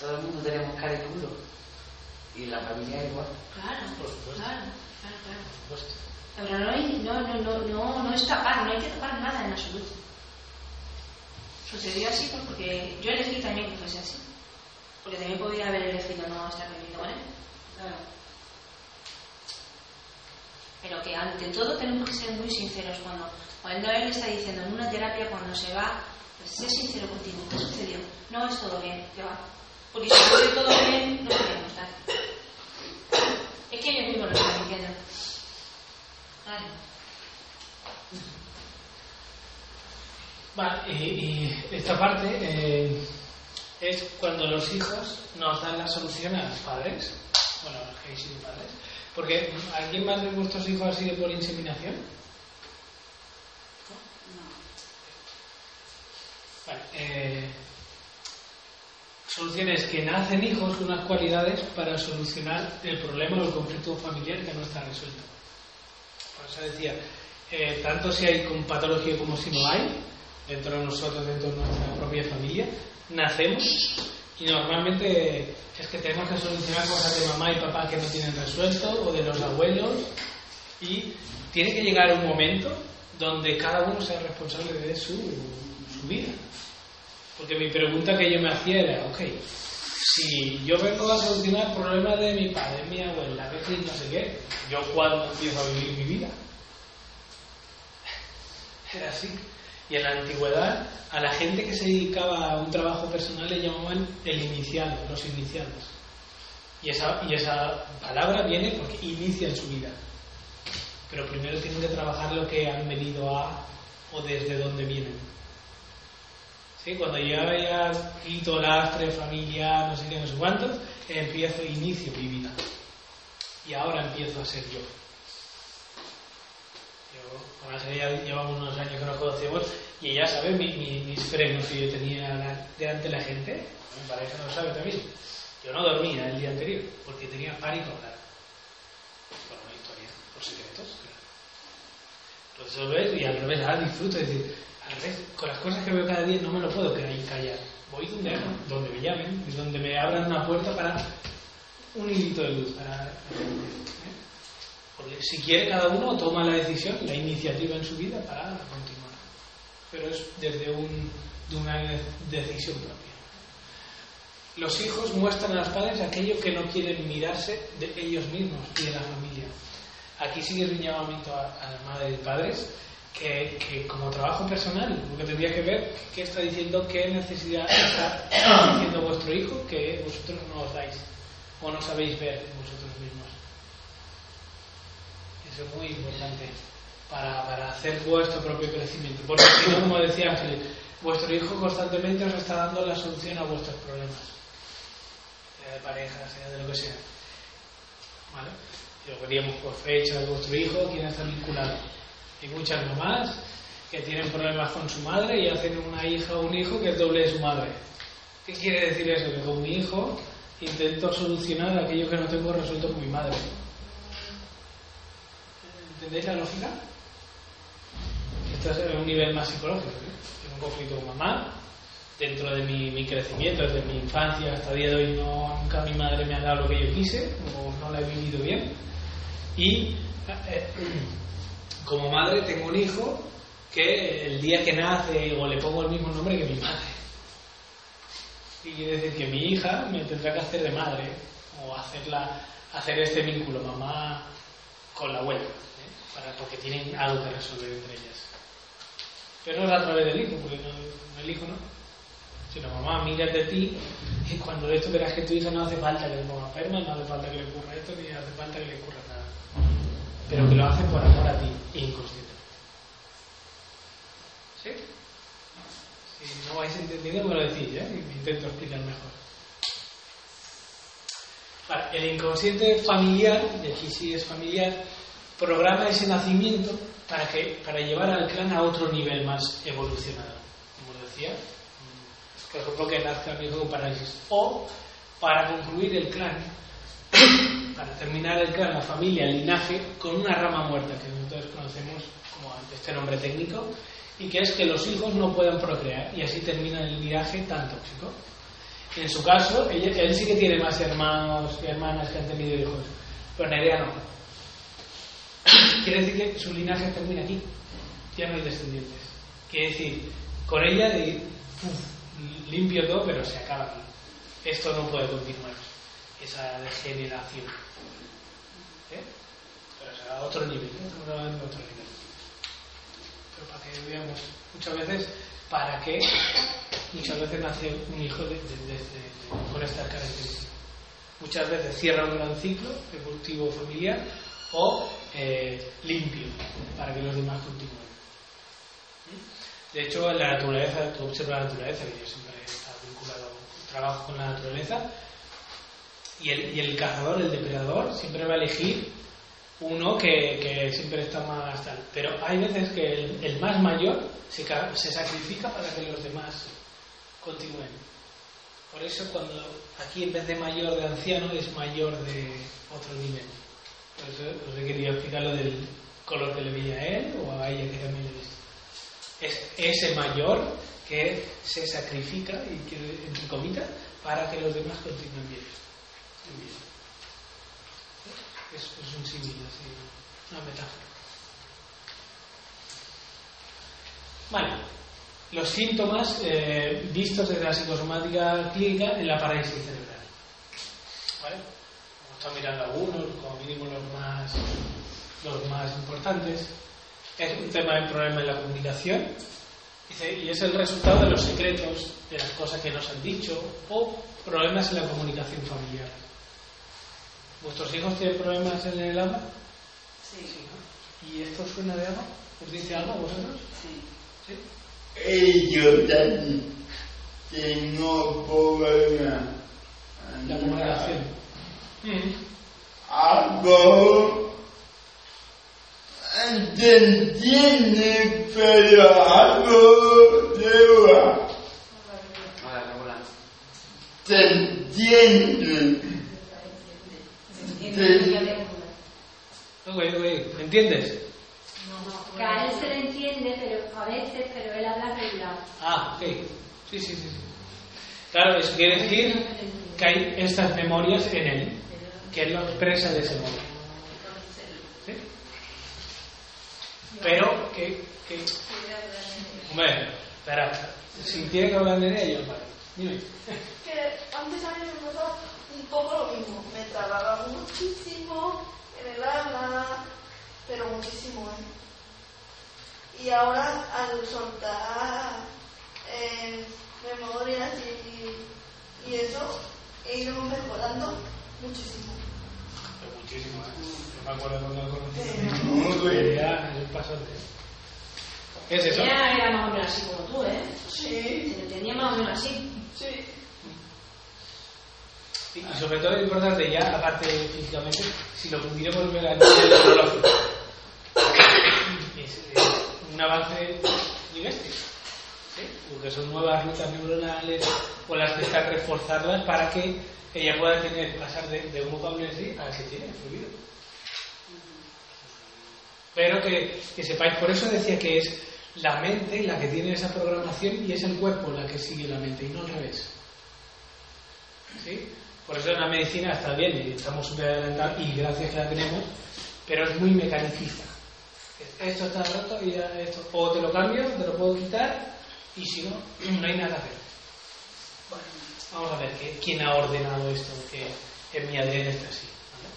Todo el mundo tenemos cara y culo. Y la familia igual. Claro, Por supuesto. claro, claro, claro. Por supuesto. Pero no, hay, no, no, no, no, no es tapar, no hay que tapar nada en absoluto. Sucedió así pues, porque yo elegí también que fuese así. Porque también podría haber elegido no estar viviendo con él. Claro. Pero que ante todo tenemos que ser muy sinceros cuando, cuando él está diciendo en una terapia cuando se va, pues sé sincero contigo, ¿qué sucedió? No es todo bien, que va. Porque si fuese todo bien, no podríamos estar. Es que ellos mismos lo están diciendo. Vale. Vale, y, y esta parte eh, es cuando los hijos nos dan la solución a los padres, bueno, los que hay sido padres. Porque, ¿alguien más de vuestros hijos ha sido por inseminación? Vale, eh, soluciones que nacen hijos con unas cualidades para solucionar el problema o el conflicto familiar que no está resuelto. Por eso decía, eh, tanto si hay con patología como si no hay, dentro de nosotros, dentro de nuestra propia familia, nacemos y normalmente es que tenemos que solucionar cosas de mamá y papá que no tienen resuelto o de los abuelos y tiene que llegar un momento donde cada uno sea responsable de su, su vida. Porque mi pregunta que yo me hacía era, ok, si yo vengo a solucionar problemas de mi padre, mi abuela, que no sé qué, ¿yo cuándo empiezo a vivir mi vida? Era así. Y en la antigüedad, a la gente que se dedicaba a un trabajo personal le llamaban el iniciado, los iniciados. Y esa, y esa palabra viene porque inician su vida. Pero primero tienen que trabajar lo que han venido a o desde dónde vienen. ¿Sí? Cuando yo ya quito lastre, familia, no sé qué, no sé cuántos, empiezo, inicio mi vida. Y ahora empiezo a ser yo. Yo, con la ya llevamos unos años que nos conocemos y ella sabe mi- mi- mis frenos que yo tenía la- delante de la gente. Mi pareja no lo sabe también. Yo no dormía el día anterior porque tenía pánico hablar. Por una historia, por secretos. claro. Entonces lo ves y al revés, ahora disfruto. Es decir, al revés, con las cosas que veo cada día no me lo puedo quedar y callar. Voy donde, donde me llamen donde me abran una puerta para un hilito de luz. Porque si quiere cada uno toma la decisión, la iniciativa en su vida para continuar. Pero es desde un, de una decisión propia. Los hijos muestran a los padres aquello que no quieren mirarse de ellos mismos y de la familia. Aquí sigue un llamamiento a, a las madres y padres que, que como trabajo personal, lo que tendría que ver qué está diciendo, qué necesidad está diciendo vuestro hijo que vosotros no os dais o no sabéis ver vosotros mismos. Muy importante para, para hacer vuestro propio crecimiento. Porque si no, como decía Ángel, vuestro hijo constantemente os está dando la solución a vuestros problemas, sea de pareja, sea de lo que sea. ¿Vale? Y lo veríamos por fecha de vuestro hijo, quién está vinculado. Hay muchas mamás que tienen problemas con su madre y hacen una hija o un hijo que es doble de su madre. ¿Qué quiere decir eso? Que con mi hijo intento solucionar aquello que no tengo resuelto con mi madre. ¿Entendéis la lógica? Esto es un nivel más psicológico. ¿eh? Tengo un conflicto con mamá, dentro de mi, mi crecimiento, desde mi infancia hasta el día de hoy, nunca mi madre me ha dado lo que yo quise, o no la he vivido bien. Y eh, como madre tengo un hijo que el día que nace o le pongo el mismo nombre que mi madre. Y quiere decir que mi hija me tendrá que hacer de madre o hacerla, hacer este vínculo mamá con la abuela. Porque tienen algo que resolver entre ellas. Pero no es a través del hijo, porque no, el hijo no. Sino mamá, mira de ti y cuando esto verás que tu hija no hace falta que le ponga enferma, no hace falta que le ocurra esto, ni hace falta que le ocurra nada. Pero que lo hace por amor a ti, inconsciente. ¿Sí? Si no vais entendiendo, me lo decís, ¿eh? Y me intento explicar mejor. El inconsciente familiar, y aquí sí es familiar, programa ese nacimiento para, que, para llevar al clan a otro nivel más evolucionado. Como decía, por ejemplo, que nazca mi hijo parálisis. O para concluir el clan, para terminar el clan, la familia, el linaje, con una rama muerta que nosotros conocemos como este nombre técnico, y que es que los hijos no puedan procrear y así termina el linaje tan tóxico. En su caso, él sí que tiene más hermanos y hermanas que han tenido hijos, pero Nerea no. Quiere decir que su linaje termina aquí, ya no hay descendientes. Quiere decir, con ella de, limpio todo, pero se acaba aquí. Esto no puede continuar, esa degeneración. ¿Eh? Pero será otro nivel, ¿eh? otro nivel pero para que veamos muchas veces para qué muchas veces nace un hijo de, con estas características. Muchas veces cierra un gran ciclo evolutivo familiar o eh, limpio para que los demás continúen. De hecho, en la naturaleza, tú observas la naturaleza, que yo siempre he estado vinculado, trabajo con la naturaleza, y el, y el cazador, el depredador, siempre va a elegir uno que, siempre está más tal. Pero hay veces que el, más mayor se, se, sacrifica para que los demás continúen. Por eso cuando aquí en vez de mayor de anciano es mayor de otro nivel. Eso os he querido explicar lo del color que le veía a él o a ella que también le he visto. Es ese mayor que se sacrifica, y que, entre comillas, para que los demás continúen bien. bien es, es un símil, así, una metáfora. Vale, los síntomas eh, vistos desde la psicosomática clínica en la parálisis cerebral. ¿Vale? Estado mirando algunos, como mínimo los más, los más importantes. Es un tema de problema en la comunicación y es el resultado de los secretos, de las cosas que nos han dicho o problemas en la comunicación familiar. ¿Vuestros hijos tienen problemas en el alma? Sí. sí ¿Y esto suena de algo? ¿Os dice algo a vosotros? Sí. ¿Sí? Ellos también tengo problemas. La comunicación. Mm. Entiende, pero algo de va. Hola, Te entiende. ¿Me entiendes? Que a él se le entiende, pero a veces, pero él habla regular. Ah, ok. Sí, sí, sí. Claro, eso quiere decir que hay estas memorias en él, que él lo expresa de ese modo. ¿Sí? Pero que, que... Espera, si tiene que hablar de ellos, vale. Que antes a mí me pasaba un poco lo mismo. Me trababa muchísimo en el alma, pero muchísimo. ¿eh? Y ahora al soltar eh, memorias y, y, eso, he ido mejorando muchísimo. Muchísimo, ¿eh? Yo me acuerdo cuando lo conocí. Era el pasante. ¿Es eso? Ella era más o menos así como tú, ¿eh? Sí. Se tenía más o menos así. Sí. Y sobre todo es importante ya, aparte físicamente, si lo pudiéramos ver a nivel neurológico. Es, un avance lingüístico. ¿Sí? Porque son nuevas rutas neuronales o las que están reforzarlas para que ella pueda tener, pasar de, de un vocabulario así al que tiene fluido. Pero que, que sepáis, por eso decía que es la mente la que tiene esa programación y es el cuerpo la que sigue la mente y no al revés. ¿Sí? Por eso en la medicina está bien y estamos súper adelantados y gracias que la tenemos, pero es muy mecanicista. Esto está roto y ya esto. O te lo cambio, te lo puedo quitar y si no, no hay nada que hacer. Vamos a ver ¿qué- quién ha ordenado esto que en mi ADN está así. ¿vale?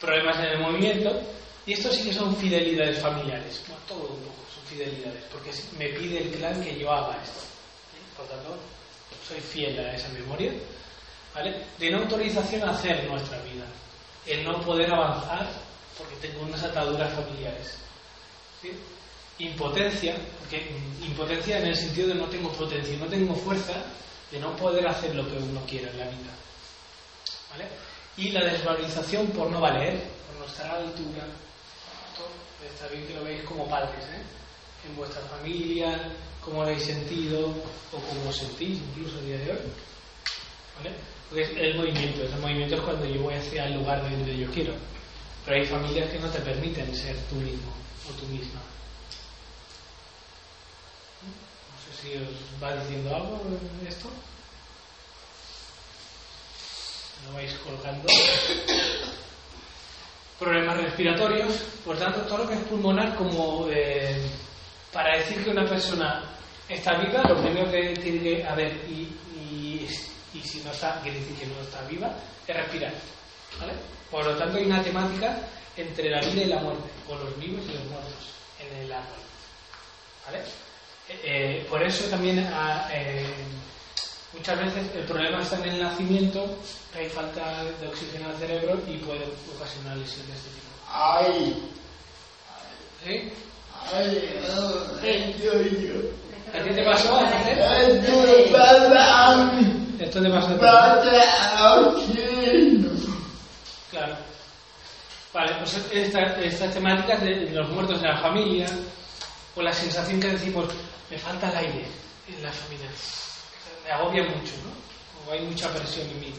Problemas en el movimiento. Y esto sí que son fidelidades familiares. Bueno, todo un poco son fidelidades, porque me pide el clan que yo haga esto. ¿sí? Por tanto, soy fiel a esa memoria. ¿vale? De no autorización a hacer nuestra vida. El no poder avanzar porque tengo unas ataduras familiares. ¿sí? Impotencia, porque impotencia en el sentido de no tengo potencia, no tengo fuerza de no poder hacer lo que uno quiera en la vida. ¿Vale? Y la desvalorización por no valer, por no estar a la altura. Está bien que lo veáis como padres, ¿eh? en vuestra familia, cómo lo habéis sentido o cómo sentís incluso el día de hoy. ¿Vale? Porque es el movimiento, ese movimiento es cuando yo voy hacia el lugar de donde yo quiero. Pero hay familias que no te permiten ser tú mismo o tú misma. No sé si os va diciendo algo esto. Lo vais colgando. Problemas respiratorios, por tanto, todo lo que es pulmonar, como eh, para decir que una persona está viva, lo primero que tiene que haber, y, y, si no está, quiere decir que no está viva, es respirar. Por lo tanto, hay una temática entre la vida y la muerte, o los vivos y los muertos, en el árbol. ¿vale? Eh, eh, por eso también ah, eh, muchas veces el problema está en el nacimiento, hay falta de oxígeno al cerebro y puede ocasionar lesiones de este tipo. Ay, ¿Sí? ay, ay. ¿A ti te pasó, Ángel? Ay, Esto te pasó. Claro. Vale, pues esta- estas temáticas de los muertos de la familia, o la sensación que decimos, me falta el aire en la familia, me agobia mucho, ¿no? O hay mucha presión en mí.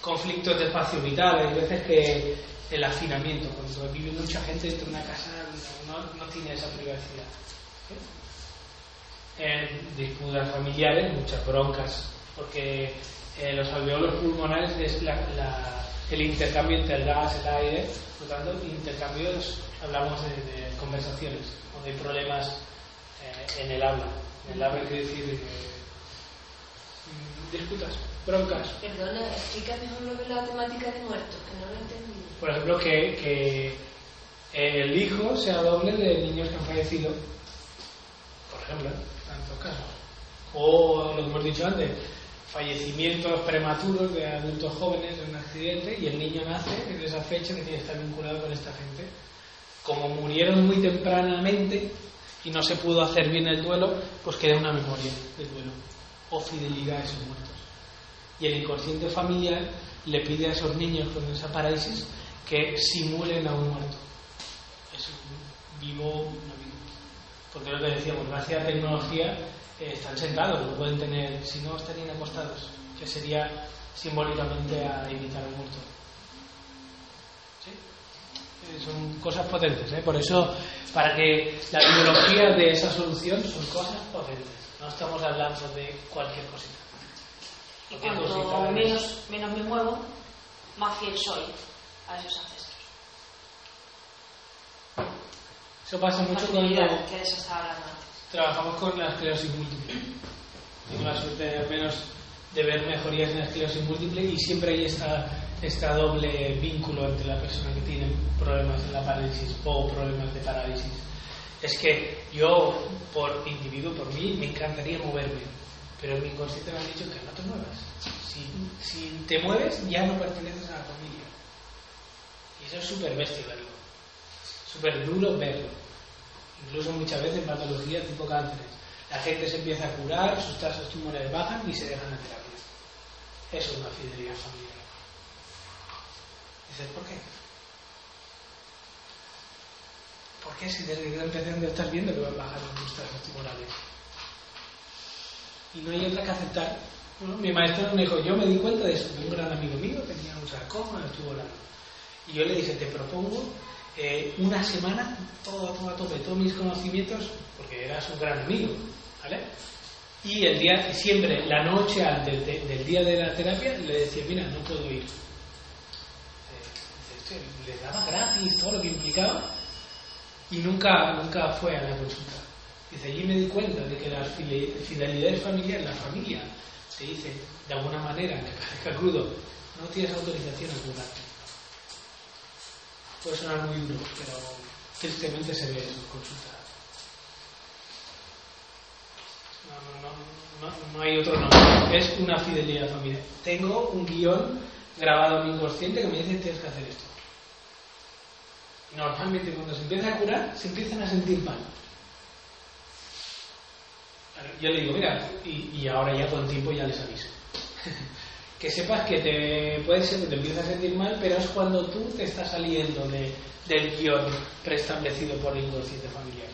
Conflictos de espacio vital, hay veces que el hacinamiento, cuando vive mucha gente dentro de una casa, no, no tiene esa privacidad. En disputas familiares, muchas broncas, porque eh, los alveolos pulmonares es la- la- el intercambio entre el gas y el aire, por tanto, intercambios, hablamos de, de conversaciones, o de problemas eh, en el habla. En el habla quiere decir eh, disputas, broncas. Perdona, explica mejor lo de la temática de muertos, que no lo he entendido. Por ejemplo, que, que el hijo sea doble de niños que han fallecido, por ejemplo, en tantos casos. O lo que hemos dicho antes, fallecimientos prematuros de adultos jóvenes en un accidente y el niño nace en esa fecha que tiene que estar vinculado con esta gente. Como murieron muy tempranamente y no se pudo hacer bien el duelo, pues queda una memoria del duelo o fidelidad a esos muertos. Y el inconsciente familiar le pide a esos niños con esa parálisis que simulen a un muerto. Es un vivo, no vivo. Porque lo que decíamos, gracias a la tecnología eh, están sentados, lo pueden tener, si no estarían acostados, que sería simbólicamente a imitar a un muerto. Son cosas potentes, ¿eh? por eso, para que la biología de esa solución son cosas potentes. No estamos hablando de cualquier cosita. Y cuanto cosita menos, menos me muevo, más fiel soy a esos ancestros. Eso pasa mucho cuando que de trabajamos con la esclerosis múltiple. Tengo la suerte al menos de ver mejorías en la esclerosis múltiple y siempre hay esta, esta doble vínculo entre la persona que tiene problemas de la parálisis o problemas de parálisis. Es que yo, por individuo, por mí, me encantaría moverme, pero mi inconsciente me han dicho que no te muevas. Si, si te mueves, ya no perteneces a la familia. Y eso es súper bestia verlo. Súper duro verlo incluso muchas veces en patologías tipo cánceres. La gente se empieza a curar, sus tasas tumorales bajan y se dejan de terapia. Eso es una fidelidad familiar. ¿Por qué? ¿Por qué si desde que empezando estás viendo que van bajando tus tasas tumorales? Y no hay otra que aceptar. Bueno, mi maestro me dijo, yo me di cuenta de eso, de un gran amigo mío tenía un sarcoma tubo largo. Y yo le dije, te propongo eh, una semana, todo, todo a tope, todos mis conocimientos, porque era su gran amigo, ¿vale? Y el día, siempre, la noche antes de- del día de la terapia, le decía, mira, no puedo ir. Eh, dice, "Hostia, Le daba gratis todo lo que implicaba y nunca, nunca fue a la consulta. Dice, allí me di cuenta de que la fide- fidelidad familiar, la familia, te dice, de alguna manera, que parezca crudo, no tienes autorización a curarte. Puede sonar muy duro, pero tristemente se ve en consulta. No, no, no, no, no hay otro nombre. Es una fidelidad familiar. Tengo un guion grabado en mi inconsciente que me dice tienes que hacer esto. Normalmente cuando se empieza a curar, se empiezan a sentir mal. Yo le digo, mira, y, ahora ya con tiempo ya les aviso. que sepas que te puede ser que te empiezas a sentir mal, pero es cuando tú te estás saliendo de- del guion preestablecido por el inconsciente familiar.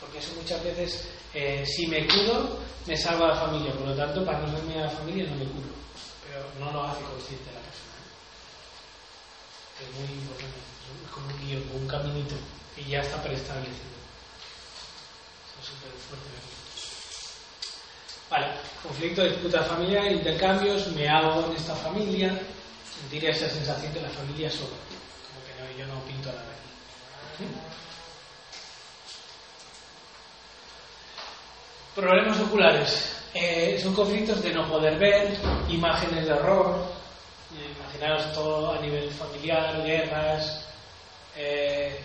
Porque eso muchas veces, eh, si me curo, me salva la familia. Por lo tanto, para no a la familia, no me curo. Pero no lo hace consciente la persona. Es muy importante. Es como un guion, un caminito. Y ya está preestablecido. Eso es súper fuerte. Vale, conflicto, disputa familiar, intercambios, me hago en esta familia, sentir esa sensación que la familia es solo, como que yo no pinto a la. Problemas oculares. Eh, son conflictos de no poder ver, imágenes de horror, eh, imaginaros todo a nivel familiar, guerras, eh,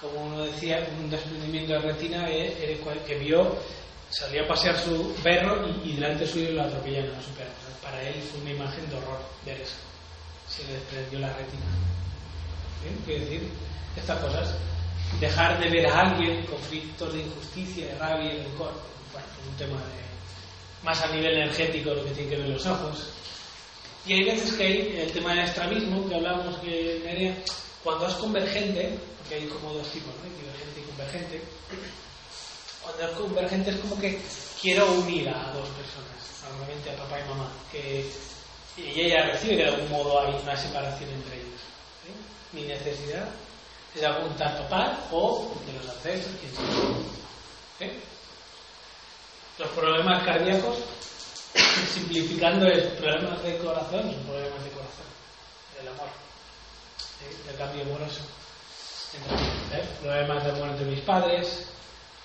como uno decía, un desprendimiento de retina eh, eh, cual- que vio, salió a pasear su perro y, delante suyo lo atropellaron a su perro. Para él fue una imagen de horror ver eso. Se le desprendió la retina. ¿Bien? Quiero decir, estas cosas. Dejar de ver a alguien, conflictos de injusticia, de rabia y rencor. Bueno, un tema de- más a nivel energético, lo que tiene que ver los ojos. Y hay veces que hay el tema del estrabismo, que hablábamos que Nerea, cuando es convergente, porque hay como dos tipos, ¿no? divergente y convergente, cuando es convergente es como que quiero unir a dos personas, normalmente a papá y mamá, que y ella recibe que de algún modo hay una separación entre ellos. ¿sí? Mi necesidad es tanto papá o de los ancestros, quien sea. ¿sí? Los problemas cardíacos, simplificando es problemas de corazón, son problemas de corazón, del amor, del cambio amoroso. ¿eh? Problemas de amor entre mis padres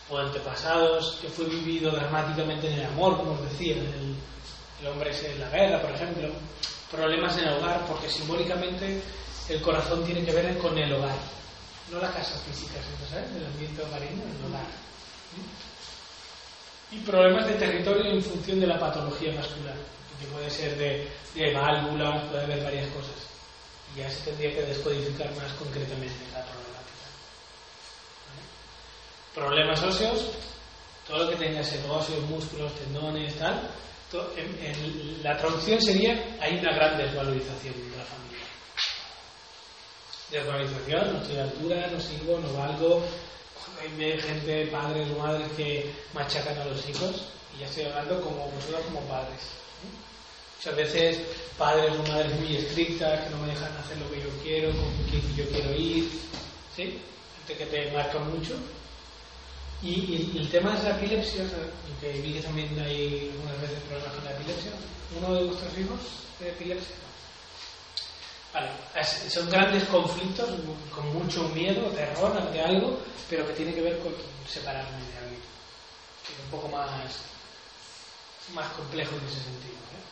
o antepasados, que fue vivido dramáticamente en el amor, como os decía, el, el hombre es en la guerra, por ejemplo. Problemas en el hogar, porque simbólicamente el corazón tiene que ver con el hogar, no la casa física, ¿sabes? El ambiente hogareño, el hogar. Y problemas de territorio en función de la patología vascular, que puede ser de, de válvulas, puede haber varias cosas. Y ya se tendría que descodificar más concretamente la problemática. ¿Vale? Problemas óseos, todo lo que tenga ese óseos, músculos, tendones, tal. en- en- la traducción sería: hay una gran desvalorización de la familia. Desvalorización, no estoy a altura, no sirvo, no valgo. Hay gente, padres o madres que machacan a los hijos, y ya estoy hablando como vosotros como padres. ¿eh? Muchas veces padres o madres muy estrictas que no me dejan hacer lo que yo quiero, con quien yo quiero ir, ¿sí? Gente que te marca mucho. Y, y- y el tema es la epilepsia, que vi que también hay algunas veces problemas con la epilepsia. ¿Uno de vuestros hijos de epilepsia? Vale, son grandes conflictos con mucho miedo, terror ante algo, pero que tiene que ver con separarme de alguien. Es un poco más, más complejo en ese sentido. ¿eh?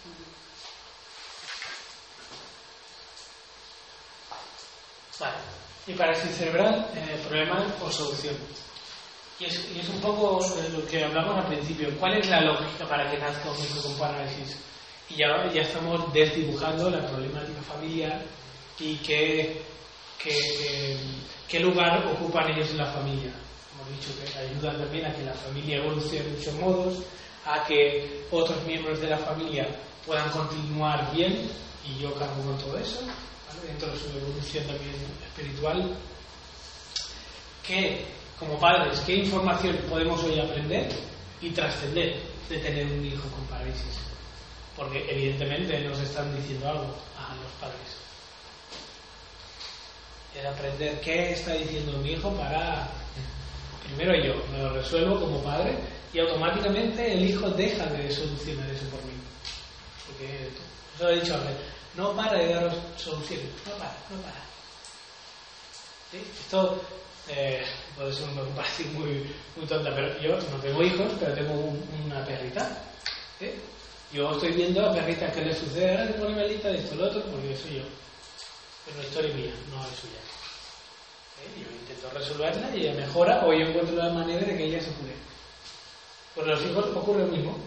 Vale. Y parálisis cerebral, eh, problema o solución. Y es, un poco lo que hablamos al principio. ¿Cuál es la lógica para que nazca un parálisis? Y ya, ya estamos desdibujando la problemática familiar y qué, qué, qué lugar ocupan ellos en la familia. Hemos dicho que ayudan también a que la familia evolucione en muchos modos, a que otros miembros de la familia puedan continuar bien, y yo cargo con todo eso, dentro de su evolución también espiritual. ¿Qué, como padres, qué información podemos hoy aprender y trascender de tener un hijo con parálisis? Porque evidentemente nos están diciendo algo a los padres. Es aprender qué está diciendo mi hijo para... Primero yo me lo resuelvo como padre y automáticamente el hijo deja de solucionar eso por mí. Porque eso lo he dicho antes. No para de daros soluciones. No para, no para. Esto eh, puede ser una comparación muy, muy tonta, pero yo no tengo hijos, pero tengo un- una perrita. ¿sí? Yo estoy viendo a la perrita que le sucede, ahora le pone malita de esto, lo otro, porque soy yo. Pero la historia es mía, no es suya. ¿Sí? Yo intento resolverla y ella mejora o yo encuentro la manera de que ella se cure. Pues los hijos ocurre lo mismo.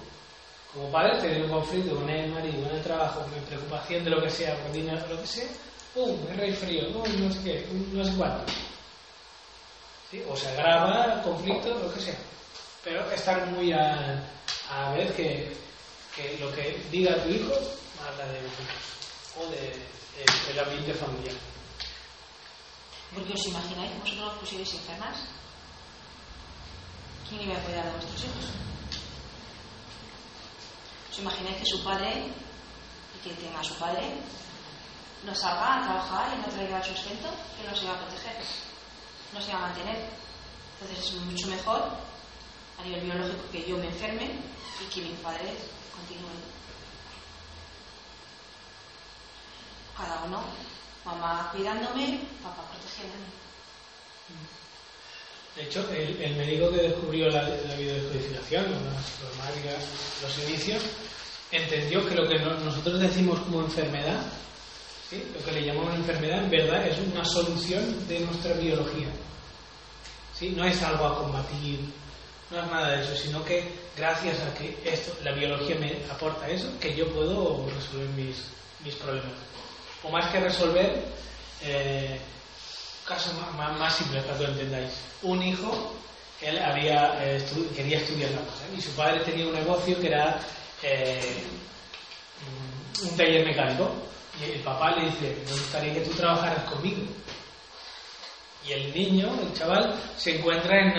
Como padres, tener un conflicto con el marido, con el trabajo, con preocupación de lo que sea, por dinero, lo que sea, ¡pum! guerra y frío, ¡pum! no sé qué, no sé cuánto. ¿Sí? O se agrava conflicto, lo que sea. Pero estar muy a, a ver que, que lo que diga tu hijo habla de vosotros o de, de- del ambiente familiar. Porque os imagináis que vosotros os pusierais enfermas. ¿Quién iba a cuidar de vuestros hijos? ¿Os imagináis que su padre, y que tenga a su padre, no salga a trabajar y no traiga el sustento? Que no se va a proteger, no se va a mantener. Entonces es mucho mejor a nivel biológico que yo me enferme y que mi padre continúe. Cada uno, mamá cuidándome, papá protegiéndome. De hecho, el, médico que descubrió la, la biodescodificación, la informática, los inicios, entendió que lo que no- nosotros decimos como enfermedad, lo que le llamamos enfermedad, en verdad es una solución de nuestra biología. ¿sí? No es algo a combatir, no es nada de eso, sino que gracias a que esto, la biología me aporta eso, que yo puedo resolver mis, mis problemas. O más que resolver, eh, caso más, más, más simple para que lo entendáis. Un hijo, él había, eh, quería estudiar la cosa y su padre tenía un negocio que era eh, un taller mecánico y el papá le dice, me gustaría que tú trabajaras conmigo. Y el niño, el chaval, se encuentra en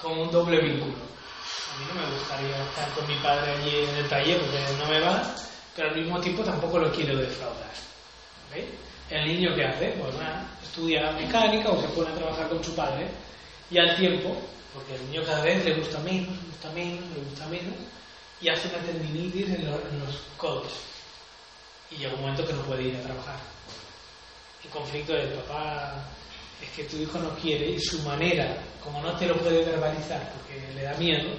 con un doble vínculo. A mí no me gustaría estar con mi padre allí en el taller porque no me va, pero al mismo tiempo tampoco lo quiero defraudar. ¿ok? El niño que hace, pues nada, estudia mecánica o se pone a trabajar con su padre y al tiempo, porque el niño cada vez le gusta menos, le gusta menos, le gusta menos, y hace una tendinitis en los, en los codos. Y llega un momento que no puede ir a trabajar. El conflicto del papá es que tu hijo no quiere y su manera, como no te lo puede verbalizar porque le da miedo,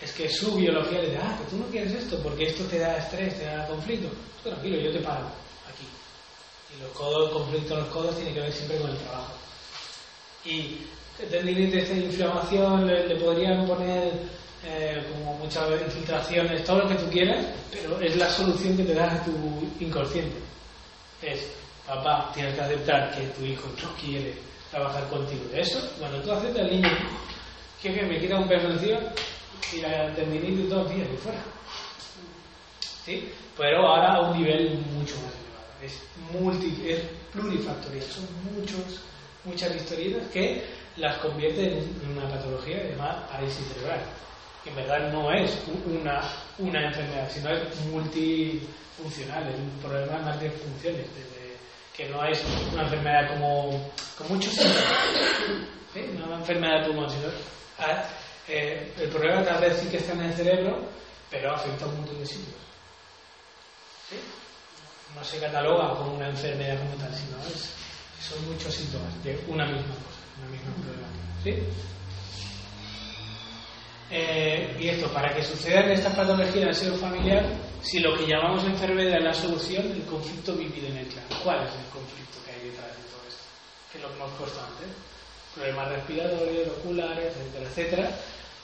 es que su biología le dice, ah, que tú no quieres esto porque esto te da estrés, te da conflicto. Tú tranquilo, yo te paro aquí. Y los codos, el conflicto en los codos tiene que ver siempre con el trabajo. Y tendinitis de inflamación le, podrían poner eh, como muchas infiltraciones, todo lo que tú quieras, pero es la solución que te da a tu inconsciente. Es, papá, tienes que aceptar que tu hijo no quiere trabajar contigo. Eso, cuando tú aceptas al niño, que, me quita un peso encima y la tendinitis dos días y fuera. ¿Sí? Pero ahora a un nivel mucho más elevado. Es, multi, es plurifactorial. Son muchos, muchas historietas que las convierten en una patología llamada parálisis cerebral. Que en verdad no es una, una enfermedad, sino es multifuncional, es un problema más de funciones, que no es una enfermedad como con muchos ¿sí? no una enfermedad de pulmón, sino ah, eh, el problema tal vez sí que está en el cerebro, pero afecta a un montón de sitios. ¿sí? No se cataloga como una enfermedad como tal, sino es, son muchos síntomas de una misma cosa, una misma problemática. ¿sí? Eh, y esto, para que sucedan estas patologías del seno familiar, si lo que llamamos enfermedad es la solución, el conflicto vivido en el clan. ¿Cuál es el conflicto que hay detrás de todo esto? Que es lo que. Problemas respiratorios, oculares, etcétera, etcétera.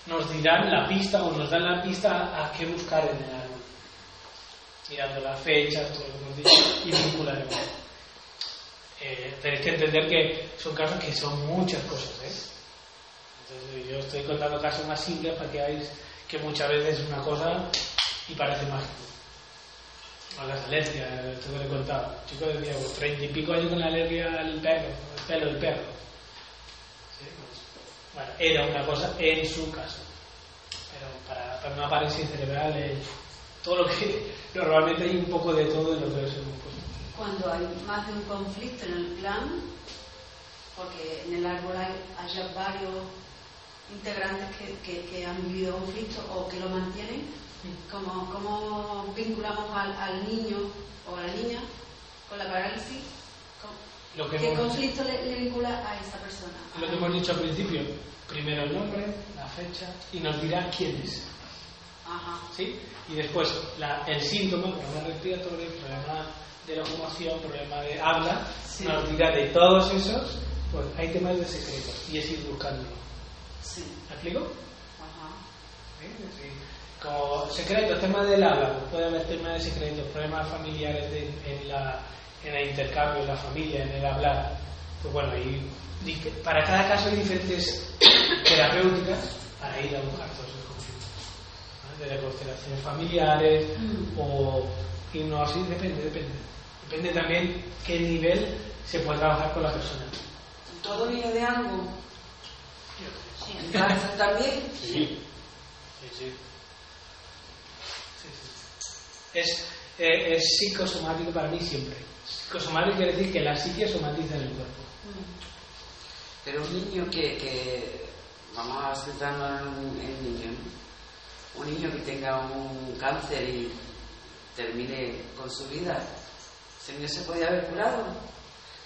Nos dirán la pista o nos dan la pista a qué buscar en el árbol. Mirando las fechas, todo lo que hemos dicho, y vincularemos. Eh, tenéis que entender que son casos que son muchas cosas, ¿eh? Entonces, yo estoy contando casos más simples para que veáis que muchas veces es una cosa y parece mágico. O las alergias, esto que le he contado. Un chico de pues, treinta y pico años con la alergia al perro, pelo del perro. Sí, pues, bueno, era una cosa en su caso. Pero para, para una parálisis cerebral, eh, todo lo que normalmente hay un poco de todo en lo que os hemos puesto. Cuando hay más de un conflicto en el clan, porque en el árbol hay, varios integrantes que, que- que han vivido conflictos o que lo mantienen. ¿Cómo, cómo vinculamos al, al niño o a la niña con la parálisis? ¿Cómo- Lo que ¿Qué hemos- conflicto le, le vincula a esa persona? Lo que hemos dicho al principio, primero el nombre, la fecha y nos dirá quién es. Ajá. ¿sí? Y después la- el síntoma, problema respiratorio, problema de locomoción, problema de habla, Sí. nos dirá de todos esos, pues hay temas de secreto y es ir buscándolo. Sí. ¿Me explico? Ajá. ¿Sí? Sí. Como secretos, temas del habla, pues puede haber temas de secretos, problemas familiares de- en, la, en el intercambio, en la familia, en el hablar. Pues bueno, ahí para cada caso hay diferentes terapéuticas para ir a buscar todos esos conflictos. ¿no? Desde constelaciones familiares o hipnosis, depende, depende. Depende también qué nivel se puede trabajar con la persona. Todo viene de algo. Sí. ¿En cáncer también? Sí. Sí, sí. Sí, sí. Es, eh, es psicosomático para mí siempre. Psicosomático quiere decir que la psique somatiza en el cuerpo. Pero un niño que, que vamos a centrarnos en, niños, ¿no? un niño que tenga un cáncer y termine con su vida, ese niño se podía haber curado.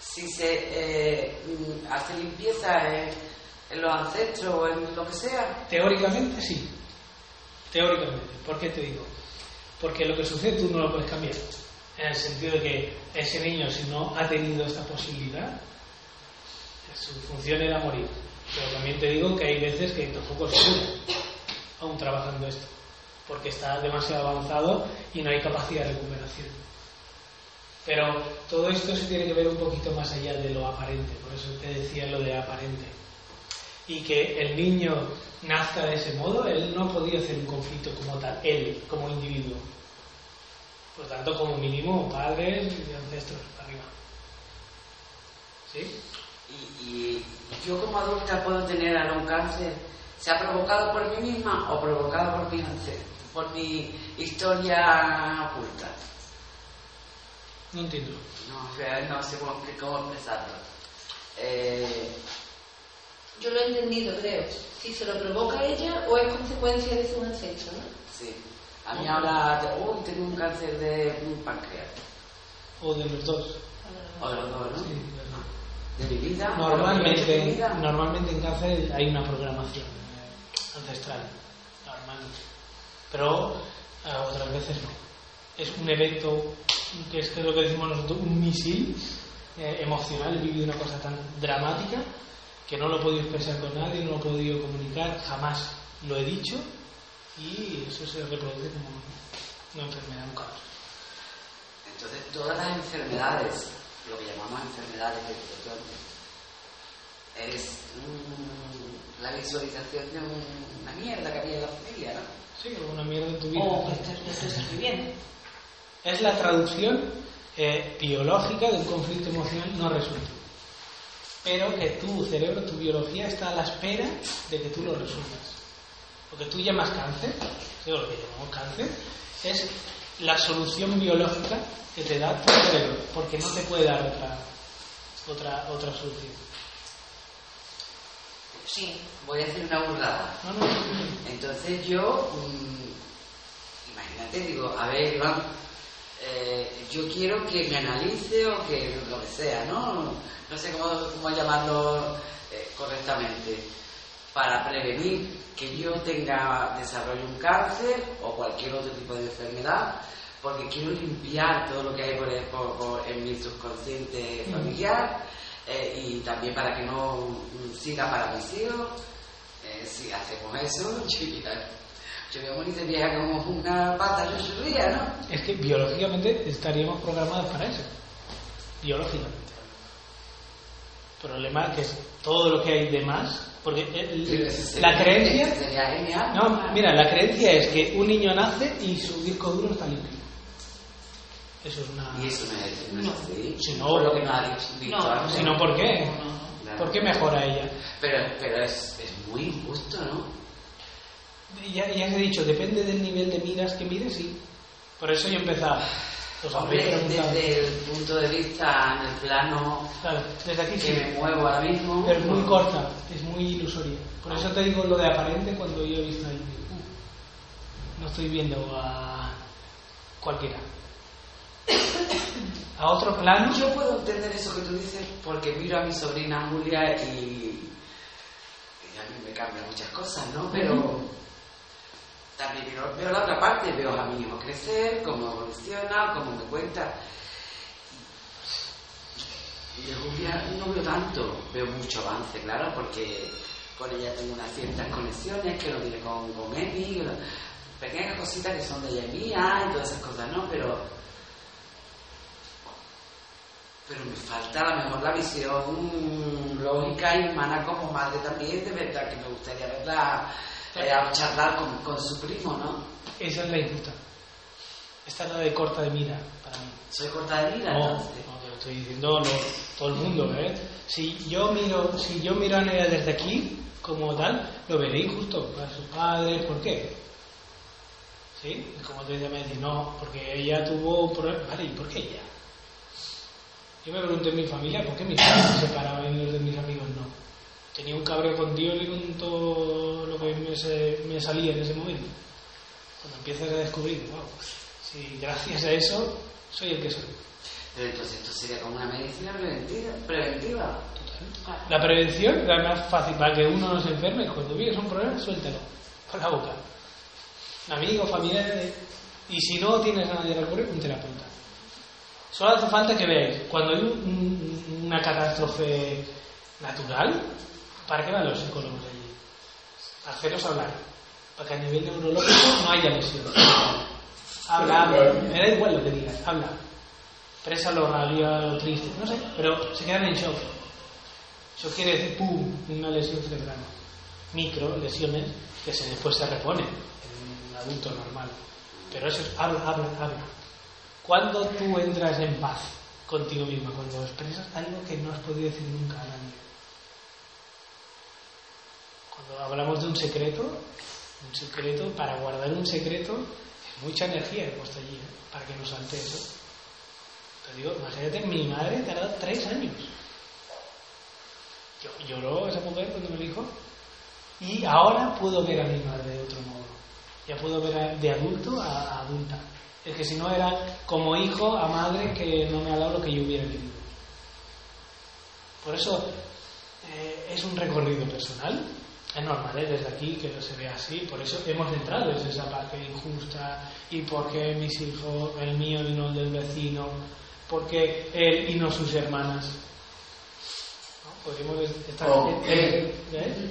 Si se eh, mm, hace limpieza en, en los ancestros o en lo que sea, Teóricamente sí. Teóricamente. ¿Por qué te digo? Porque lo que sucede tú no lo puedes cambiar. En el sentido de que ese niño, si no ha tenido esta posibilidad, su función era morir. Pero también te digo que hay veces que tampoco se cura, aún trabajando esto, porque está demasiado avanzado y no hay capacidad de recuperación. Pero todo esto se tiene que ver un poquito más allá de lo aparente, por eso te decía lo de aparente. Y que el niño nazca de ese modo, él no podido hacer un conflicto como tal, él, como individuo. Por lo tanto, como mínimo, padres y ancestros arriba. ¿Sí? y, y yo como adulta puedo tener ahora un cáncer, ¿se ha provocado por mí misma o provocado por mi ancestro, por mi historia oculta? No entiendo. No, o sea, no sé cómo, cómo expresarlo. Eh, Yo lo he entendido, creo. Si se lo provoca ella o es consecuencia de su ancestro, ¿no? sí. A mí ahora, uy, tengo un cáncer de páncreas. O de los dos. O de los dos, ¿no? Sí, de mi vida. de mi Normalmente, vida. normalmente en cáncer hay una programación eh, ancestral, normalmente. Pero eh, otras veces no. Es un evento que es que es lo que decimos nosotros, un misil eh, emocional. He vivido una cosa tan dramática que no lo he podido expresar con nadie, no lo he podido comunicar, jamás lo he dicho y eso se reproduce como una enfermedad, un cáncer. Entonces, todas las enfermedades, lo que llamamos enfermedades del botón, es mm, la visualización de un- una mierda que había en la familia, ¿no? Sí, una mierda en tu vida. O no estás viviendo. Es la traducción eh, biológica de un conflicto emocional no resuelto. Pero que tu cerebro, tu biología está a la espera de que tú lo resuelvas. Lo que tú llamas cáncer, o lo que llamamos cáncer, es la solución biológica que te da tu cerebro, porque no te puede dar otra, otra, otra solución. Sí. Voy a hacer una burrada. No, no, no. Entonces yo, mm, imagínate, digo, a ver, Iván, eh, yo quiero que me analice o que lo que sea, ¿no? No sé cómo, cómo llamarlo eh, correctamente, para prevenir que yo tenga, desarrolle un cáncer o cualquier otro tipo de enfermedad, porque quiero limpiar todo lo que hay por, por- por- en mi subconsciente familiar eh, y también para que no siga para mis hijos. Eh, si hacemos eso, ya- yo voy a morir de vieja como una pata yo subía, ¿no? Es que biológicamente estaríamos programados para eso. Biológicamente. El problema es que todo lo que hay de más, porque el- eso sería- la creencia, sería genial. no, mira, la creencia es que un niño nace y su disco duro está limpio. Eso es una. Y eso no es, no es así. Si no- Por lo que nos ha dicho No. Si no, ¿por qué? Claro. ¿Por qué mejora ella? Pero, pero es, es muy injusto, ¿no? Ya, ya he dicho, depende del nivel de miras que mires, sí. Por eso yo he empezado. Os Hombre, preguntado. desde el punto de vista, en el plano Claro, desde aquí que sí. me muevo ahora mismo. Pero es muy corta, es muy ilusoria. Por eso te digo lo de aparente cuando yo he visto ahí. no estoy viendo a cualquiera. A otro plano, Yo puedo entender eso que tú dices porque miro a mi sobrina Julia y, y a mí me cambian muchas cosas, ¿no? Pero también veo, la otra parte, veo a mi hijo crecer, cómo evoluciona, cómo me cuenta. De Julia no veo tanto, veo mucho avance, claro, porque con ella tengo unas ciertas conexiones que no tiene con, con Emi, pequeñas cositas que son de ella mía y todas esas cosas, ¿no? Pero pero me falta a lo mejor la visión lógica y humana como madre también, de verdad que me gustaría verla a charlar con, con su primo, ¿no? esa es la injusta. Esta es la de corta de mira para mí. Soy corta de mira, No, entonces. no, te lo estoy diciendo lo- todo el mundo, ¿eh? Si yo miro, si yo miro a Nerea desde aquí, como tal, lo veré injusto para sus padres, ¿por qué? ¿Sí? Y como tú dices, me dices, no, porque ella tuvo un problema. Vale, ¿y por qué ella? Yo me pregunté en mi familia, ¿por qué mis padres se separaban y los de mis amigos no? Tenía un cabreo con Dios y con todo que me, salía en ese momento. Cuando empiezas a descubrir, wow, si gracias a eso soy el que soy. Pero entonces esto sería como una medicina preventiva. preventiva. La prevención la más fácil para que uno no se enferme. Cuando vives un problema, suéltalo por la boca. Un amigo, familiar. eh, Y si no tienes a nadie a recurrir, un terapeuta. Solo hace falta que veáis. Cuando hay un- un- una catástrofe natural, ¿para qué van los psicólogos? Haceros hablar. Para que a nivel neurológico no haya lesión. Habla, habla. Me da igual lo que digas, habla. Presa lo rabia, lo triste, no sé, pero se quedan en shock. Eso quiere decir, ¡pum!, una lesión cerebral. Micro lesiones que se después se reponen en un adulto normal. Pero eso es, habla, habla, habla. Cuando tú entras en paz contigo misma, cuando expresas algo que no has podido decir nunca a nadie. Cuando hablamos de un secreto, un secreto, para guardar un secreto, es mucha energía he puesto allí, ¿eh? para que no salte eso. Te digo, imagínate, mi madre tardó tres años. Yo, lloró esa mujer cuando me dijo. Y ahora puedo ver a mi madre de otro modo. Ya puedo ver a- de adulto a, a adulta. Es que si no era como hijo a madre que no me ha dado lo que yo hubiera querido. Por eso eh, es un recorrido personal. Es normal, ¿eh? desde aquí que no se vea así. Por eso hemos entrado desde esa parte injusta. ¿Y por qué mis hijos, el mío y no el del vecino? ¿Por qué él y no sus hermanas? ¿No? Podríamos estar... ¿Por qué? ¿eh?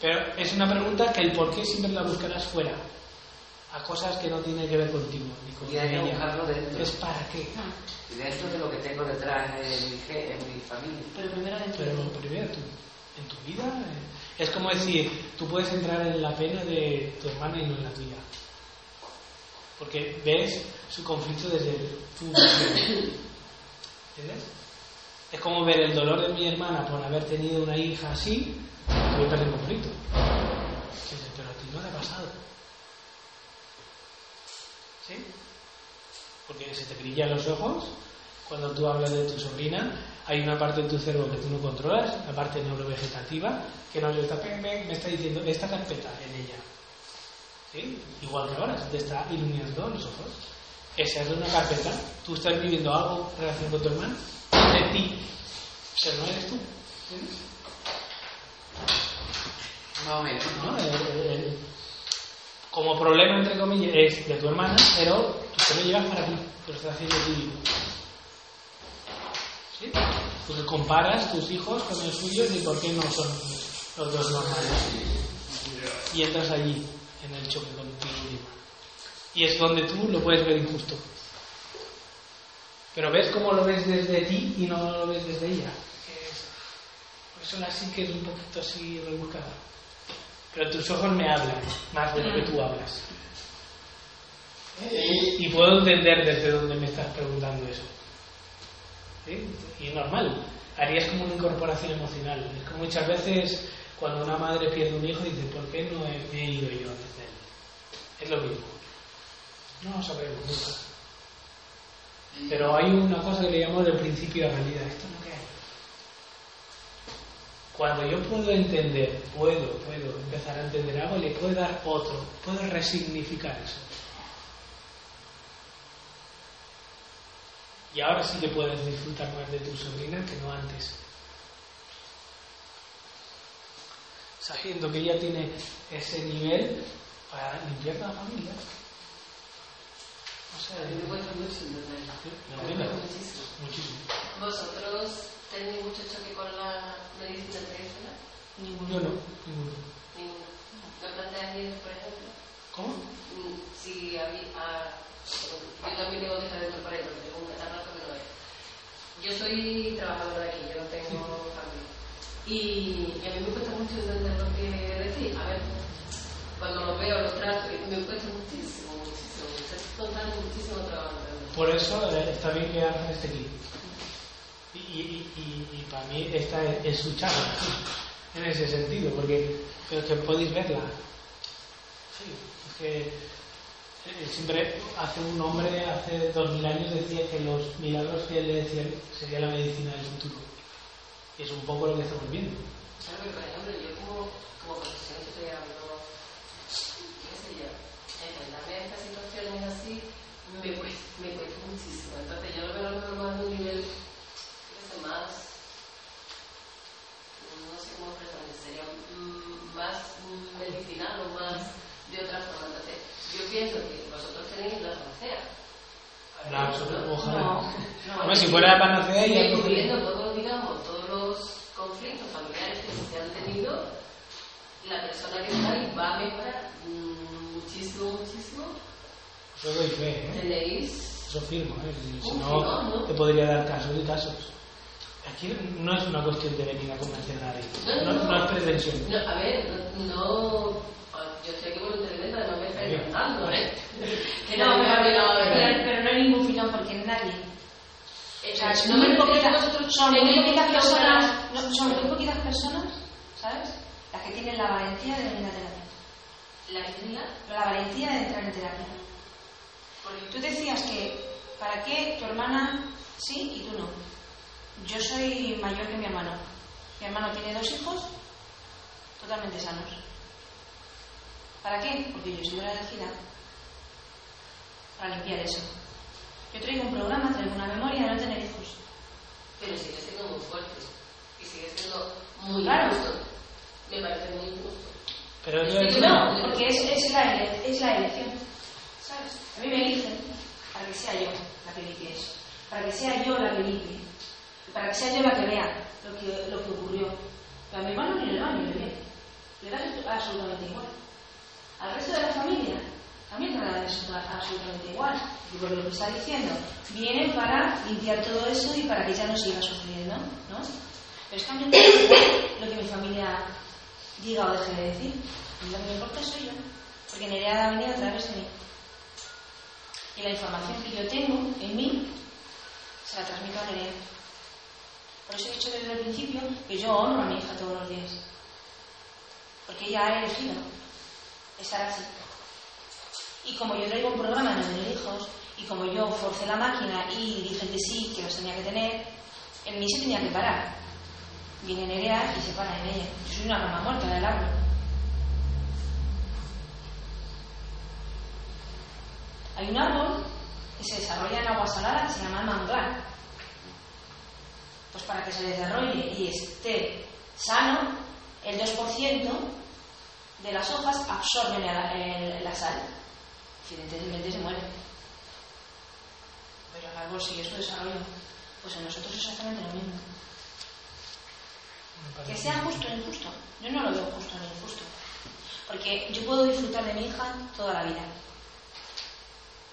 Pero es una pregunta que el por qué siempre la buscarás fuera. A cosas que no tienen que ver contigo. Ni con Y hay que buscarlo dentro. Es para qué. Y dentro de lo que tengo detrás de mi, en mi familia. Pero primero dentro Pero primero tú, en tu vida, eh, es como decir, tú puedes entrar en la pena de tu hermana y no en la tuya. Porque ves su conflicto desde tu. ¿Entiendes? Es como ver el dolor de mi hermana por haber tenido una hija así, entras en conflicto. Pero a ti no te ha pasado. ¿Sí? Porque se te brillan los ojos cuando tú hablas de tu sobrina, hay una parte de tu cerebro que tú no controlas, la parte neurovegetativa, que nos está, me, me está diciendo esta carpeta en ella. ¿Sí? Igual que ahora, se te está iluminando los ojos. Esa es una carpeta. Tú estás viviendo algo en relación con tu hermano, de ti, pero no eres tú. ¿Entiendes? Más o menos. ¿no? El- el- como problema, entre comillas, es de tu hermana, pero tú te lo llevas para ti, te lo estás haciendo mismo. ¿Sí? Porque comparas tus hijos con el suyo y por qué no son los dos normales. Y entras allí, en el choque contigo mismo. Y es donde tú lo puedes ver injusto. Pero ves cómo lo ves desde ti y no lo ves desde ella. Que Por eso la psique es un poquito así rebuscada. Pero tus ojos me hablan más de lo que tú hablas. Y puedo entender desde dónde me estás preguntando eso. ¿Sí? Y es normal. Harías como una incorporación emocional. Es como muchas veces cuando una madre pierde un hijo dice, ¿por qué no he, me he ido yo antes de él? Es lo mismo. No lo sabremos nunca. Pero hay una cosa que le llamo del principio de realidad. Esto no que hay. Cuando yo puedo entender, puedo, puedo empezar a entender algo, le puedo dar otro, puedo resignificar eso. Y ahora sí que puedes disfrutar más de tu sobrina que no antes. Sabiendo que ella tiene ese nivel para limpiar la familia. O sea, entiendes? cuesta muchísimo. Muchísimo. ¿Vosotros tenéis mucho choque con la medicina tradicional? Yo no, ninguno. Ninguno. ¿No planteáis, por ejemplo? ¿Cómo? Mm, Si había, ah, yo también tengo que estar dentro para ello, tengo un catarro que no es. Yo soy trabajadora aquí, yo no tengo familia. Y, y a mí me cuesta mucho entender lo que decís. A ver, cuando lo veo, lo trato, y me cuesta muchísimo, muchísimo. Está costando muchísimo trabajo. Por eso eh, está bien que hagan este clip. Y, y, y, y para mí esta es, es su charla, en ese sentido, porque pero que podéis verla. Sí, es que siempre hace un hombre, hace dos mil años, decía que los milagros que él le decía sería la medicina del futuro. Y es un poco lo que estamos viendo como profesión estoy hablando, qué sé yo, enfrentarme a estas situaciones así me cuesta, me cuesta muchísimo. Entonces yo lo veo a lo mejor más de un nivel, qué sé, más, no sé cómo expresarme, sería mm, más mm, medicinal o más de otra forma. Entonces yo pienso que vosotros tenéis la panacea. La absoluta- ojalá. No, no, Hombre, si fuera la panacea, incluyendo todos, digamos, todos los conflictos familiares que se han tenido, la persona que está ahí va a mejorar muchísimo, muchísimo. Yo doy fe, ¿eh? Tenéis Eso firmo, ¿eh? Si no, ¿no? te podría dar casos y casos. Aquí no es una cuestión de venir a convencer a nadie. No, no es pretensión. No, a ver, no, no- yo estoy aquí voluntariamente, no me estáis contando, ¿eh? Que No, nadie me ha pero, obligado a pero- venir. pero no hay ningún filón porque nadie. O sea, son muy poquitas, vosotros son muy tenéis poquitas que personas, no, son muy poquitas personas, ¿sabes? Las que tienen la valentía de venir a terapia. La isla, La valentía de entrar en terapia. porque Tú decías que, ¿para qué tu hermana sí y tú no? Yo soy mayor que mi hermano. Mi hermano tiene dos hijos totalmente sanos. ¿Para qué? Porque yo soy la elegida para limpiar eso. Yo traigo un programa, traigo una memoria de no tener hijos. pero sigue siendo muy fuerte y sigue siendo muy Claro. injusto. Me parece muy injusto. Pero yo es- no. Porque es, es, la, es la elección. ¿Sabes? A mí me eligen para que sea yo la que limpie eso. Para que sea yo la que limpie. Y para que sea yo la que vea lo que, lo que ocurrió. Pero a mi hermano ni le va ni le ve. Le da absolutamente igual. Al resto de la familia también le da absoluta- absolutamente igual. Porque lo que está diciendo, vienen para limpiar todo eso y para que ya no siga sucediendo. ¿no? Pero es que a mí me igual lo que mi familia diga o deje de decir. Lo que me importa soy yo. Porque Nerea ha venido a través de mí. Y la información que yo tengo en mí se la transmito a Nerea. Por eso he dicho desde el principio que yo honro a mi hija todos los días. Porque ella ha elegido estar así. Y como yo traigo un programa no tener hijos, y como yo forcé la máquina y dije que sí, que los tenía que tener, en mí se tenía que parar. Viene Nerea y se para en ella. Yo soy una rama muerta del árbol. Hay un árbol que se desarrolla en agua salada que se llama el manglar. Pues para que se desarrolle y esté sano, el 2% de las hojas absorben la sal. Evidentemente se muere. Pero el árbol sigue su desarrollo. Pues en nosotros es exactamente lo mismo. Que sea justo o injusto. Yo no lo veo justo ni injusto. Porque yo puedo disfrutar de mi hija toda la vida.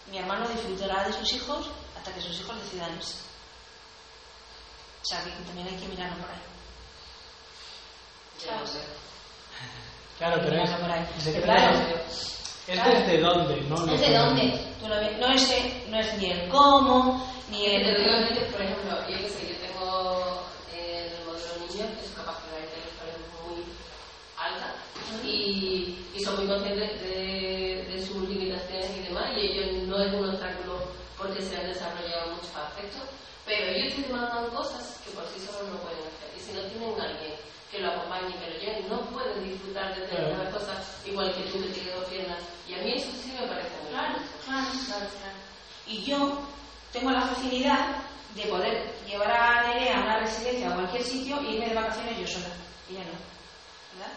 Mi hermano disfrutará de sus hijos hasta que sus hijos decidan irse. O sea que también hay que mirarlo por ahí. Claro, pero es, por ahí. Pero claro, es claro. desde dónde, ¿no? ¿Es de que- dónde? Tú lo ves. No, es, no es ni el cómo, ni el... por ejemplo, yo que sé, yo tengo el modelo niño, que su capacidad intelectual es muy alta y, y son muy conscientes de, de sus limitaciones y demás, y ellos no es un obstáculo porque se han desarrollado mucho pero ellos te demandan cosas que por sí solos no pueden hacer. Y si no tienen alguien que lo acompañe, que lo lleve, no pueden disfrutar de determinadas cosas igual que tú que tienes dos piernas. Y a mí eso sí Y yo tengo la facilidad de poder llevar a Nerea a una residencia o a cualquier sitio e irme de vacaciones yo sola. Ella no. ¿Verdad?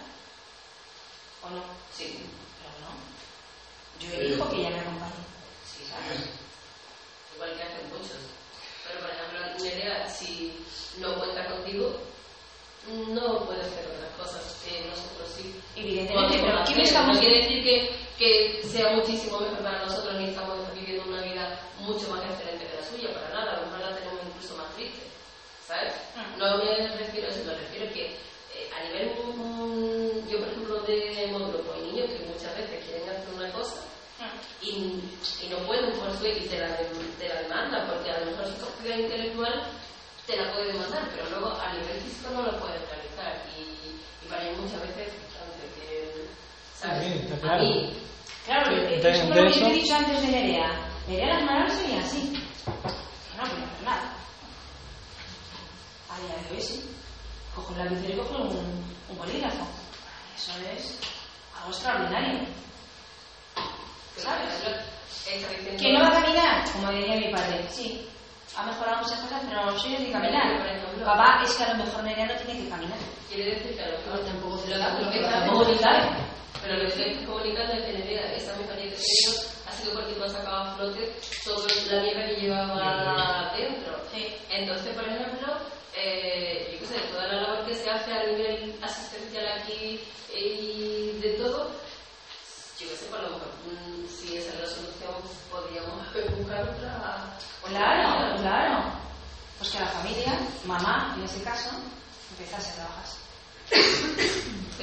¿O no? Sí, pero no. Yo elijo que ella me acompañe. Sí, ¿sabes? Igual que hacen muchos. Pero, por ejemplo, Nerea, si no cuenta contigo, no puede hacer otras cosas que nosotros sí. Evidentemente, pero ¿quién estamos- No quiere decir que, que sea muchísimo mejor para nosotros ni estamos viviendo una vida mucho más excelente que la suya, para nada. A lo mejor la tenemos incluso más triste. ¿Sabes? Mm. No me refiero a eso, me refiero que eh, a nivel, mm, yo por ejemplo, de pues hay niños que muchas veces quieren hacer una cosa y, y no pueden por su y te la, te la demandan, porque a lo mejor su capacidad intelectual te la puede demandar, pero luego a nivel físico no lo puedes realizar. Y, y para ellos muchas veces ¿sabes? Sí, está A claro. mí, Claro, de lo que yo eso- he dicho antes de Nerea. Nerea las manos serían así. No puedo hacer nada. A día de hoy sí. Cojo el lápiz y cojo un, un bolígrafo. Eso es algo extraordinario. ¿sabes? ¿Que no va a caminar? Como diría mi padre. Sí. Ha mejorado muchas cosas, pero no soy de caminar. Por ejemplo. Papá, es que a lo mejor Nerea no tiene que caminar. Quiere decir que a lo mejor tampoco se lo, da, lo que pero está tampoco comunicando, pero lo que estoy comunicando es que Nerea, esa mejoría que tengo ha sido porque tú has sacado a flote toda la nieve que llevaba dentro. Entonces, por ejemplo, eh, yo qué sé, toda la labor que se hace a nivel asistencial aquí y de todo, yo qué sé, por lo mejor, mm, si esa es la solución, podríamos buscar otra. Claro, claro. Pues que la familia, mamá en ese caso, empezase a trabajar.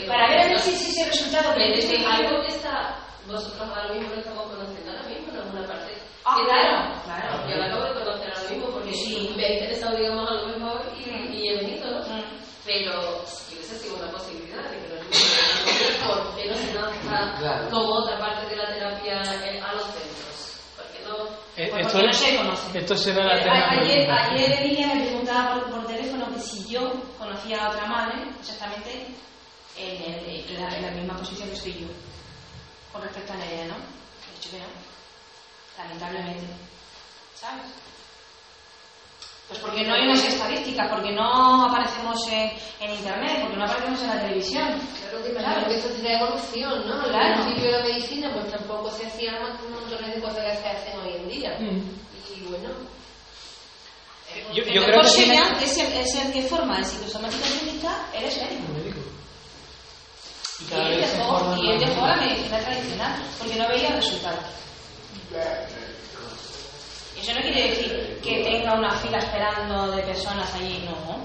Para ver si si ese resultado Pero es que que algo que está, vosotros ahora mismo lo estamos conociendo ahora mismo en alguna parte. Ah, Que claro, claro. Yo la acabo de conocer ahora mismo porque Sí. me ha interesado, digamos, a lo mejor y, Mm. y he venido, ¿no? Mm. Pero yo que sé si es una posibilidad de que los niños por qué no se lanza Claro. como otra parte de la terapia eh, a los centros. Porque no. Eh, esto, porque no se conoce. esto será la Eh, tema a- ayer, ayer Emilia me preguntaba por, que si yo conocía a otra madre exactamente en, el- en la, en la misma posición que estoy yo con respecto a Nerea, ¿no? He dicho que no, lamentablemente. ¿Sabes? Pues porque no hay unas estadísticas, porque no aparecemos en, en internet, porque no aparecemos en la televisión. Claro, te imagino que esto sería evolución, ¿no? Claro. Al principio de la medicina, pues tampoco se hacían un montón de cosas que se hacen hoy en día. Mm. Y bueno. Yo, El yo creo que señal es el, es el que forma en psicosomática clínica, eres médico. médico. Y él dejó, y él más. dejó la medicina tradicional porque no veía resultados. Eso no quiere decir que tenga una fila esperando de personas allí, no.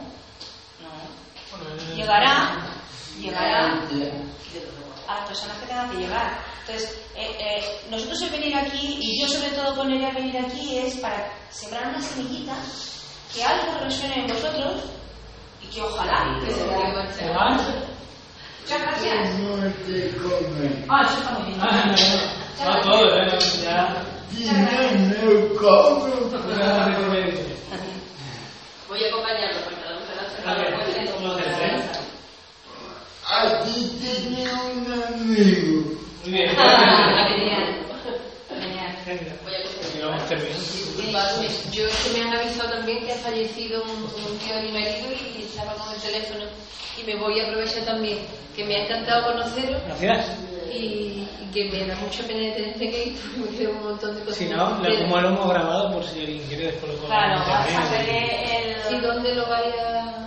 No. Llegará, llegará a las personas que tengan que llegar. Entonces, eh, eh, nosotros el venir aquí, y yo sobre todo con ella venir aquí, es para sembrar una semillita que algo resuene en vosotros y que ojalá que se vea. ¿Se van? Muchas gracias. No te come. Ah, eso está muy bien. Ah, no, no. No, todo, ¿eh? No, Ya. Voy a acompañarlo porque a lo mejor hace A ver, una buena ¿cómo hacer, eh? Aquí tenía un amigo. Muy bien. Ah, genial. Genial. Vamos terminando. Vale, Yo es que me han avisado también que ha fallecido un, un tío de mi marido y estaba con el teléfono. Y me voy a aprovechar también, que me ha encantado conoceros Gracias. y, y que me da mucha pena tener que ir porque me quedo un montón de cosas. Si no, lo- como lo hemos grabado, por si alguien quiere después lo Claro, vas a internet. hacer ¿Y el... dónde lo vaya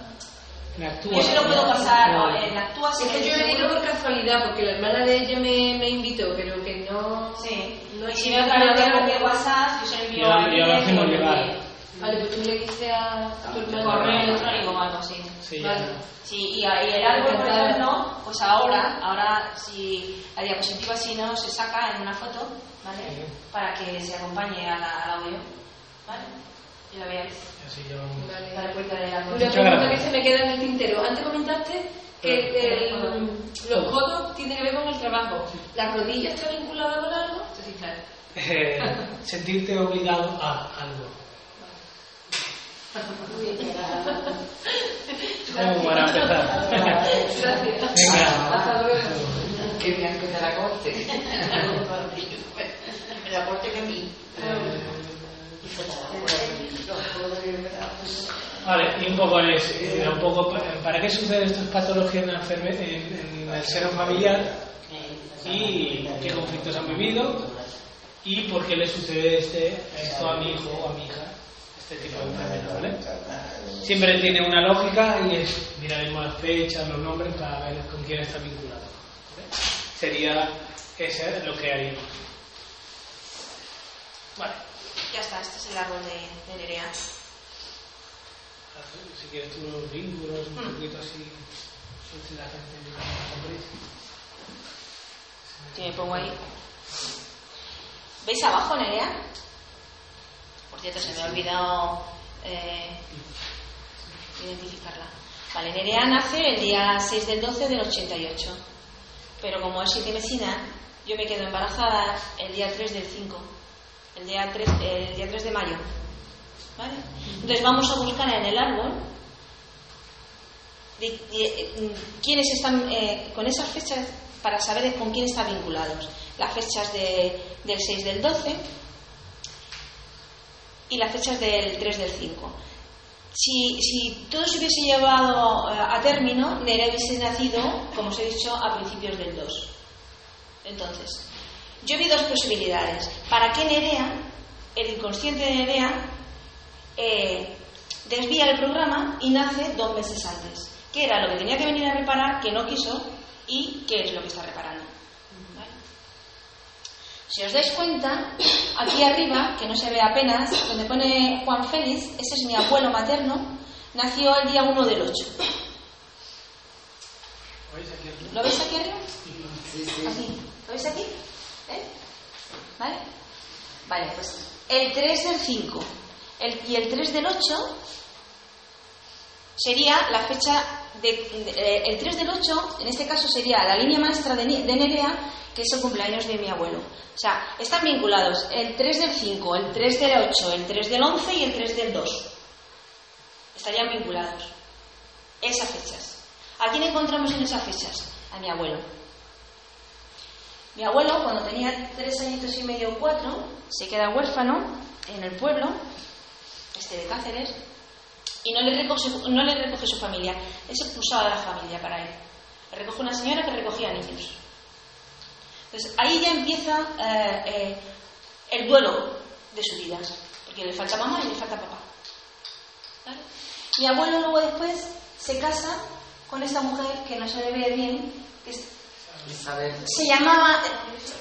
actúa. Yo se lo puedo pasar Claro. en Actúa Es que yo he venido por casualidad, porque la hermana de ella me, me invitó, pero que no... Sí. No es si no, no tengo que WhatsApp, yo se lo envío Ya- a ya lo hacemos llegar. Vale, pues tú le dices a, a tu hermana. Correo electrónico o algo así. Sí, Vale. ya. Sí, y, a- y el árbol, por ejemplo, pues ahora, ahora si la diapositiva si no se saca en una foto, ¿vale? Sí. Para que se acompañe a la- al audio, ¿vale? lo veáis. Así yo... Vale. La Una pregunta que se me queda en el tintero. Antes comentaste que el, los codos tienen que ver con el trabajo. ¿La rodilla está vinculada con algo? Sí, claro. Eh, sentirte obligado a algo. Como para empezar. Gracias. Venga. Hasta luego. Qué bien que te la corte. Me la corte que a mí. Ah, Vale, y un poco es, eh, un poco pa- para qué suceden estas patologías en, en- en el seno familiar y qué conflictos han vivido y por qué le sucede este, esto a mi hijo o a mi hija, este tipo de enfermedad, ¿vale? Siempre tiene una lógica y es miraremos las fechas, los nombres para ver con quién está vinculado. Sería ese lo que haríamos. Vale, Ya está, este es el árbol de, de Nerea. si quieres tú los vínculos, un poquito así, si la gente. Que me pongo ahí. ¿Veis abajo, Nerea? Por cierto, se me ha olvidado eh, identificarla. Vale, Nerea nace el día 6 del 12 del 88. Pero como es siete mesina, yo me quedo embarazada el día 3 del 5. El día 3, el día 3 de mayo. ¿Vale? Entonces vamos a buscar en el árbol de- de, eh, quiénes están eh, con esas fechas para saber con quién están vinculados. Las fechas de- del 6 del 12 y las fechas del 3 del 5. Si, si todo se hubiese llevado eh, a término, Nerea hubiese nacido, como os he dicho, a principios del 2. Entonces, yo vi dos posibilidades. ¿Para qué Nerea, el inconsciente de Nerea, eh, desvía el programa y nace dos meses antes? ¿Qué era lo que tenía que venir a reparar, que no quiso, y qué es lo que está reparando? ¿Vale? Si os dais cuenta, aquí arriba, que no se ve apenas, donde pone Juan Félix, ese es mi abuelo materno, nació el día 1 del 8. ¿Lo veis aquí arriba? Así. ¿Lo veis aquí? ¿Eh? ¿Vale? Vale, pues el 3 del 5 el, y el 3 del 8 sería la fecha de, eh, el 3 del 8, en este caso sería la línea maestra de, de Nerea, que es el cumpleaños de mi abuelo. O sea, están vinculados el 3 del 5, el 3 del 8, el 3 del 11 y el 3 del 2. Estarían vinculados. Esas fechas. ¿A quién encontramos en esas fechas? A mi abuelo. Mi abuelo, cuando tenía tres añitos y medio o cuatro, se queda huérfano en el pueblo, este de Cáceres, y no le recoge, no le recoge su familia. Es expulsado de la familia para él. Le recoge una señora que recogía niños. Entonces ahí ya empieza eh, eh, el duelo de su vida, porque le falta mamá y le falta papá. Mi abuelo luego después se casa con esta mujer que no se le ve bien, que es Isabel. se llamaba,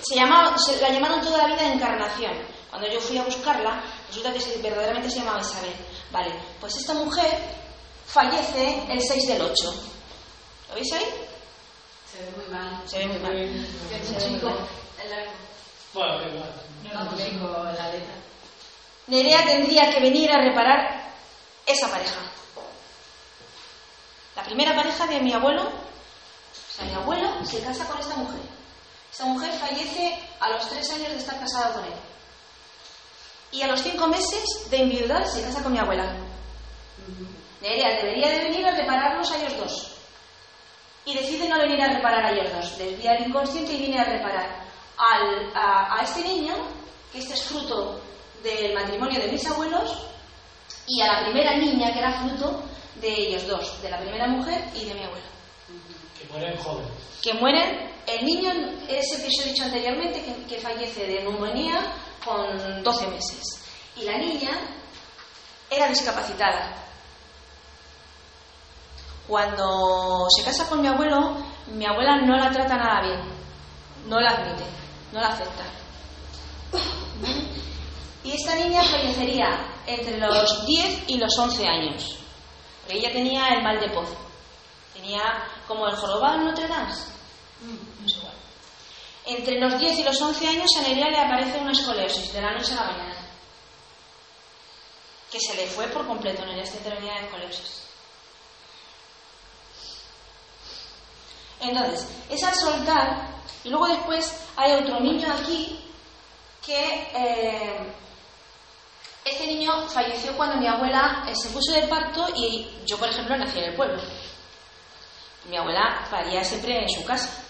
se llamaba, se la llamaron toda la vida Encarnación. Cuando yo fui a buscarla, resulta que se- verdaderamente se llamaba Isabel. Vale, pues esta mujer fallece el 6 del 8. ¿Lo veis ahí? Se ve muy mal. Se ve muy mal. Es Se un ve muy chico. mal. El largo. Bueno, da igual. No, no tengo la letra. Nerea tendría que venir a reparar esa pareja. La primera pareja de mi abuelo, mi abuelo se casa con esta mujer. Esta mujer fallece a los tres años de estar casada con él. Y a los cinco meses de enviudar se casa con mi abuela. Nerea debería de venir a repararlos a ellos dos. Y decide no venir a reparar a ellos dos. Desvía el inconsciente y viene a reparar al- a, a este niño, que este es fruto del matrimonio de mis abuelos, y a la primera niña, que era fruto de ellos dos, de la primera mujer y de mi abuelo. Mueren jóvenes. Que mueren, el niño es el que os he dicho anteriormente, que, que fallece de neumonía con 12 meses. Y la niña era discapacitada. Cuando se casa con mi abuelo, mi abuela no la trata nada bien, no la admite, no la acepta. Y esta niña fallecería entre los 10 y los 11 años, porque ella tenía el mal de pozo, como el jorobado en Notre Dame. Mm, es igual. Entre los 10 y los 11 años a Nerea le aparece una escoliosis de la noche a la mañana, que se le fue por completo, Nerea esta tenía de escoliosis. Entonces, es al soltar, y luego después hay otro niño aquí que eh, Este niño falleció cuando mi abuela eh, se puso de parto y yo, por ejemplo, nací en el pueblo. Mi abuela paría siempre en su casa.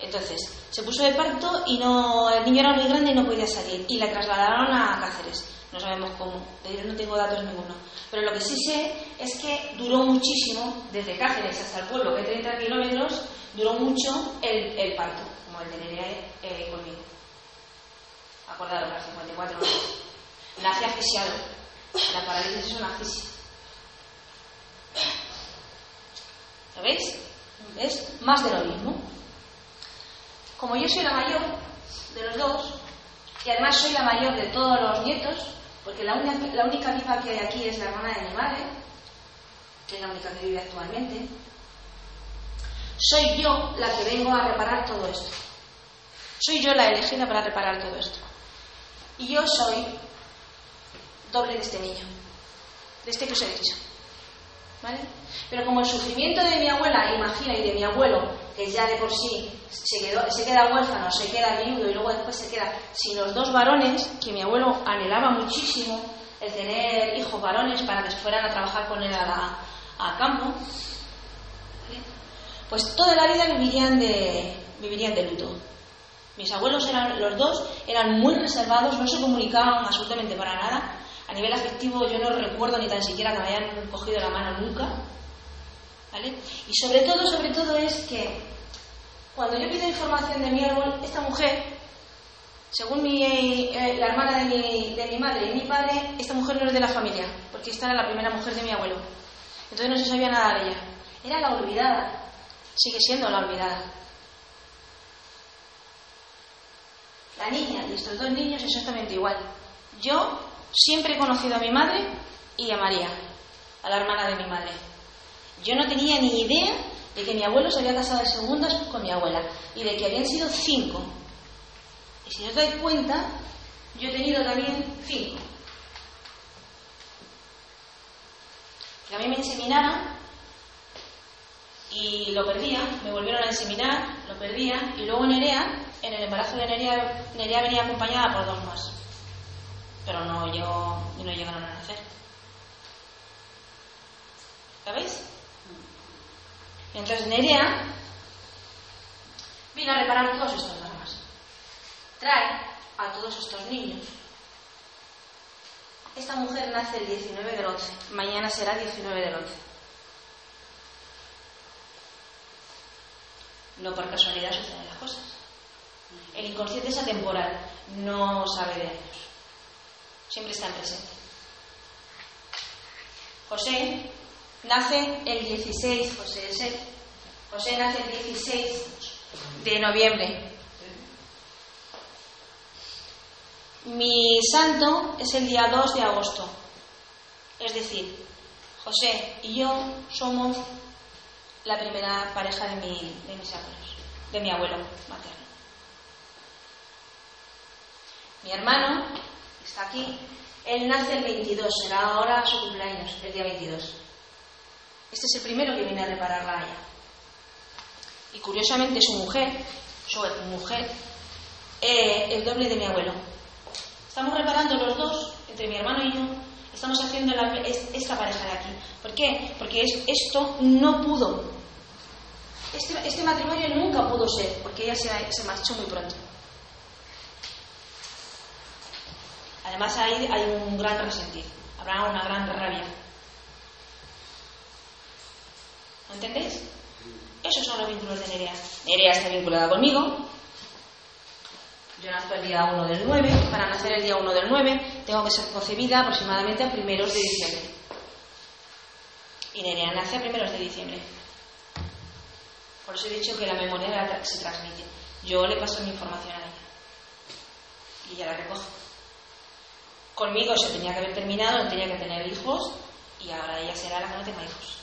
Entonces, se puso de parto y no, el niño era muy grande y no podía salir. Y la trasladaron a Cáceres. No sabemos cómo, no tengo datos ninguno. Pero lo que sí sé es que duró muchísimo, desde Cáceres hasta el pueblo, que es 30 kilómetros, duró mucho el, el parto, como el de eh, conmigo. Acordaros, las 54 horas. Nace asfixiado. La parálisis es una asfixia. ¿Sabéis? Es más de lo mismo. Como yo soy la mayor de los dos, y además soy la mayor de todos los nietos, porque la única, la única viva que hay aquí es la hermana de mi madre, que es la única que vive actualmente, soy yo la que vengo a reparar todo esto. Soy yo la elegida para reparar todo esto. Y yo soy doble de este niño, de este que os he dicho. Pero como el sufrimiento de mi abuela, imagina, y de mi abuelo, que ya de por sí se, queda huérfano, se queda viudo y luego después se queda sin los dos varones, que mi abuelo anhelaba muchísimo el tener hijos varones para que fueran a trabajar con él a, campo, pues toda la vida vivirían de, vivirían de luto. Mis abuelos eran, los dos eran muy reservados, no se comunicaban absolutamente para nada. A nivel afectivo yo no recuerdo ni tan siquiera que me hayan cogido la mano nunca. ¿Vale? Y sobre todo, sobre todo es que cuando yo pido información de mi árbol, esta mujer, según mi, eh, la hermana de mi, de mi madre y mi padre, esta mujer no es de la familia, porque esta era la primera mujer de mi abuelo. Entonces no se sabía nada de ella. Era la olvidada, sigue siendo la olvidada. La niña y estos dos niños exactamente igual. Yo siempre he conocido a mi madre y a María, a la hermana de mi madre. Yo no tenía ni idea de que mi abuelo se había casado de segundas con mi abuela y de que habían sido cinco. Y si os dais cuenta, yo he tenido también cinco. Que a mí me inseminaron y lo perdía, me volvieron a inseminar, lo perdía y luego Nerea, en el embarazo de Nerea, Nerea venía acompañada por dos más, pero no, llegó, no llegaron a nacer. ¿Sabéis? Y entonces Nerea vino a reparar todos estos dramas. Trae a todos estos niños. Esta mujer nace el 19 del 11, mañana será 19 del 11. No por casualidad suceden las cosas. El inconsciente es atemporal, no sabe de años. Siempre está en presente. José nace el 16, José es él. José nace el 16 de noviembre. Mi santo es el día 2 de agosto. Es decir, José y yo somos la primera pareja de, mi, de mis abuelos, de mi abuelo materno. Mi hermano está aquí, él nace el 22, será ahora su cumpleaños, el día 22. Este es el primero que viene a reparar la haya. Y curiosamente su mujer, su mujer, eh, el doble de mi abuelo. Estamos reparando los dos, entre mi hermano y yo, estamos haciendo esta pareja de aquí. ¿Por qué? Porque es, esto no pudo. Este, este, matrimonio nunca pudo ser, porque ella se marchó muy pronto. Además ahí hay un gran resentir, habrá una gran rabia. ¿No entendéis? Esos son los vínculos de Nerea. Nerea está vinculada conmigo. Yo nazco el día 1 del 9. Para nacer el día 1 del 9 tengo que ser concebida aproximadamente a primeros de diciembre. Y Nerea nace a primeros de diciembre. Por eso he dicho que la memoria se transmite. Yo le paso mi información a ella. Y ella la recoge. Conmigo se tenía que haber terminado, no tenía que tener hijos. Y ahora ella será la que no tenga hijos.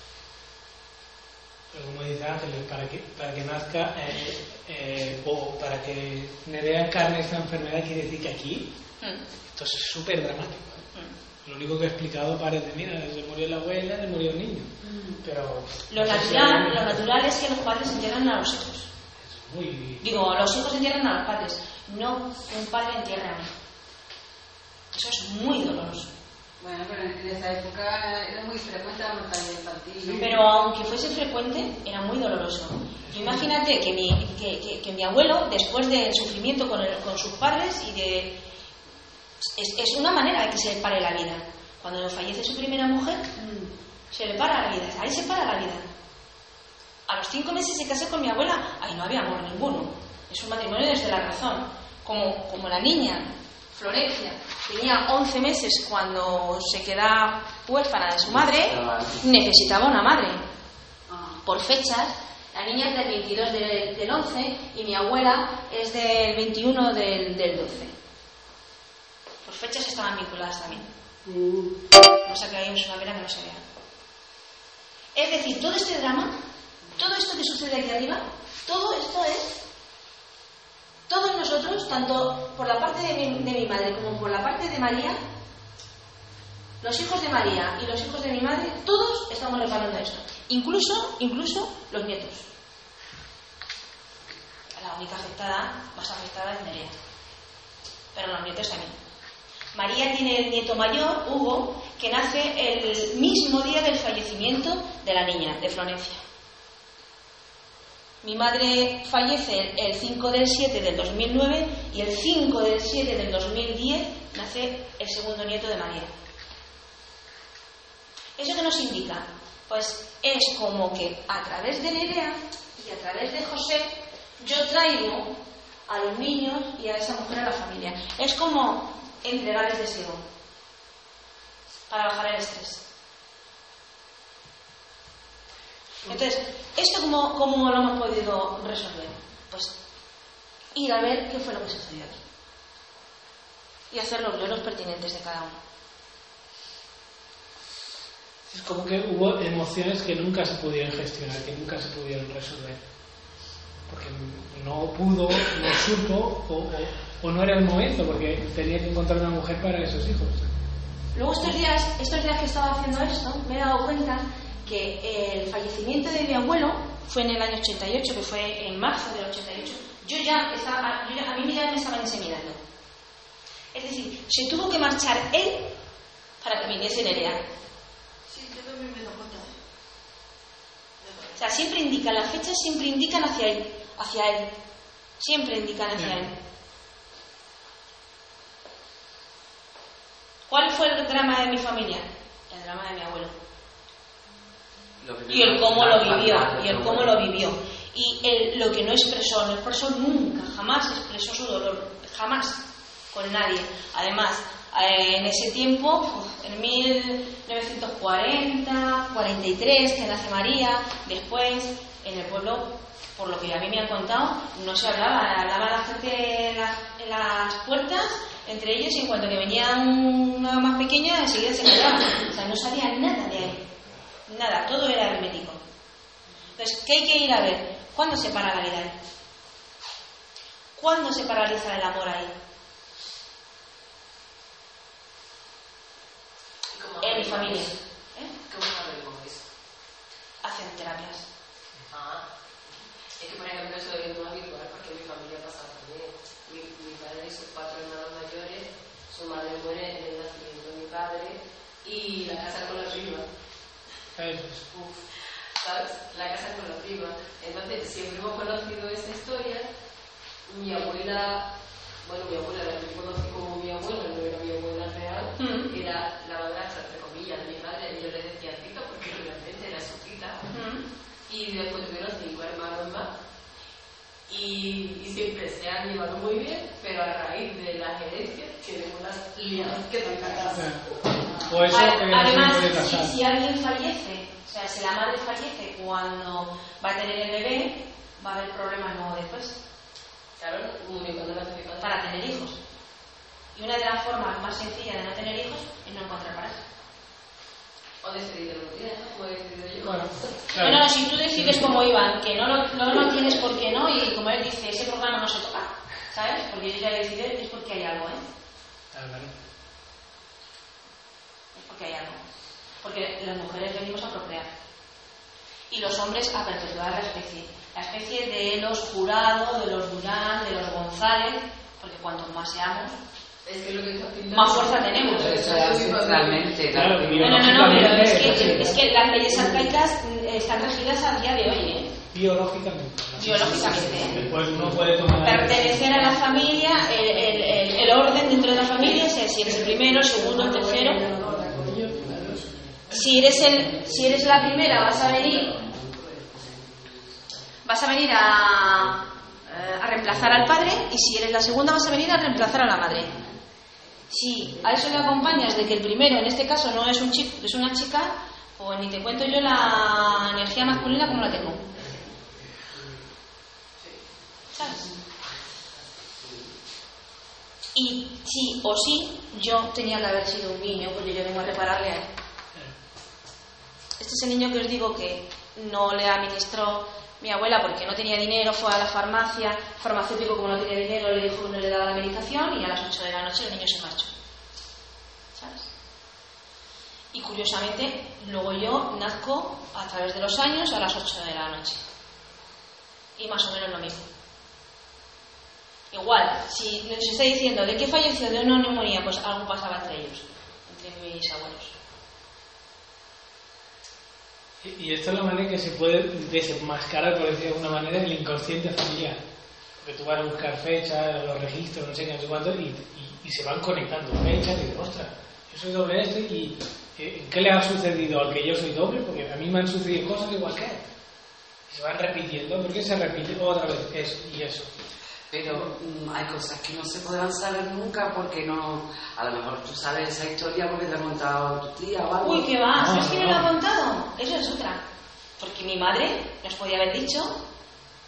Pero como dice Ángeles, para que, para que nazca eh, eh, o para que Nerea encarne esta enfermedad, quiere decir que aquí Mm. esto es súper dramático. ¿eh? Lo único que he explicado parece, mira, se murió la abuela, se murió el niño. Pero Lo natural, hay- lo natural es que los padres entierran a los hijos. muy Digo, los hijos entierran a los padres, no un padre entierra a un hijo. Eso es muy doloroso. Bueno, pero en esa época era muy frecuente la mortalidad infantil. Pero aunque fuese frecuente, era muy doloroso. Tú Imagínate que mi, que, que- que mi abuelo, después del sufrimiento con, el- con sus padres y de... Es, es una manera de que se le pare la vida. Cuando fallece su primera mujer, mm, se le para la vida. Ahí se para la vida. A los cinco meses se casó con mi abuela. Ahí no había amor ninguno. Es un matrimonio desde la razón. Como, como la niña, Florencia, tenía 11 meses cuando se queda huérfana de su madre, necesitaba una madre. Por fechas, la niña es del 22 del, del 11 y mi abuela es del 21 del, del 12. Por fechas estaban vinculadas también. O sea que hay una vera que no se vea. Es decir, todo este drama, todo esto que sucede aquí arriba, todo esto es todos nosotros, tanto por la parte de mi, madre como por la parte de María, los hijos de María y los hijos de mi madre, todos estamos reparando esto. Incluso, incluso los nietos. La única afectada, más afectada es Nerea. Pero los nietos también. María tiene el nieto mayor, Hugo, que nace el mismo día del fallecimiento de la niña, de Florencia. Mi madre fallece el 5 del 7 del 2009 y el 5 del 7 del 2010 nace el segundo nieto de María. ¿Eso qué nos indica? Pues es como que a través de Nerea y a través de José yo traigo a los niños y a esa mujer a la familia. Es como entregarles deseo para bajar el estrés. Entonces, ¿esto cómo, cómo lo hemos podido resolver? Pues ir a ver qué fue lo que sucedió aquí. Y hacer los duelos pertinentes de cada uno. Es como que hubo emociones que nunca se pudieron gestionar, que nunca se pudieron resolver. Porque no pudo, no supo o, o- o no era el momento, porque tenía que encontrar una mujer para esos hijos. Luego estos días, estos días que estaba haciendo esto, me he dado cuenta que el fallecimiento de mi abuelo fue en el año 88, que fue en marzo del 88. Yo ya estaba, yo ya- a mí ya me estaban inseminando. Es decir, se tuvo que marchar él para que viniese Nerea. Sí, yo también me cuenta. O sea, siempre indican, las fechas siempre indican hacia él, hacia él. Siempre indican hacia él. ¿Cuál fue el drama de mi familia? El drama de mi abuelo. Y el cómo lo vivió, y el cómo lo vivió. Y el, lo que no expresó, no expresó nunca, jamás expresó su dolor, jamás, con nadie. Además, eh, en ese tiempo, en 1940, 43, que nace María, después, en el pueblo, por lo que a mí me han contado, no se hablaba, hablaba la gente en, la- en las puertas, entre ellos, y en cuanto que venía una más pequeña, enseguida se callaba. O sea, no sabía nada de ahí. Nada, todo era hermético. Entonces, ¿qué hay que ir a ver? ¿Cuándo se para la vida ahí? ¿Cuándo se paraliza el amor ahí? En mi familia. ¿eh? ¿Cómo? Hacen terapias. Ah, es que por ejemplo eso es no habitual porque mi familia pasa también. Mi, mi padre y sus cuatro hermanos mayores, su madre muere en el nacimiento de mi padre y la casa con la prima. Uf, ¿sabes? La casa con la prima. Entonces siempre hemos conocido esa historia. Mi abuela, bueno, mi abuela la que conocí como mi abuela, no era mi abuela real, Mm. era la madrastra, entre comillas, de mi madre, y yo le decía tita porque realmente era su tita. Y después tuvieron cinco hermanos más. Y, y siempre se han llevado muy bien, pero a raíz de las herencias tienen unas liadas que te cagas. O eso no Además, puede si, alguien fallece, o sea, si la madre fallece cuando va a tener el bebé, va a haber problemas luego después. Claro. Para tener hijos. Y una de las formas más sencillas de no tener hijos es no encontrar pareja. O decidir lo tienes, ¿no? He decidido yo. Bueno, Bueno, si tú decides como Iván, que no lo, no lo tienes porque no, y como él dice, ese programa no se toca, ¿sabes? Porque yo ya he decidido, es porque hay algo, ¿eh? Es porque hay algo. Porque las mujeres venimos a procrear. Y los hombres a perpetuar la especie. La especie de los jurados, de los Durán, de los González, porque cuanto más seamos, Es que lo que está pintando- más fuerza tenemos. Eso es ancestralmente. Claro, la- No, no, no, no, pero es que, es que las leyes arcaicas mm, están regidas a día de hoy, ¿eh? Biológicamente. biológicamente. ¿eh? Después uno puede tomar. Pertenecer a la familia, el, el- el- el orden dentro de la familia es si eres el primero, el segundo, el tercero. Si eres, el, si eres la primera, vas a venir, vas a venir a, eh, a reemplazar al padre, y si eres la segunda, vas a venir a reemplazar a la madre. Si a eso le acompañas de que el primero, en este caso, no es un chico, es una chica, pues ni te cuento yo la energía masculina como la tengo. ¿Sabes? Y sí o sí, yo tenía que haber sido un niño, porque yo vengo a repararle a él. Este es el niño que os digo que no le administró mi abuela porque no tenía dinero, fue a la farmacia, farmacéutico como no tenía dinero le dijo que no le daba la medicación y a las 8 de la noche el niño se marchó. ¿Sabes? Y curiosamente, luego yo nazco a través de los años a las 8 de la noche. Y más o menos lo mismo. Igual, si nos está diciendo de qué falleció de una neumonía, pues algo pasaba entre ellos, entre mis abuelos. Y esta es la manera que se puede desenmascarar, por decirlo de alguna manera, el inconsciente familiar. Porque tú vas a buscar fechas, los registros, no sé qué, no sé cuánto, y, se van conectando fechas y dices, ostras, yo soy doble este y eh, ¿qué le ha sucedido al que yo soy doble? Porque a mí me han sucedido cosas igual que él. Y se van repitiendo, ¿por qué se repite otra vez eso y eso? Pero mm, hay cosas que no se podrán saber nunca porque no. A lo mejor tú sabes esa historia porque te ha contado tu tía o algo. Uy, ¿qué va? No, ¿Sabes quién no. me lo ha contado? Eso es otra. Porque mi madre nos podía haber dicho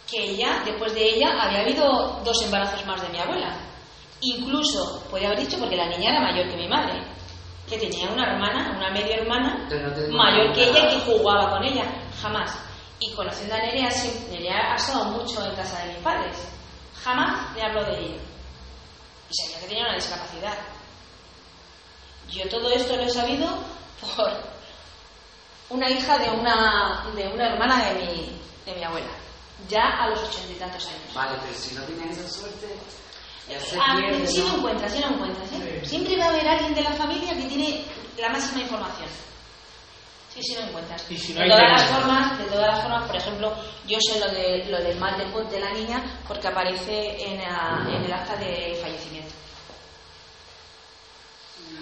que ella, después de ella, había habido dos embarazos más de mi abuela. Incluso podía haber dicho, porque la niña era mayor que mi madre, que tenía una hermana, una media hermana, no mayor que ella y que jugaba con ella. Jamás. Y conociendo a Nerea, sí, Nerea ha estado mucho en casa de mis padres. Jamás le hablo de ella. Y sabía que tenía una discapacidad. Yo todo esto lo he sabido por una hija de una, de una hermana de mi, de mi abuela, ya a los ochenta y tantos años. Vale, pero si no tienes esa suerte, ya se Ah, pierde. ¿no? lo encuentras, sí lo encuentras. ¿eh? Siempre va a haber alguien de la familia que tiene la máxima información. Sí, sí lo encuentras. Y si no de todas las formas, de todas las formas, por ejemplo, yo sé lo de lo del mal de Pot de la niña porque aparece en, el acta de fallecimiento.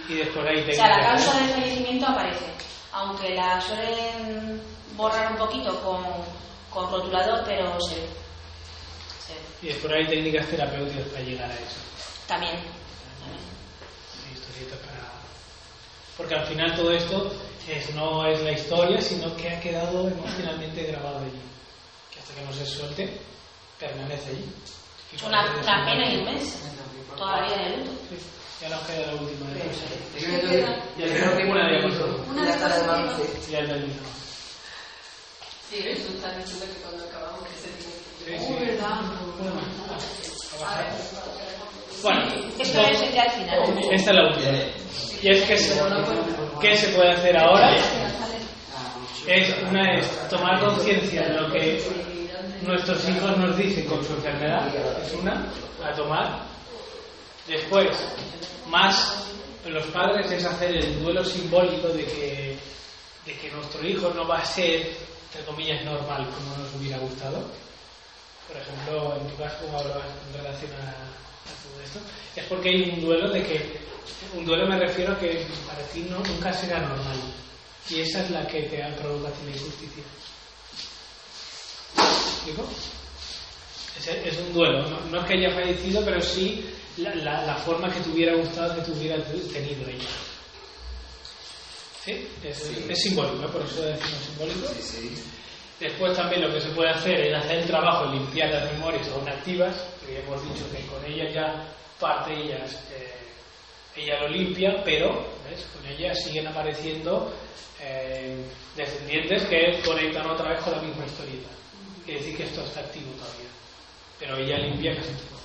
Y después hay O sea, la causa del fallecimiento aparece, aunque la suelen borrar un poquito con, con rotulador, pero se ve. Se ve. Y después hay técnicas terapéuticas para llegar a eso. También. también. Historietas para... Porque al final todo esto es, no es la historia, sino que ha quedado emocionalmente grabado allí. Que hasta que no se suelte, permanece allí. Una, una pena inmensa. Todavía de luto. Sí, Ya nos queda la última de cosa. Yo creo que- tenemos una diapositiva. Una de. Ya. Sí, eso está diciendo que cuando acabamos que se tiene que Sí, sí. Oh, verdad. Bueno, Esto es ya al final. esta es la última. Y es que se, ¿qué se puede hacer ahora? Es, una es tomar conciencia de lo que nuestros hijos nos dicen con su enfermedad, es una, a tomar. Después, más los padres es hacer el duelo simbólico de que, de que nuestro hijo no va a ser, entre comillas, normal como nos hubiera gustado. Por ejemplo, en tu caso, como hablabas en relación a todo esto, es porque hay un duelo de que, un duelo me refiero a que para ti no, nunca será normal. Y esa es la que te provoca a ti la injusticia. ¿Me explico? Es, es un duelo, no, no es que haya fallecido, pero sí la, la, la forma que te hubiera gustado que tuviera tenido ella. ¿Sí? Es, es- es simbólico, por eso decimos simbólico. Después también lo que se puede hacer es hacer el trabajo de limpiar las memorias aún activas, que hemos dicho que con ellas ya parte ellas, eh, ella lo limpia, pero con ellas siguen apareciendo eh, descendientes que conectan otra vez con la misma historieta. Quiere decir que esto está activo todavía, pero ella limpia casi todo.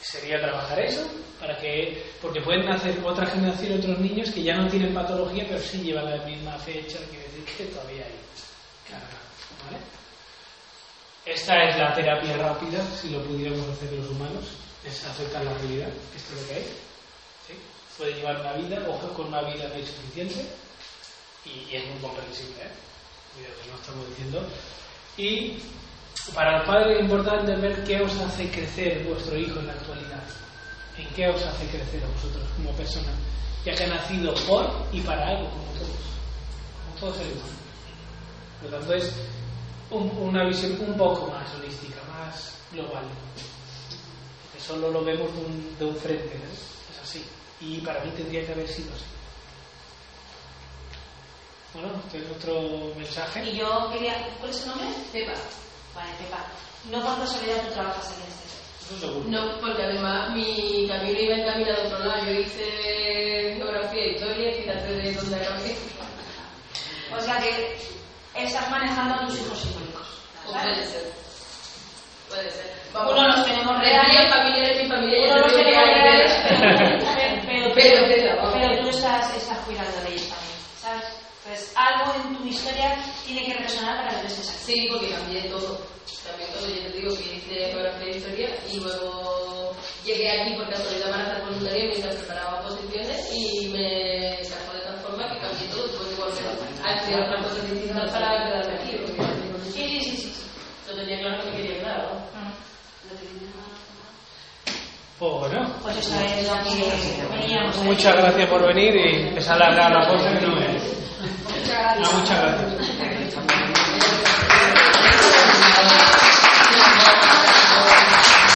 Sería trabajar eso para que, porque pueden nacer otra generación, otros niños que ya no tienen patología, pero sí llevan la misma fecha, quiere decir que todavía hay carga. ¿Vale? Esta es la terapia rápida, si lo pudiéramos hacer los humanos, es aceptar la realidad, esto es lo que hay. ¿sí? Puede llevar una vida, o con una vida no suficiente, y, y es muy comprensible, ¿eh? Cuidado, que no estamos diciendo. Y para los padres es importante ver qué os hace crecer vuestro hijo en la actualidad. ¿En qué os hace crecer a vosotros como personas? Ya que ha nacido por y para algo, como todos. Como todos seres humanos. Por lo tanto, es un- una visión un poco más holística, más global. Que solo lo vemos de un, de un frente, ¿no? Es así. Y para mí tendría que haber sido así. Bueno, este es nuestro mensaje. Y yo quería. ¿Cuál es su nombre? Pepa. Vale, Pepa. No por casualidad tú trabajas en este. Eso seguro. No, porque además mi camino iba encaminado a otro lado. Yo hice geografía e historia y fíjate de dónde acabé. O sea que estás manejando a tus hijos simbólicos. Pues Puede ser. Puede ser. Uno los tenemos reales. familiares, mi familia ya Uno los tenemos reales, de- pero, pero, Pero, pero, vamos. tú estás, estás cuidando de ellos también, ¿sabes? Entonces, algo en tu historia tiene que resonar para que tú estés aquí. Sí, porque cambié todo. Cambié todo. Yo te digo que hice geografía e historia y luego llegué aquí por casualidad para hacer voluntaria mientras preparaba posiciones y me casó de tal forma que cambié todo. Tuve que volver a al que los bancos son distintos para quedarme aquí. Sí, sí, sí, sí. Yo tenía claro que quería mm. claro. Pues bueno. Pues eso es lo que veníamos. Muchas gracias por venir y empezar a la cosa que no es. Muchas gracias. muchas gracias.